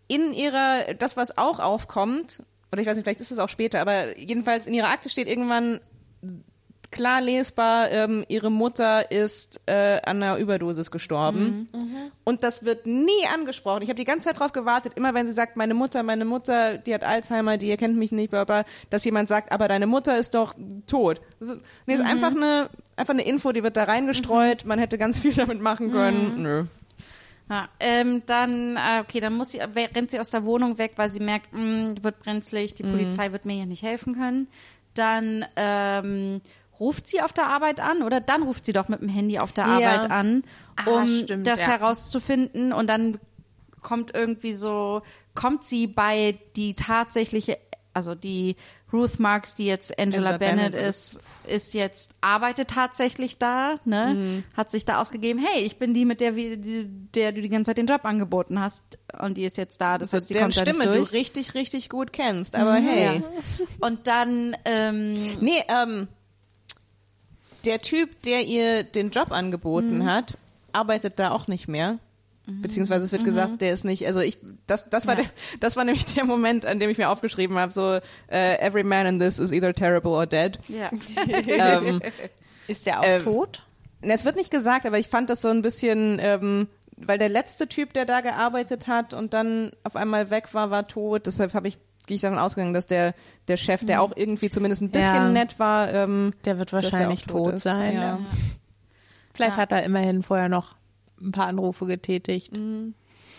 in ihrer, das was auch aufkommt, oder ich weiß nicht, vielleicht ist es auch später, aber jedenfalls in ihrer Akte steht irgendwann klar lesbar, ähm, ihre Mutter ist äh, an einer Überdosis gestorben. Und das wird nie angesprochen. Ich habe die ganze Zeit darauf gewartet, immer wenn sie sagt, meine Mutter, meine Mutter, die hat Alzheimer, die erkennt mich nicht, bla, bla, dass jemand sagt, aber deine Mutter ist doch tot. Das ist, nee, ist einfach eine einfach eine Info, die wird da reingestreut. Man hätte ganz viel damit machen können. Nö. Ja, ähm, dann, äh, okay, dann muss sie, rennt sie aus der Wohnung weg, weil sie merkt, mh, wird brenzlig, die Polizei wird mir hier nicht helfen können. Dann ähm, ruft sie auf der Arbeit an oder dann ruft sie doch mit dem Handy auf der Ja. Arbeit an, Ah, um stimmt, das ja. herauszufinden und dann kommt irgendwie so, kommt sie bei die tatsächliche, also die Ruth Marks, die jetzt Angela, Angela Bennett, Bennett ist, ist jetzt, arbeitet tatsächlich da, ne? Hat sich da ausgegeben, hey, ich bin die, mit der, die, der du die ganze Zeit den Job angeboten hast und die ist jetzt da, das heißt, die deren kommt da Stimme nicht du durch. richtig, richtig gut kennst. Aber hey. Und dann, ähm, Nee, ähm, der Typ, der ihr den Job angeboten hat, arbeitet da auch nicht mehr. Beziehungsweise es wird gesagt, der ist nicht, also ich, das, das war Ja. der, das war nämlich der Moment, an dem ich mir aufgeschrieben habe, so, äh, every man in this is either terrible or dead. ja. ähm, Ist der auch Ähm, tot? na, es wird nicht gesagt, aber ich fand das so ein bisschen, ähm, weil der letzte Typ, der da gearbeitet hat und dann auf einmal weg war, war tot. Deshalb habe ich, gehe ich davon ausgegangen, dass der, der Chef, der auch irgendwie zumindest ein bisschen Ja. nett war, ähm, Der wird der wahrscheinlich auch tot ist. sein. Ja. Vielleicht Ja. hat er immerhin vorher noch ein paar Anrufe getätigt.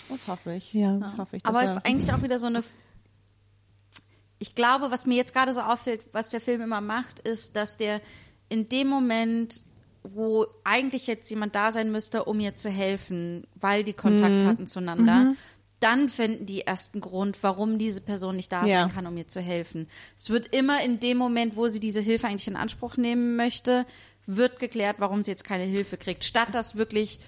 Das hoffe ich. Ja. Das hoffe ich. Aber dass es ist eigentlich auch wieder so eine. Ich glaube, was mir jetzt gerade so auffällt, was der Film immer macht, ist, dass der in dem Moment, wo eigentlich jetzt jemand da sein müsste, um ihr zu helfen, weil die Mhm. Kontakt hatten zueinander, dann finden die ersten Grund, warum diese Person nicht da Ja. sein kann, um ihr zu helfen. Es wird immer in dem Moment, wo sie diese Hilfe eigentlich in Anspruch nehmen möchte, wird geklärt, warum sie jetzt keine Hilfe kriegt, statt das wirklich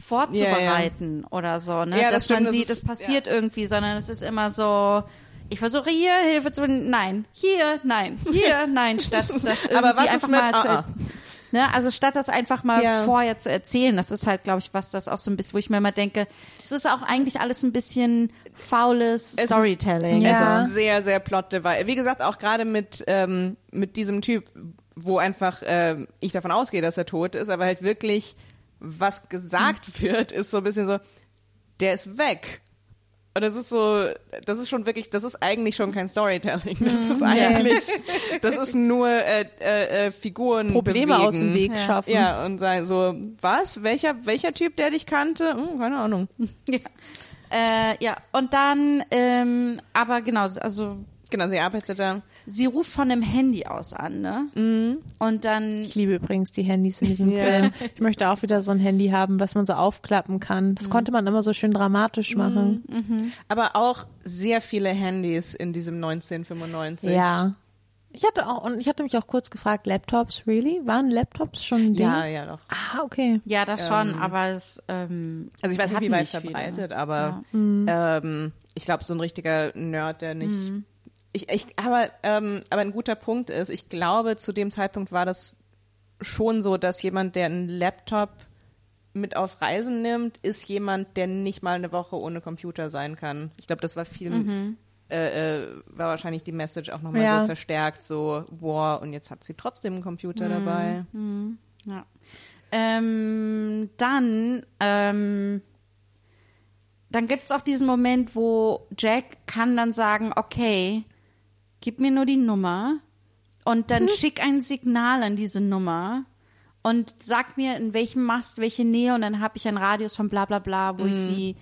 vorzubereiten oder so, ne? Ja, das dass stimmt, man das sieht, ist- es passiert irgendwie, sondern es ist immer so, ich versuche hier Hilfe zu nein, hier, nein, hier, nein, statt das irgendwie Aber was ist einfach mal zu, ne, also statt das einfach mal Ja. vorher zu erzählen, das ist halt, glaube ich, was das auch so ein bisschen, wo ich mir immer denke, es ist auch eigentlich alles ein bisschen faules Es ist- Storytelling. Ja. Es ist sehr, sehr plot Wie gesagt, auch gerade mit, ähm, mit diesem Typ, wo einfach ähm, ich davon ausgehe, dass er tot ist, aber halt wirklich was gesagt Hm. wird, ist so ein bisschen so, der ist weg. Und das ist so, das ist schon wirklich, das ist eigentlich schon kein Storytelling. Das ist eigentlich, das ist nur äh, äh, äh, Figuren Probleme bewegen. aus dem Weg Ja. schaffen. Ja, und sagen so, was? Welcher, welcher Typ, der dich kannte? Hm, keine Ahnung. Ja. Äh, ja, und dann, ähm, aber genau, also Genau, sie arbeitet da. sie ruft von einem Handy aus an, ne? Und dann, Ich liebe übrigens die Handys in diesem Ja. Film. Ich möchte auch wieder so ein Handy haben, was man so aufklappen kann. Das konnte man immer so schön dramatisch machen. Aber auch sehr viele Handys in diesem 1995. Ja. Ich hatte auch, und ich hatte mich auch kurz gefragt, Laptops, really? Waren Laptops schon ein Ding? Ja, ja, doch. Ah, okay. ja, das schon, aber es, ähm, Also ich weiß nicht, wie weit nicht viele. verbreitet, aber ähm, ich glaube, so ein richtiger Nerd, der nicht. Ich, ich, aber, ähm, aber ein guter Punkt ist, ich glaube, zu dem Zeitpunkt war das schon so, dass jemand, der einen Laptop mit auf Reisen nimmt, ist jemand, der nicht mal eine Woche ohne Computer sein kann. Ich glaube, das war viel, äh, äh, war wahrscheinlich die Message auch nochmal Ja. so verstärkt, so, wow, und jetzt hat sie trotzdem einen Computer dabei. Ja. Ähm, dann, ähm, dann gibt's auch diesen Moment, wo Jack kann dann sagen, okay, gib mir nur die Nummer und dann schick ein Signal an diese Nummer und sag mir, in welchem Mast, welche Nähe und dann habe ich einen Radius von bla bla bla, wo ich sie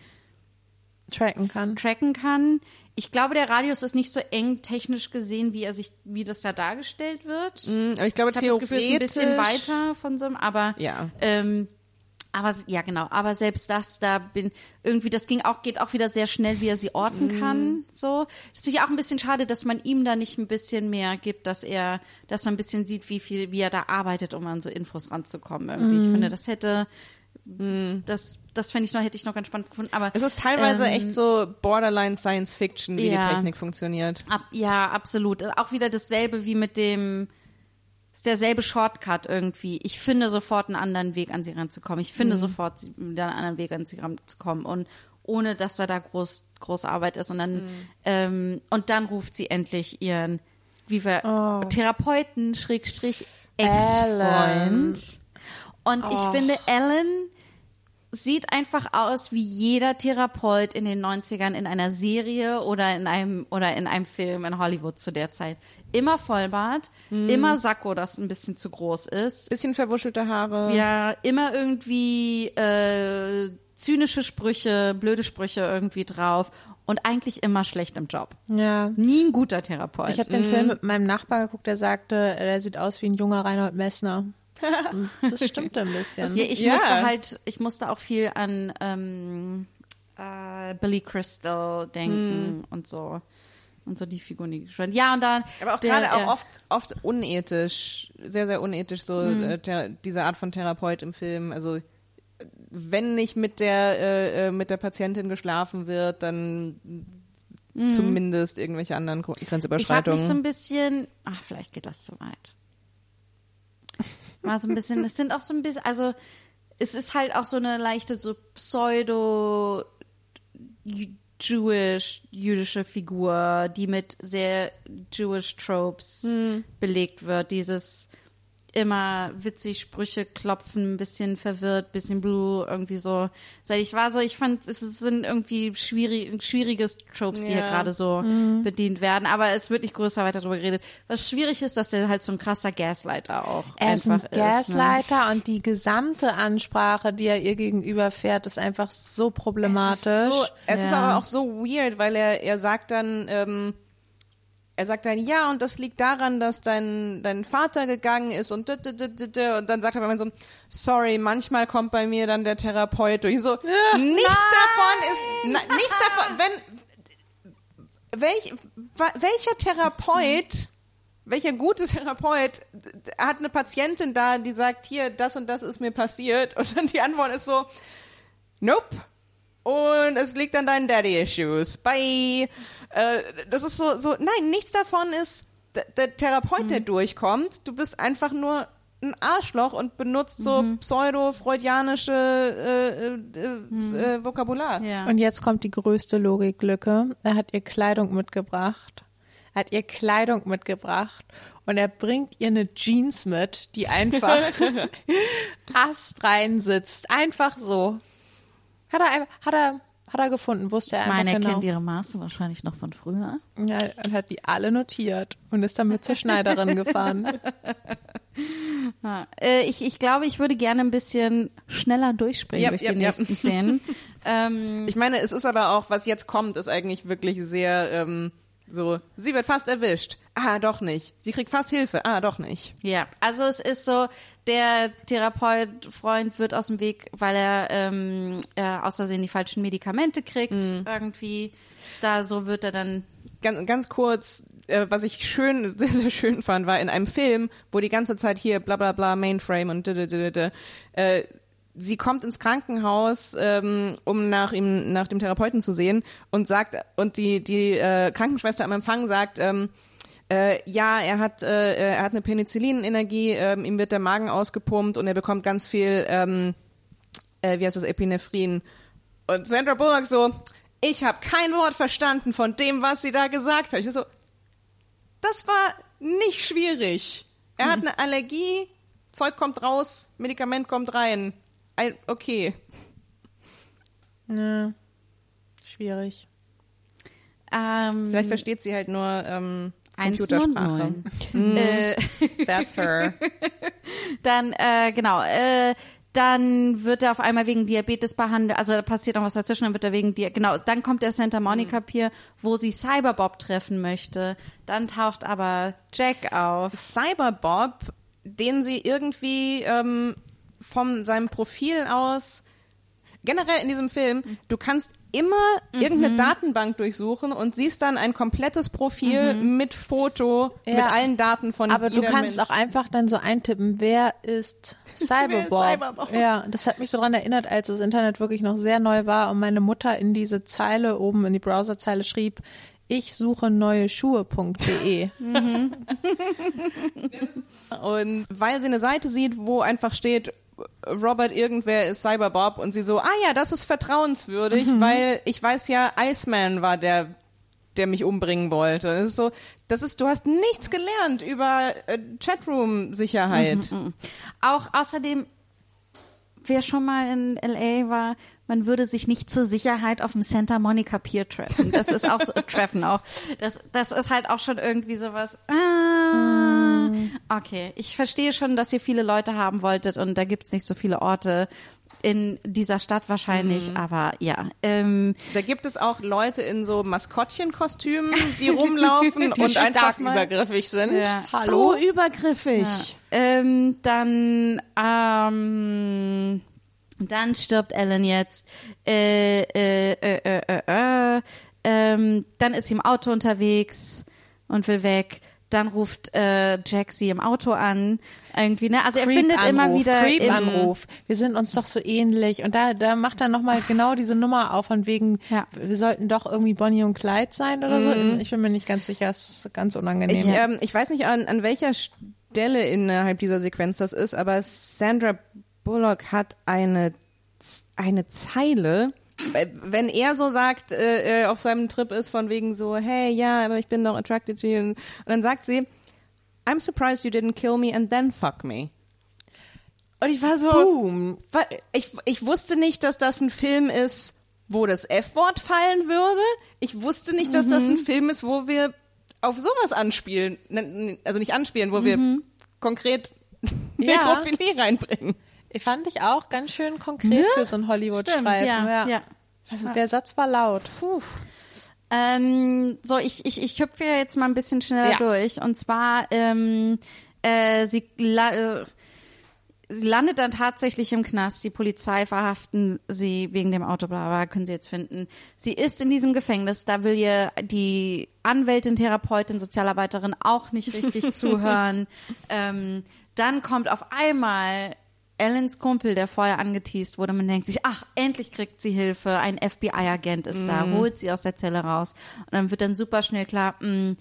Tracken kann. tracken kann. Ich glaube, der Radius ist nicht so eng technisch gesehen, wie er sich, wie das da dargestellt wird. Mhm, Aber ich glaube, Ich habe das Gefühl, es ist ein bisschen weiter von so einem, aber Ja. ähm, aber ja genau, aber selbst das, da bin irgendwie, das ging auch, geht auch wieder sehr schnell, wie er sie orten kann. So, das ist natürlich auch ein bisschen schade, dass man ihm da nicht ein bisschen mehr gibt, dass er, dass man ein bisschen sieht, wie viel, wie er da arbeitet, um an so Infos ranzukommen. Irgendwie, ich finde, das hätte, das, das fände ich noch, hätte ich noch ganz spannend gefunden. Aber Es ist teilweise ähm, echt so Borderline Science Fiction, wie ja. die Technik funktioniert. Ab, ja, absolut. Auch wieder dasselbe wie mit dem, ist derselbe Shortcut irgendwie. Ich finde sofort einen anderen Weg an sie ranzukommen. Ich finde sofort sie- einen anderen Weg an sie ranzukommen. Und ohne dass da da groß groß Arbeit ist. Und dann ähm, und dann ruft sie endlich ihren wie wir Therapeuten Schrägstrich Ex-Freund. Und ich finde Ellen sieht einfach aus wie jeder Therapeut in den 90ern in einer Serie oder in einem oder in einem Film in Hollywood zu der Zeit. Immer Vollbart, immer Sakko, das ein bisschen zu groß ist. Bisschen verwuschelte Haare. Ja, immer irgendwie äh, zynische Sprüche, blöde Sprüche irgendwie drauf und eigentlich immer schlecht im Job. Ja. Nie ein guter Therapeut. Ich habe den Film mit meinem Nachbar geguckt, der sagte, der sieht aus wie ein junger Reinhold Messner. Das stimmte ein bisschen. Ja, ich Ja. musste halt, ich musste auch viel an ähm, äh, Billy Crystal denken und so. Und so die Figuren, die gespielt Ja, und dann. Aber auch gerade auch oft, oft unethisch, sehr, sehr unethisch, so äh, der, diese Art von Therapeut im Film. Also wenn nicht mit der äh, äh, mit der Patientin geschlafen wird, dann zumindest irgendwelche anderen Gro- Ich habe Grenzüberschreitungen. mich so ein bisschen, ach, vielleicht geht das zu weit. War so ein bisschen, es sind auch so ein bisschen, also es ist halt auch so eine leichte so pseudo Jewish, jüdische Figur, die mit sehr Jewish Tropes belegt wird. Dieses immer witzig Sprüche klopfen, ein bisschen verwirrt, bisschen blue, irgendwie so. Seit ich war so, ich fand, es sind irgendwie schwierig, schwierige Tropes, die hier Ja. gerade so bedient werden, aber es wird nicht größer weiter darüber geredet. Was schwierig ist, dass der halt so ein krasser Gaslighter auch Er ist ein einfach ist. Ne? Gaslighter und die gesamte Ansprache, die er ihr gegenüber fährt, ist einfach so problematisch. So, es ist Ja. aber auch so weird, weil er, er sagt dann, ähm, er sagt dann, ja, und das liegt daran, dass dein, dein Vater gegangen ist und, d- d- d- d- d- und dann sagt er immer so, sorry, manchmal kommt bei mir dann der Therapeut durch. So, nichts davon ist, na, nichts davon, wenn, welch, welcher Therapeut, welcher gute Therapeut hat eine Patientin da, die sagt, hier, das und das ist mir passiert und dann die Antwort ist so, nope. Und es liegt an deinen Daddy-Issues. Bye. Äh, das ist so, so, nein, nichts davon ist der Therapeut, der durchkommt. Du bist einfach nur ein Arschloch und benutzt so pseudo-freudianische äh, äh, äh, Vokabular. Ja. Und jetzt kommt die größte Logiklücke. Er hat ihr Kleidung mitgebracht. Er hat ihr Kleidung mitgebracht und er bringt ihr eine Jeans mit, die einfach astrein sitzt. Einfach so. Hat er, hat er, Hat er gefunden, wusste er Ich meine, einfach er genau. kennt ihre Maße wahrscheinlich noch von früher. Ja, und hat die alle notiert und ist damit zur Schneiderin gefahren. Äh, ich, ich glaube, ich würde gerne ein bisschen schneller durchspringen Ja, durch ja, die ja. nächsten Szenen. ähm, Ich meine, es ist aber auch, was jetzt kommt, ist eigentlich wirklich sehr ähm, so, sie wird fast erwischt. Ah, doch nicht. Sie kriegt fast Hilfe. Ah, doch nicht. ja, also es ist so, der Therapeut-Freund wird aus dem Weg, weil er ähm, äh, aus Versehen die falschen Medikamente kriegt. Mhm. Irgendwie, da so wird er dann Ganz, ganz kurz, äh, was ich schön, sehr, sehr schön fand, war in einem Film, wo die ganze Zeit hier bla bla bla Mainframe und d -d -d -d äh, sie kommt ins Krankenhaus, ähm, um nach ihm, nach dem Therapeuten zu sehen und sagt, und die, die äh, Krankenschwester am Empfang sagt, ähm, äh, ja, er hat, äh, er hat eine Penicillinenergie, ähm, ihm wird der Magen ausgepumpt und er bekommt ganz viel, ähm, äh, wie heißt das, Epinephrin. Und Sandra Bullock so, ich habe kein Wort verstanden von dem, was sie da gesagt hat. Ich so, das war nicht schwierig. Er hat eine Allergie, Zeug kommt raus, Medikament kommt rein. Ein, okay. Ja. Schwierig. ähm, Vielleicht versteht sie halt nur ähm, Computersprache. Äh, That's her. dann, äh, genau, äh, dann wird er auf einmal wegen Diabetes behandelt, also da passiert noch was dazwischen, dann wird er wegen Dia genau, dann kommt der Santa Monica Pier, wo sie Cyberbob treffen möchte. Dann taucht aber Jack auf. Cyberbob, den sie irgendwie ähm, von seinem Profil aus generell in diesem Film, du kannst immer irgendeine Datenbank durchsuchen und siehst dann ein komplettes Profil mit Foto, mit Ja. allen Daten von Aber du kannst Mensch. auch einfach dann so eintippen, wer ist Cyberbob? Cyberbob? Ja, das hat mich so daran erinnert, als das Internet wirklich noch sehr neu war und meine Mutter in diese Zeile oben in die Browserzeile schrieb, ich suche neue Schuhe.de. Und weil sie eine Seite sieht, wo einfach steht, Robert irgendwer ist Cyberbob und sie so, ah ja, das ist vertrauenswürdig, weil ich weiß ja, Iceman war der, der mich umbringen wollte. Das ist so, das ist, du hast nichts gelernt über äh, Chatroom-Sicherheit. Auch außerdem, wer schon mal in LA war, man würde sich nicht zur Sicherheit auf dem Santa Monica Pier treffen. Das ist auch so, treffen auch. Das, das ist halt auch schon irgendwie sowas. Ah, okay, ich verstehe schon, dass ihr viele Leute haben wolltet und da gibt's nicht so viele Orte in dieser Stadt wahrscheinlich, aber ja. Ähm, Da gibt es auch Leute in so Maskottchenkostümen, die rumlaufen Die und einfach mal übergriffig sind. Ja. Hallo? so übergriffig. Ähm, dann, ähm, dann stirbt Ellen jetzt. Äh, äh, äh, äh, äh, äh. Ähm, dann ist sie im Auto unterwegs und will weg. Dann ruft äh, Jack sie im Auto an. Irgendwie, ne? Also er findet immer wieder. im- Creep-Anruf. Wir sind uns doch so ähnlich. Und da, da macht er nochmal genau diese Nummer auf, von wegen, Ja. wir sollten doch irgendwie Bonnie und Clyde sein oder so. Ich bin mir nicht ganz sicher, es ist ganz unangenehm. Ich, ähm, ich weiß nicht, an, an welcher Stelle innerhalb dieser Sequenz das ist, aber Sandra Bullock hat eine, eine Zeile, wenn er so sagt, äh, äh, auf seinem Trip ist von wegen so, hey, ja, aber ich bin doch attracted to you. Und dann sagt sie, I'm surprised you didn't kill me and then fuck me. Und ich war so, Boom. ich, ich wusste nicht, dass das ein Film ist, wo das F-Wort fallen würde. Ich wusste nicht, dass das ein Film ist, wo wir auf sowas anspielen. Also nicht anspielen, wo wir konkret Ja. Nekrophilie reinbringen. Ich fand ich auch ganz schön konkret für so einen Hollywood-Streifen. Stimmt, ja, ja. Also der Satz war laut. Ähm, so, ich, ich, ich hüpfe ja jetzt mal ein bisschen schneller Ja. durch. Und zwar, ähm, äh, sie, la äh, sie landet dann tatsächlich im Knast. Die Polizei verhaften sie wegen dem Auto, bla, bla, können sie jetzt finden. Sie ist in diesem Gefängnis. Da will ihr die Anwältin, Therapeutin, Sozialarbeiterin auch nicht richtig zuhören. Ähm, dann kommt auf einmal Ellens Kumpel, der vorher angeteased wurde, man denkt sich, ach, endlich kriegt sie Hilfe, ein FBI-Agent ist da, holt sie aus der Zelle raus. Und dann wird dann super schnell klar, mh,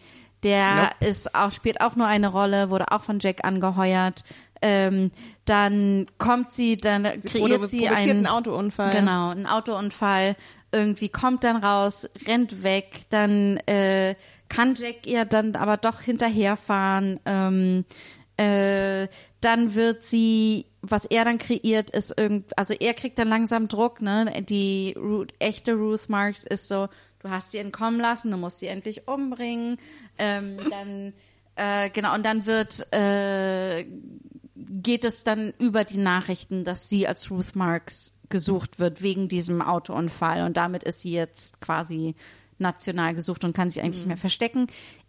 der ist auch, spielt auch nur eine Rolle, wurde auch von Jack angeheuert. Ähm, dann kommt sie, dann kreiert sie einen, einen Autounfall. Genau, einen Autounfall. Irgendwie kommt dann raus, rennt weg, dann äh, kann Jack ihr dann aber doch hinterherfahren. Ähm, äh, dann wird sie was er dann kreiert, ist irgend, also er kriegt dann langsam Druck, ne? Die Ru echte Ruth Marks ist so, du hast sie entkommen lassen, du musst sie endlich umbringen. Ähm, dann, äh, genau, und dann wird, äh, geht es dann über die Nachrichten, dass sie als Ruth Marks gesucht wird wegen diesem Autounfall und damit ist sie jetzt quasi national gesucht und kann sich eigentlich nicht mehr verstecken.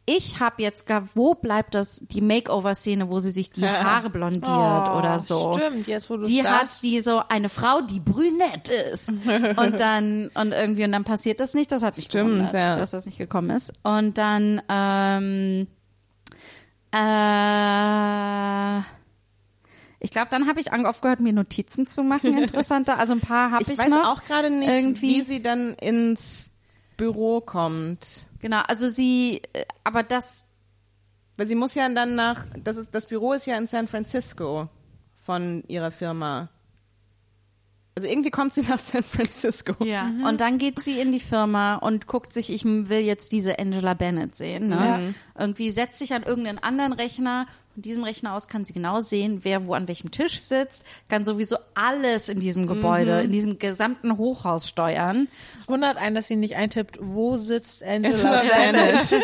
Ich habe jetzt gar, wo bleibt das, die Makeover-Szene, wo sie sich die Haare blondiert Oh, oder so. Stimmt, jetzt wo du Die hat sagst. sie so eine Frau, die brünett ist. Und dann, und irgendwie, und dann passiert das nicht. Das hat mich Stimmt, gewundert, ja. dass das nicht gekommen ist. Und dann, ähm, äh, ich glaube, dann habe ich aufgehört, mir Notizen zu machen, interessanter. Also ein paar habe ich, Ich weiß noch. auch gerade nicht, irgendwie. wie sie dann ins Büro kommt. Genau, also sie, äh, aber das, Weil sie muss ja dann nach, das, ist, das Büro ist ja in San Francisco von ihrer Firma. Also irgendwie kommt sie nach San Francisco. ja. Und dann geht sie in die Firma und guckt sich, ich will jetzt diese Angela Bennett sehen. Ne? Irgendwie setzt sich an irgendeinen anderen Rechner. Von diesem Rechner aus kann sie genau sehen, wer wo an welchem Tisch sitzt, kann sowieso alles in diesem Gebäude, in diesem gesamten Hochhaus steuern. Es wundert einen, dass sie nicht eintippt, wo sitzt Angela Bennett.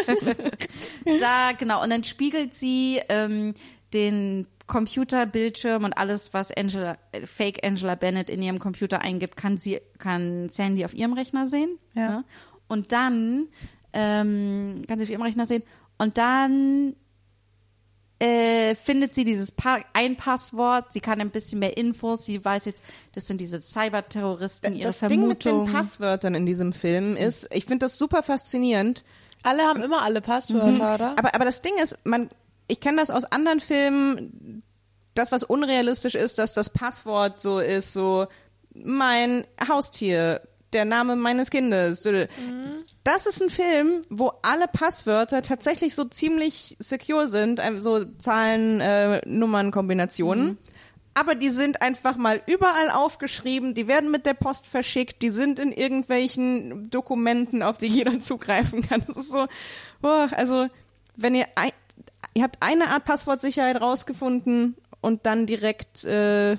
Da, genau. Und dann spiegelt sie ähm, den Computerbildschirm und alles, was Angela, äh, Fake Angela Bennett in ihrem Computer eingibt, kann sie, kann Sandy auf ihrem Rechner sehen. Ja. ne? Und dann ähm, kann sie auf ihrem Rechner sehen. Und dann äh, findet sie dieses pa ein Passwort. Sie kann ein bisschen mehr Infos. Sie weiß jetzt, das sind diese Cyberterroristen, ihre Das Ding mit den Vermutung. Passwörtern in diesem Film ist, ich finde das super faszinierend. Alle haben immer alle Passwörter, oder? Aber, aber das Ding ist, man, ich kenne das aus anderen Filmen, das, was unrealistisch ist, dass das Passwort so ist, so mein Haustier, der Name meines Kindes. Das ist ein Film, wo alle Passwörter tatsächlich so ziemlich secure sind, so Zahlen, äh, Nummern, Kombinationen. Aber die sind einfach mal überall aufgeschrieben, die werden mit der Post verschickt, die sind in irgendwelchen Dokumenten, auf die jeder zugreifen kann. Das ist so, boah, also wenn ihr ein, ihr habt eine Art Passwortsicherheit rausgefunden und dann direkt äh, äh,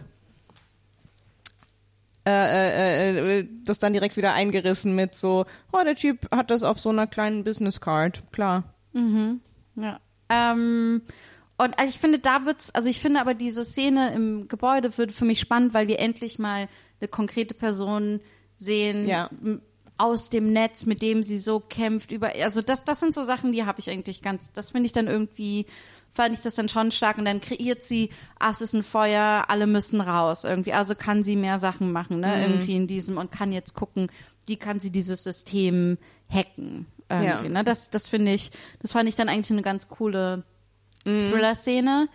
äh, äh, das dann direkt wieder eingerissen mit so, oh, der Typ hat das auf so einer kleinen Business Card, klar. Ja. Ähm, und also ich finde, da wird's, also ich finde aber diese Szene im Gebäude wird für mich spannend, weil wir endlich mal eine konkrete Person sehen Ja. aus dem Netz, mit dem sie so kämpft über, also das, das sind so Sachen, die habe ich eigentlich ganz, das finde ich dann irgendwie, fand ich das dann schon stark und dann kreiert sie, ah, es ist ein Feuer, alle müssen raus irgendwie, also kann sie mehr Sachen machen, ne, irgendwie in diesem und kann jetzt gucken, wie kann sie dieses System hacken irgendwie, Ja. ne, das, das finde ich, das fand ich dann eigentlich eine ganz coole Thriller-Szene.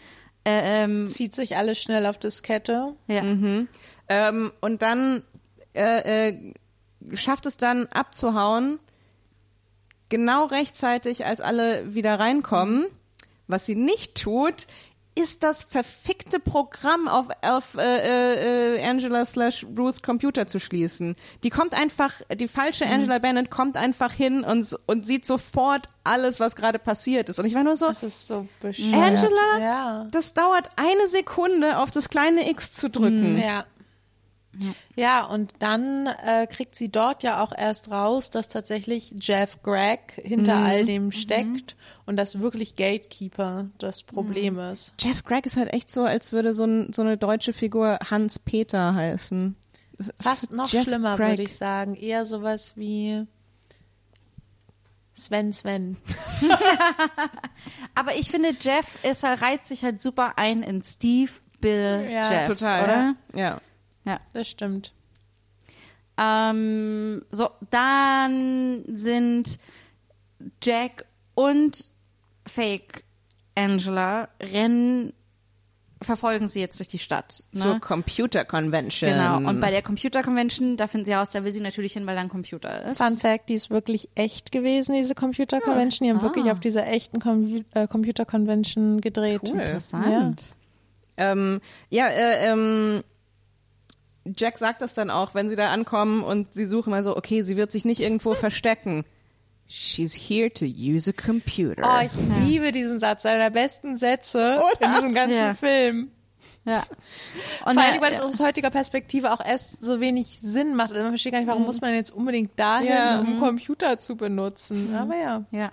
Äh, ähm, Zieht sich alles schnell auf Diskette. ja. Ähm, und dann äh, äh, schafft es dann abzuhauen, genau rechtzeitig, als alle wieder reinkommen. Was sie nicht tut, ist das verfickte Programm auf, auf äh, äh, Angela slash Ruths Computer zu schließen. Die kommt einfach, die falsche Angela Bennett kommt einfach hin und, und sieht sofort alles, was gerade passiert ist. Und ich war nur so, Das ist so bescheuert. Angela, Ja. das dauert eine Sekunde, auf das kleine X zu drücken. Ja. Ja, und dann äh, kriegt sie dort ja auch erst raus, dass tatsächlich Jeff Gregg hinter all dem steckt und dass wirklich Gatekeeper das Problem ist. Jeff Gregg ist halt echt so, als würde so, ein, so eine deutsche Figur Hans Peter heißen. Fast noch Jeff schlimmer, Gregg. würde ich sagen. Eher sowas wie Sven Sven. Aber ich finde, Jeff ist, er reiht sich halt super ein in Steve, Bill, Ja, Jeff. Total. Oder? Ja. Ja. Das stimmt. Ähm, so, dann sind Jack und Fake Angela rennen, verfolgen sie jetzt durch die Stadt. Ne? Zur Computer Convention. Genau. Und bei der Computer Convention, da finden sie heraus, da will sie natürlich hin, weil da ein Computer ist. Fun Fact, die ist wirklich echt gewesen, diese Computer Convention. Die haben wirklich auf dieser echten Com äh, Computer Convention gedreht. Cool. Interessant. Ähm, ja, äh, ähm, Jack sagt das dann auch, wenn sie da ankommen und sie suchen mal so, okay, sie wird sich nicht irgendwo verstecken. She's here to use a computer. Oh, ich liebe diesen Satz, einer der besten Sätze in diesem ganzen Ja. Film. Ja. Und Vor allem, weil es aus heutiger Perspektive auch erst so wenig Sinn macht. Also man versteht gar nicht, warum muss man jetzt unbedingt dahin, Ja. um einen Computer zu benutzen. Aber ja. Ja.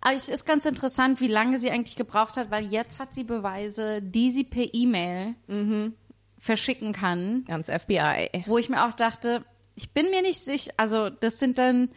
Aber es ist ganz interessant, wie lange sie eigentlich gebraucht hat, weil jetzt hat sie Beweise, die sie per E-Mail verschicken kann, Ganz FBI. wo ich mir auch dachte, ich bin mir nicht sicher, also das sind dann,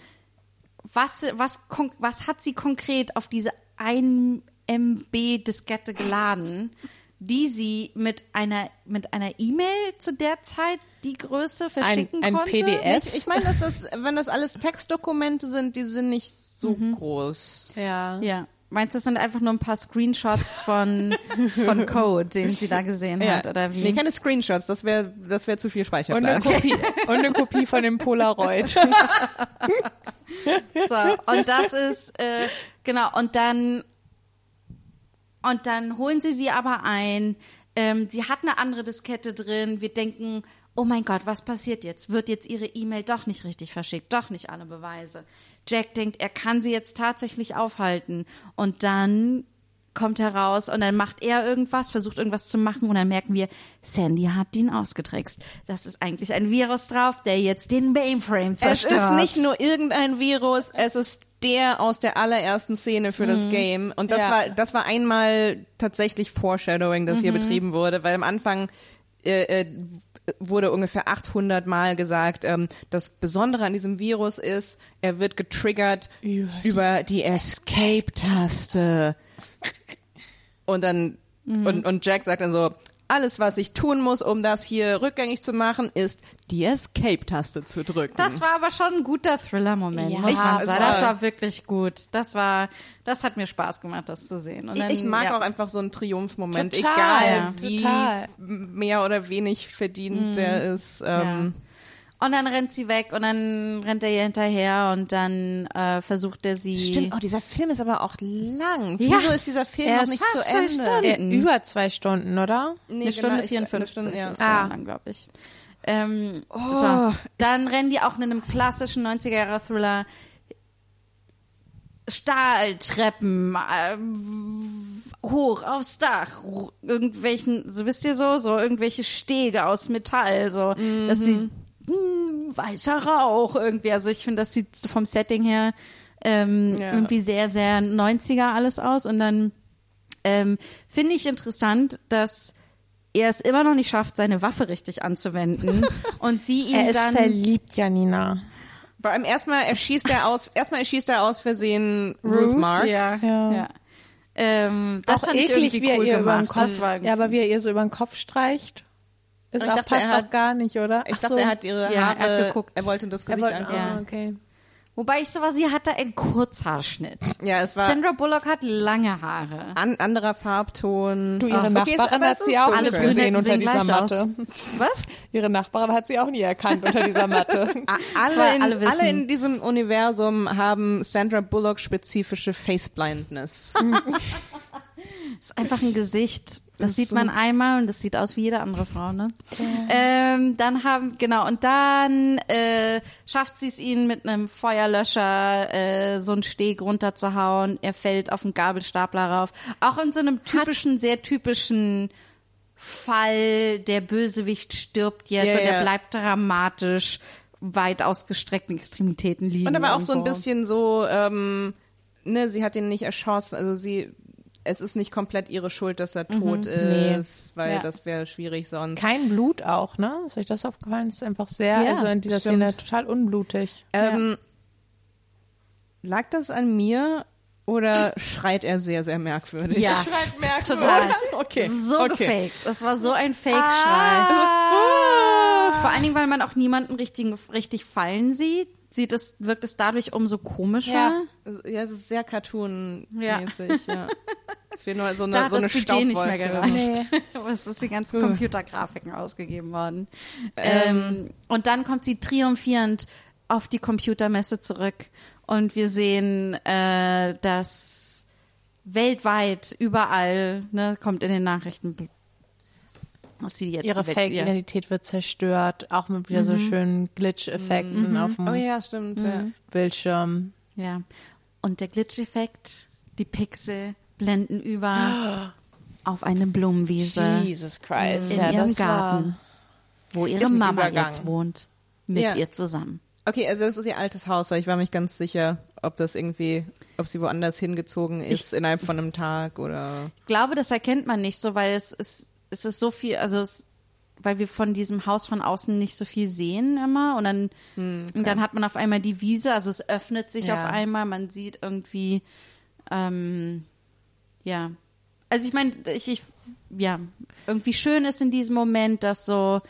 was, was, was hat sie konkret auf diese 1 MB Diskette geladen, die sie mit einer, mit einer E-Mail zu der Zeit die Größe verschicken ein konnte? PDF? Ich, ich meine, dass das, wenn das alles Textdokumente sind, die sind nicht so Mhm. groß. Ja. Ja. Meinst du, das sind einfach nur ein paar Screenshots von, von Code, den sie da gesehen hat, oder wie? Nee, keine Screenshots, das wäre das wär zu viel Und eine, Speicherplatz. Kopie, und eine Kopie von dem Polaroid. So, und das ist, äh, genau, und dann, und dann holen sie sie aber ein. Ähm, sie hat eine andere Diskette drin. Wir denken, oh mein Gott, was passiert jetzt? Wird jetzt ihre E-Mail doch nicht richtig verschickt? Doch nicht alle Beweise. Jack denkt, er kann sie jetzt tatsächlich aufhalten. Und dann kommt heraus und dann macht er irgendwas, versucht irgendwas zu machen und dann merken wir, Sandy hat ihn ausgetrickst. Das ist eigentlich ein Virus drauf, der jetzt den Mainframe Es zerstört. ist nicht nur irgendein Virus, es ist der aus der allerersten Szene für das Game. Und das Ja. war, das war einmal tatsächlich Foreshadowing, das hier betrieben wurde, weil am Anfang äh, äh, wurde ungefähr 800 Mal gesagt, ähm, das Besondere an diesem Virus ist, er wird getriggert Über über die- die, Escape-Taste. Und dann, und, und Jack sagt dann so, alles, was ich tun muss, um das hier rückgängig zu machen, ist die Escape-Taste zu drücken. Das war aber schon ein guter Thriller-Moment, Ja, muss man sagen. war- Das war wirklich gut. Das war, das hat mir Spaß gemacht, das zu sehen. Und Ich- dann, ich mag ja. auch einfach so einen Triumphmoment, egal ja. wie Total. mehr oder wenig verdient der ist. Ähm, Und dann rennt sie weg und dann rennt er ihr hinterher und dann äh, versucht er sie. Stimmt, oh, dieser Film ist aber auch lang. Ja. Wieso ist dieser Film Er noch nicht zu zwei Ende? Stunden. Äh, über zwei Stunden, oder? Nee, eine Stunde genau, ich- 54 eine Stunde, ja. ist Ah. lang, glaube ich. Ähm, Oh. so. Dann rennen die auch in einem klassischen 90er-Jahre-Thriller Stahltreppen ähm, hoch aufs Dach, irgendwelchen, so wisst ihr so, so irgendwelche Stege aus Metall, so, dass sie mh, weißer Rauch irgendwie. Also ich finde, das sieht vom Setting her ähm, Ja. irgendwie sehr, sehr 90er alles aus. Und dann ähm, finde ich interessant, dass er es immer noch nicht schafft, seine Waffe richtig anzuwenden und sie ihn Er ist dann verliebt, Janina. Vor allem erstmal erschießt er aus, erstmal erschießt er aus Versehen Ruth, Marks. Ja, Ja. ja. Ähm, das auch fand ich eklig, irgendwie wie er cool ihr über den gemacht. Kopf, Das war ja, aber wie er ihr so über den Kopf streicht. Ist ich auch, dachte, passt er hat- auch gar nicht, oder? Ich Ach dachte, so. er hat ihre Ja, er hat Haare, geguckt. er wollte das Er Gesicht angucken. ah, okay. Wobei ich so war, sie hatte einen Kurzhaarschnitt. Ja, es war Sandra Bullock hat lange Haare. an, anderer Farbton. Du, ihre okay, es- Nachbarin aber hat sie auch Alle gesehen unter dieser gleich aus. Matte. Was? Ihre Nachbarin hat sie auch nie erkannt unter dieser Matte. Alle in, alle alle, in diesem Universum haben Sandra Bullock spezifische Faceblindness. Das ist einfach ein Gesicht. Das sieht man einmal und das sieht aus wie jede andere Frau, ne? Ähm, dann haben, genau, und dann äh, schafft sie es ihn mit einem Feuerlöscher äh, so einen Steg runterzuhauen. Er fällt auf einen Gabelstapler rauf. Auch in so einem typischen, sehr typischen Fall, der Bösewicht stirbt jetzt Ja, und er ja. bleibt dramatisch weit ausgestreckten Extremitäten liegen. Und aber auch so ein irgendwo. bisschen so, ähm, ne, sie hat ihn nicht erschossen, also sie, es ist nicht komplett ihre Schuld, dass er tot Nee. ist, weil Ja. das wäre schwierig sonst. Kein Blut auch, ne? Ist euch das aufgefallen? Das ist einfach sehr, Ja, also in dieser stimmt. Szene total unblutig. Ähm, Lag das an mir oder schreit er sehr, sehr merkwürdig? Ja, Schreit merkwürdig. total. Okay. So okay. gefaked. Das war so ein Fake-Schrei. Ah. Vor allen Dingen, weil man auch niemanden richtig, richtig fallen sieht, sieht es, wirkt es dadurch umso komischer. Ja. Ja, es ist sehr cartoon-mäßig, ja. Es wäre nur so Da eine, hat so eine das Budget nicht mehr gereicht. Aber es ist die ganzen Computergrafiken ausgegeben worden. Ähm, und dann kommt sie triumphierend auf die Computermesse zurück und wir sehen, äh, dass weltweit überall, ne, kommt in den Nachrichten, sie jetzt Ihre Fake-Identität wird zerstört, auch mit wieder so schönen Glitch-Effekten auf dem Oh ja, stimmt. Ja. Bildschirm. Ja. Und der Glitch-Effekt, die Pixel blenden über. auf eine Blumenwiese Jesus Christ. in ja, ihrem das Garten, wo ihre Mama Übergang. jetzt wohnt, mit Ja. ihr zusammen. Okay, also das ist ihr altes Haus, weil ich war mich ganz sicher, ob das irgendwie, ob sie woanders hingezogen ist innerhalb von einem Tag oder. Ich glaube, das erkennt man nicht so, weil es ist, es ist so viel, also es, weil wir von diesem Haus von außen nicht so viel sehen immer und dann, und dann hat man auf einmal die Wiese, also es öffnet sich Ja. auf einmal, man sieht irgendwie, ähm, ja, also ich meine, ich, ich, ja, irgendwie schön ist in diesem Moment, dass so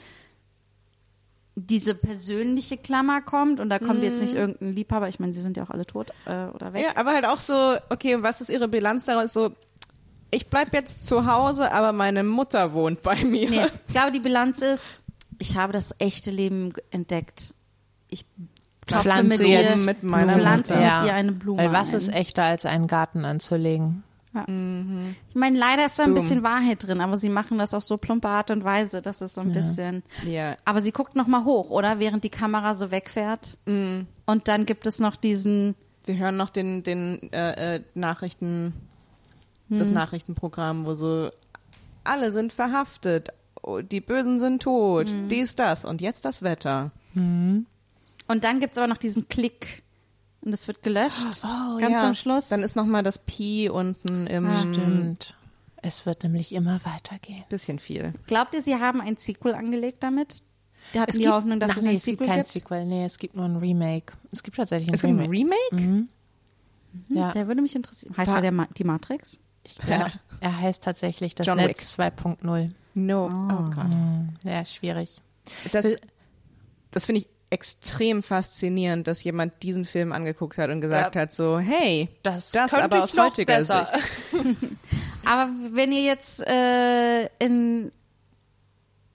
diese persönliche Klammer kommt und da kommt jetzt nicht irgendein Liebhaber, ich meine, sie sind ja auch alle tot äh, oder weg. Ja, aber halt auch so, okay, was ist ihre Bilanz daraus? So, ich bleib jetzt zu Hause, aber meine Mutter wohnt bei mir. Nee, ich glaube, die Bilanz ist, ich habe das echte Leben entdect. Ich klopfe Pflanze mit ihr, jetzt mit meiner pflanze Mutter. mit ihr eine Blume Weil was ist echter, als einen Garten anzulegen? Ich meine, leider ist da ein Boom. bisschen Wahrheit drin, aber sie machen das auf so plumpe Art und Weise, dass es so ein bisschen. Ja. Aber sie guckt noch mal hoch, oder? Während die Kamera so wegfährt. Mhm. Und dann gibt es noch diesen. Wir hören noch den, den äh, äh, Nachrichten, das Hm. Nachrichtenprogramm, wo so alle sind verhaftet, oh, die Bösen sind tot, Hm. dies, das und jetzt das Wetter. Und dann gibt es aber noch diesen Klick. Und es wird gelöscht. Oh, ganz ja. am Schluss. Dann ist noch mal das Pi unten im Stimmt. Es wird nämlich immer weitergehen. bisschen viel. Glaubt ihr, sie haben ein Sequel angelegt damit? Die hatten Es die gibt- Hoffnung, dass Ach es nee, ein es gibt Sequel kein gibt? Sequel. Nee, es gibt nur ein Remake. Es gibt tatsächlich ein Es gibt ein Remake. Remake? Ja. Der würde mich interessieren. Heißt War- er der Ma die Matrix? Ich glaub, er heißt tatsächlich das John Netz 2.0. No. Oh, Gott. Ja, schwierig. Das, das finde ich extrem faszinierend, dass jemand diesen Film angeguckt hat und gesagt Ja. hat so, hey, Das das aber aus noch heutiger besser. Sicht. Aber wenn ihr jetzt äh, in,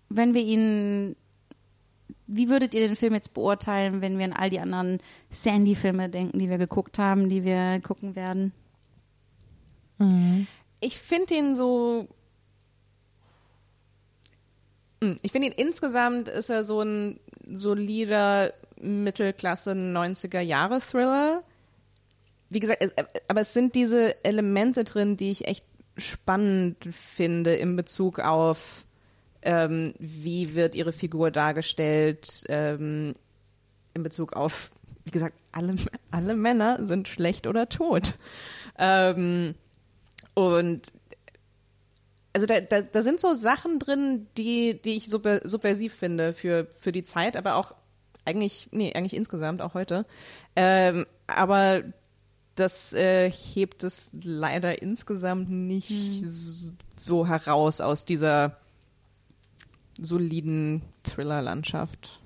wenn wir ihn, wie würdet ihr den Film jetzt beurteilen, wenn wir an all die anderen Sandy-Filme denken, die wir geguckt haben, die wir gucken werden? Ich finde ihn so. Hm, Ich finde ihn insgesamt ist er so ein solider Mittelklasse 90er Jahre Thriller. Wie gesagt, es, aber es sind diese Elemente drin, die ich echt spannend finde in Bezug auf ähm, wie wird ihre Figur dargestellt, ähm, in Bezug auf, wie gesagt, alle, alle Männer sind schlecht oder tot. Ähm, und also da, da, da sind so Sachen drin, die, die ich super, subversiv finde für, für die Zeit, aber auch eigentlich, nee, eigentlich insgesamt, auch heute. Ähm, aber das äh, hebt es leider insgesamt nicht s- so heraus aus dieser soliden Thriller-Landschaft.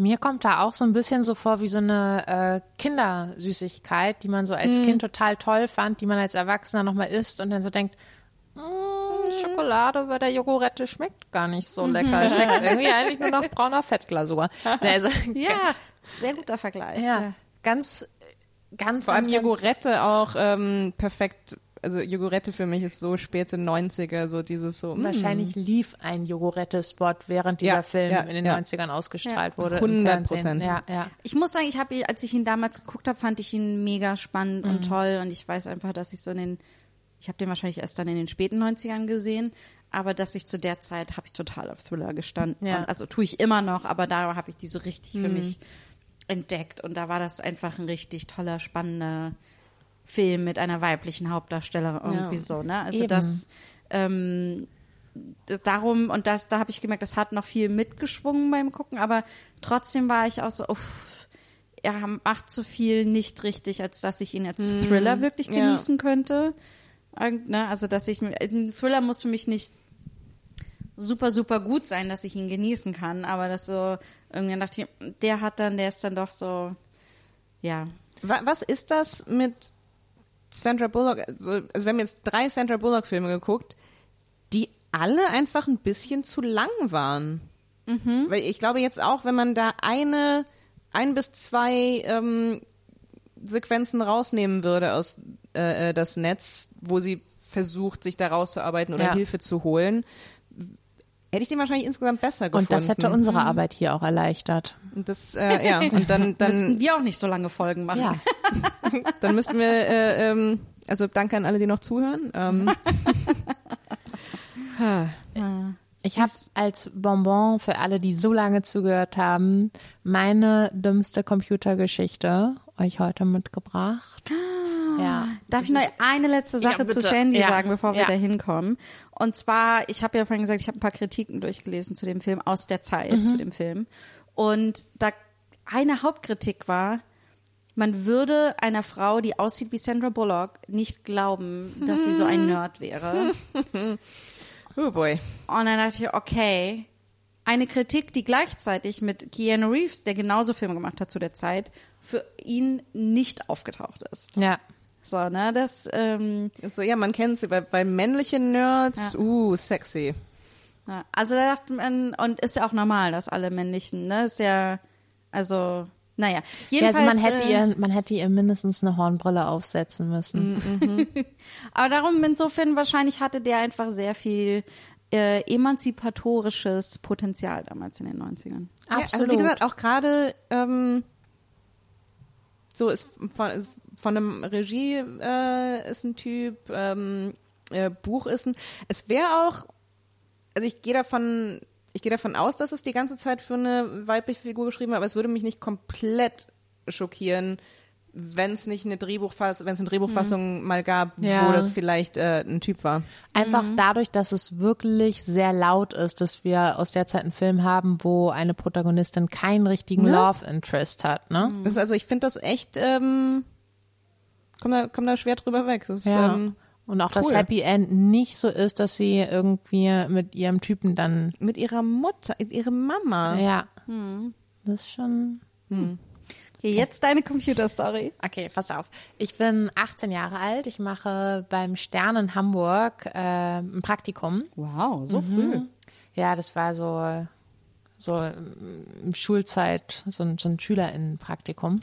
Mir kommt da auch so ein bisschen so vor wie so eine äh, Kindersüßigkeit, die man so als Kind total toll fand, die man als Erwachsener nochmal isst und dann so denkt, "Mm, Schokolade bei der Jogurette schmeckt gar nicht so lecker. Schmeckt irgendwie eigentlich nur nach brauner Fettglasur. Also, Ja, sehr guter Vergleich. ja, ganz, ganz, Vor allem ganz, ganz- Jogurette auch ähm, perfekt. Also Jogurette für mich ist so späte 90er, so dieses so. mm. Wahrscheinlich lief ein Jogurette-Spot, während dieser Ja, Film ja, in den ja. 90ern ausgestrahlt wurde. im 100 Fernsehen. Ja, ja. Ich muss sagen, ich habe, als ich ihn damals geguckt habe, fand ich ihn mega spannend Mhm. und toll. Und ich weiß einfach, dass ich so in den, ich habe den wahrscheinlich erst dann in den späten 90ern gesehen, aber dass ich zu der Zeit habe ich total auf Thriller gestanden. Ja. Und, also tue ich immer noch, aber da habe ich die so richtig Mhm. für mich entdeckt. Und da war das einfach ein richtig toller, spannender Film mit einer weiblichen Hauptdarstellerin irgendwie Ja. so, ne? Also Eben. das ähm, darum und das da habe ich gemerkt, das hat noch viel mitgeschwungen beim gucken, aber trotzdem war ich auch so uff, er macht zu viel nicht richtig, als dass ich ihn als Thriller wirklich ja. genießen könnte. Irgend- Ne? Also dass ich ein Thriller muss für mich nicht super super gut sein, dass ich ihn genießen kann, aber das so irgendwann dachte ich, der hat dann, der ist dann doch so ja, Wa- Was ist das mit Sandra Bullock? Also, also wir haben jetzt drei Sandra Bullock-Filme geguckt, die alle einfach ein bisschen zu lang waren. Weil ich glaube jetzt auch, wenn man da eine, ein bis zwei ähm, Sequenzen rausnehmen würde aus äh, äh, das Netz, wo sie versucht, sich da rauszuarbeiten oder Ja. Hilfe zu holen, hätte ich den wahrscheinlich insgesamt besser gefunden. Und das hätte unsere Arbeit hier auch erleichtert. Und das, äh, ja, und dann, dann müssten wir auch nicht so lange Folgen machen. Ja. Dann müssten wir, äh, ähm, also danke an alle, die noch zuhören. Ähm, Ich habe als Bonbon für alle, die so lange zugehört haben, meine dümmste Computergeschichte euch heute mitgebracht. Ja. Darf ich noch eine letzte Sache Ja, zu Sandy Ja. sagen, bevor wir da hinkommen? Und zwar, ich habe ja vorhin gesagt, ich habe ein paar Kritiken durchgelesen zu dem Film, aus der Zeit Mhm. zu dem Film. Und da eine Hauptkritik war, man würde einer Frau, die aussieht wie Sandra Bullock, nicht glauben, dass sie so ein Nerd wäre. Oh boy. Und dann dachte ich, okay, eine Kritik, die gleichzeitig mit Keanu Reeves, der genauso Filme gemacht hat zu der Zeit, für ihn nicht aufgetaucht ist. Ja. So, ne, das, ähm, So, ja, man kennt sie bei, bei männlichen Nerds. Ja. Uh, sexy. ja, also da dachte man, und ist ja auch normal, dass alle männlichen, ne, ist ja, also, naja, Ja, jedenfalls. also man hätte äh, ihr, man hätte ihr mindestens eine Hornbrille aufsetzen müssen. Aber darum, insofern, wahrscheinlich hatte der einfach sehr viel äh, emanzipatorisches Potenzial damals in den 90ern. Ja, also Absolut. wie gesagt, auch gerade ähm, so ist von, einem Regie äh, ist ein Typ, ähm, äh, Buch ist ein. Es wäre auch, also ich gehe davon, ich gehe davon aus, dass es die ganze Zeit für eine weibliche Figur geschrieben war, aber es würde mich nicht komplett schockieren, wenn es nicht eine Drehbuchfassung, wenn es eine Drehbuchfassung mal gab, Ja. wo das vielleicht äh, ein Typ war. Einfach dadurch, dass es wirklich sehr laut ist, dass wir aus der Zeit einen Film haben, wo eine Protagonistin keinen richtigen Love Interest hat, ne? Ist also ich finde das echt, ähm, komm da, komm da schwer drüber weg. Das ist, Ja. ähm, Und auch das cool. Happy End nicht so ist, dass sie irgendwie mit ihrem Typen dann, mit ihrer Mutter, mit ihrer Mama. ja, das ist schon. Okay, jetzt deine Computerstory. Okay, pass auf. Ich bin 18 Jahre alt. Ich mache beim Stern in Hamburg äh, ein Praktikum. Wow, so früh. Ja, das war so, so ähm, Schulzeit, so ein, so ein SchülerInnen-Praktikum.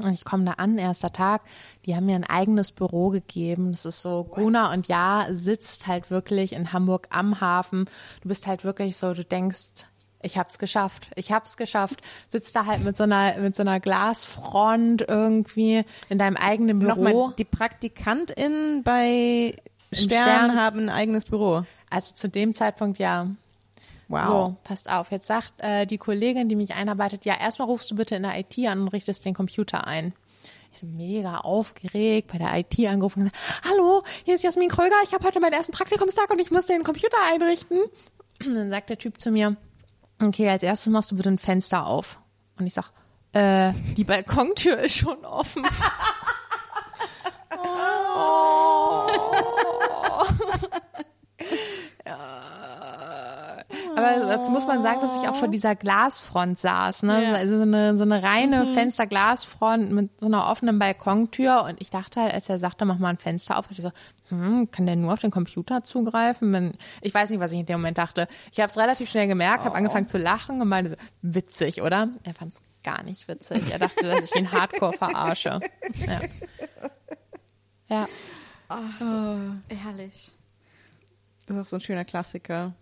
Und ich komme da an, erster Tag, die haben mir ein eigenes Büro gegeben. Das ist so, Guna und Ja sitzt halt wirklich in Hamburg am Hafen. Du bist halt wirklich so, du denkst, ich hab's geschafft, ich hab's geschafft. Sitzt da halt mit so einer, mit so einer Glasfront irgendwie in deinem eigenen Büro. Nochmal, die PraktikantInnen bei Stern, Stern. haben ein eigenes Büro. Also zu dem Zeitpunkt ja. Wow. So, passt auf. Jetzt sagt äh, die Kollegin, die mich einarbeitet, ja, erstmal rufst du bitte in der IT an und richtest den Computer ein. Ich bin mega aufgeregt, bei der IT angerufen und gesagt, hallo, hier ist Jasmin Kröger, ich habe heute meinen ersten Praktikumstag und ich muss den Computer einrichten. Und dann sagt der Typ zu mir, okay, als erstes machst du bitte ein Fenster auf. Und ich sag, äh, die Balkontür ist schon offen. Aber dazu muss man sagen, dass ich auch vor dieser Glasfront saß, ne? Ja. Also so eine, so eine reine Fensterglasfront mit so einer offenen Balkontür. Und ich dachte halt, als er sagte, mach mal ein Fenster auf, ich so, hm, kann der nur auf den Computer zugreifen? Ich weiß nicht, was ich in dem Moment dachte. Ich habe es relativ schnell gemerkt, habe angefangen zu lachen und meinte so, witzig, oder? Er fand es gar nicht witzig. Er dachte, dass ich ihn hardcore verarsche. Ja. Ja. Herrlich. Das ist auch so ein schöner Klassiker.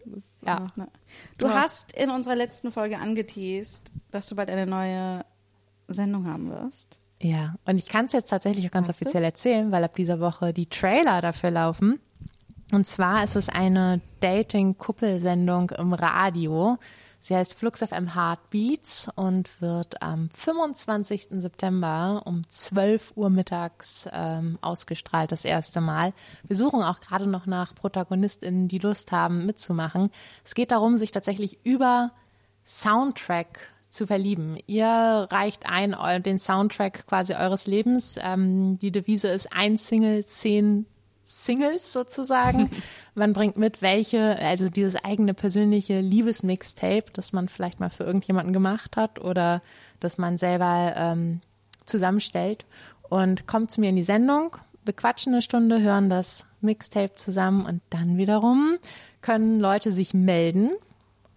Ja. Na. Du hast in unserer letzten Folge angeteased, dass du bald eine neue Sendung haben wirst. Ja, und ich kann es jetzt tatsächlich auch ganz Hast du? offiziell erzählen, weil ab dieser Woche die Trailer dafür laufen. Und zwar ist es eine Dating-Kuppelsendung im Radio. Sie heißt Flux FM Heartbeats und wird am 25. September um 12 Uhr mittags ähm, ausgestrahlt, das erste Mal. Wir suchen auch gerade noch nach ProtagonistInnen, die Lust haben, mitzumachen. Es geht darum, sich tatsächlich über Soundtrack zu verlieben. Ihr reicht ein den Soundtrack quasi eures Lebens. Ähm, die Devise ist ein Single, zehn Singles sozusagen. man bringt mit, welche, also dieses eigene persönliche Liebesmixtape, das man vielleicht mal für irgendjemanden gemacht hat oder das man selber ähm, zusammenstellt und kommt zu mir in die Sendung, bequatschen eine Stunde, hören das Mixtape zusammen und dann wiederum können Leute sich melden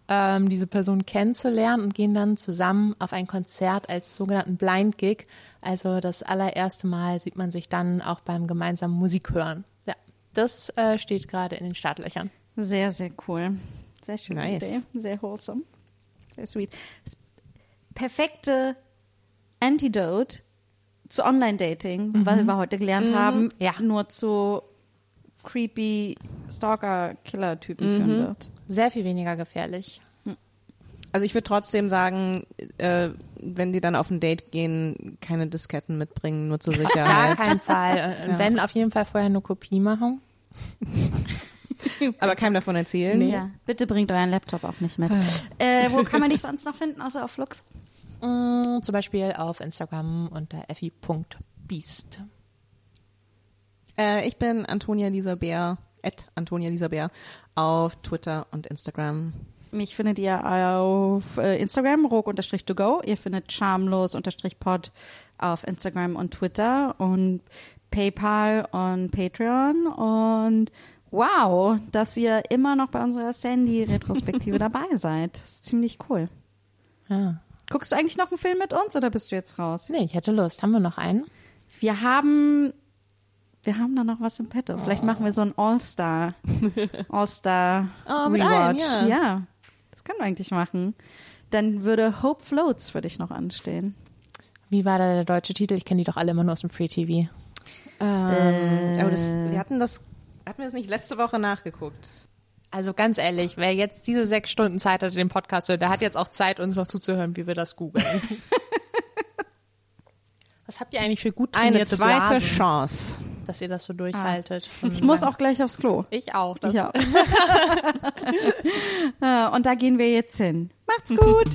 ähm, diese Person kennenzulernen und gehen dann zusammen auf ein Konzert als sogenannten Blind Gig. Also das allererste Mal sieht man sich dann auch beim gemeinsamen Musik hören. Ja, das äh, steht gerade in den Startlöchern. Sehr, sehr cool. Sehr schöne Nice. Idee. Sehr wholesome. Sehr sweet. Das perfekte Antidote zu Online-Dating, weil wir heute gelernt haben, Ja. nur zu creepy Stalker-Killer-Typen führen wird. Sehr viel weniger gefährlich. Also ich würde trotzdem sagen, äh, wenn die dann auf ein Date gehen, keine Disketten mitbringen, nur zur Gar Sicherheit. keinen Fall. Und wenn, auf jeden Fall vorher eine Kopie machen. Aber keinem davon erzählen. Ja, bitte bringt euren Laptop auch nicht mit. äh, wo kann man dich sonst noch finden, außer auf Flux? Mm, zum Beispiel auf Instagram unter effi.beast. Äh, ich bin Antonia Lisa Bär, at Antonia Lisa Bär, auf Twitter und Instagram. Mich findet ihr auf äh, Instagram, rog-to-go. Ihr findet charmlos-pod auf Instagram und Twitter und PayPal und Patreon. Und wow, dass ihr immer noch bei unserer Sandy-Retrospektive dabei seid. Das ist ziemlich cool. Ja. Guckst du eigentlich noch einen Film mit uns oder bist du jetzt raus? Nee, ich hätte Lust. Haben wir noch einen? Wir haben, wir haben da noch was im Petto. Vielleicht machen wir so ein All-Star, All-Star Oh, Rewatch. allen, ja. ja, das können wir eigentlich machen. Dann würde Hope Floats für dich noch anstehen. Wie war da der deutsche Titel? Ich kenne die doch alle immer nur aus dem Free TV. Ähm, aber das, wir hatten das, hatten wir das nicht letzte Woche nachgeguckt? Also ganz ehrlich, wer jetzt diese sechs Stunden Zeit hatte, den Podcast zu hören, der hat jetzt auch Zeit, uns noch zuzuhören, wie wir das googeln. Was habt ihr eigentlich für gut Eine trainierte zweite Blasen, Chance. dass ihr das so durchhaltet? Ich muss auch gleich aufs Klo. Ich auch. Das Ja. Äh, Und da gehen wir jetzt hin. Macht's gut.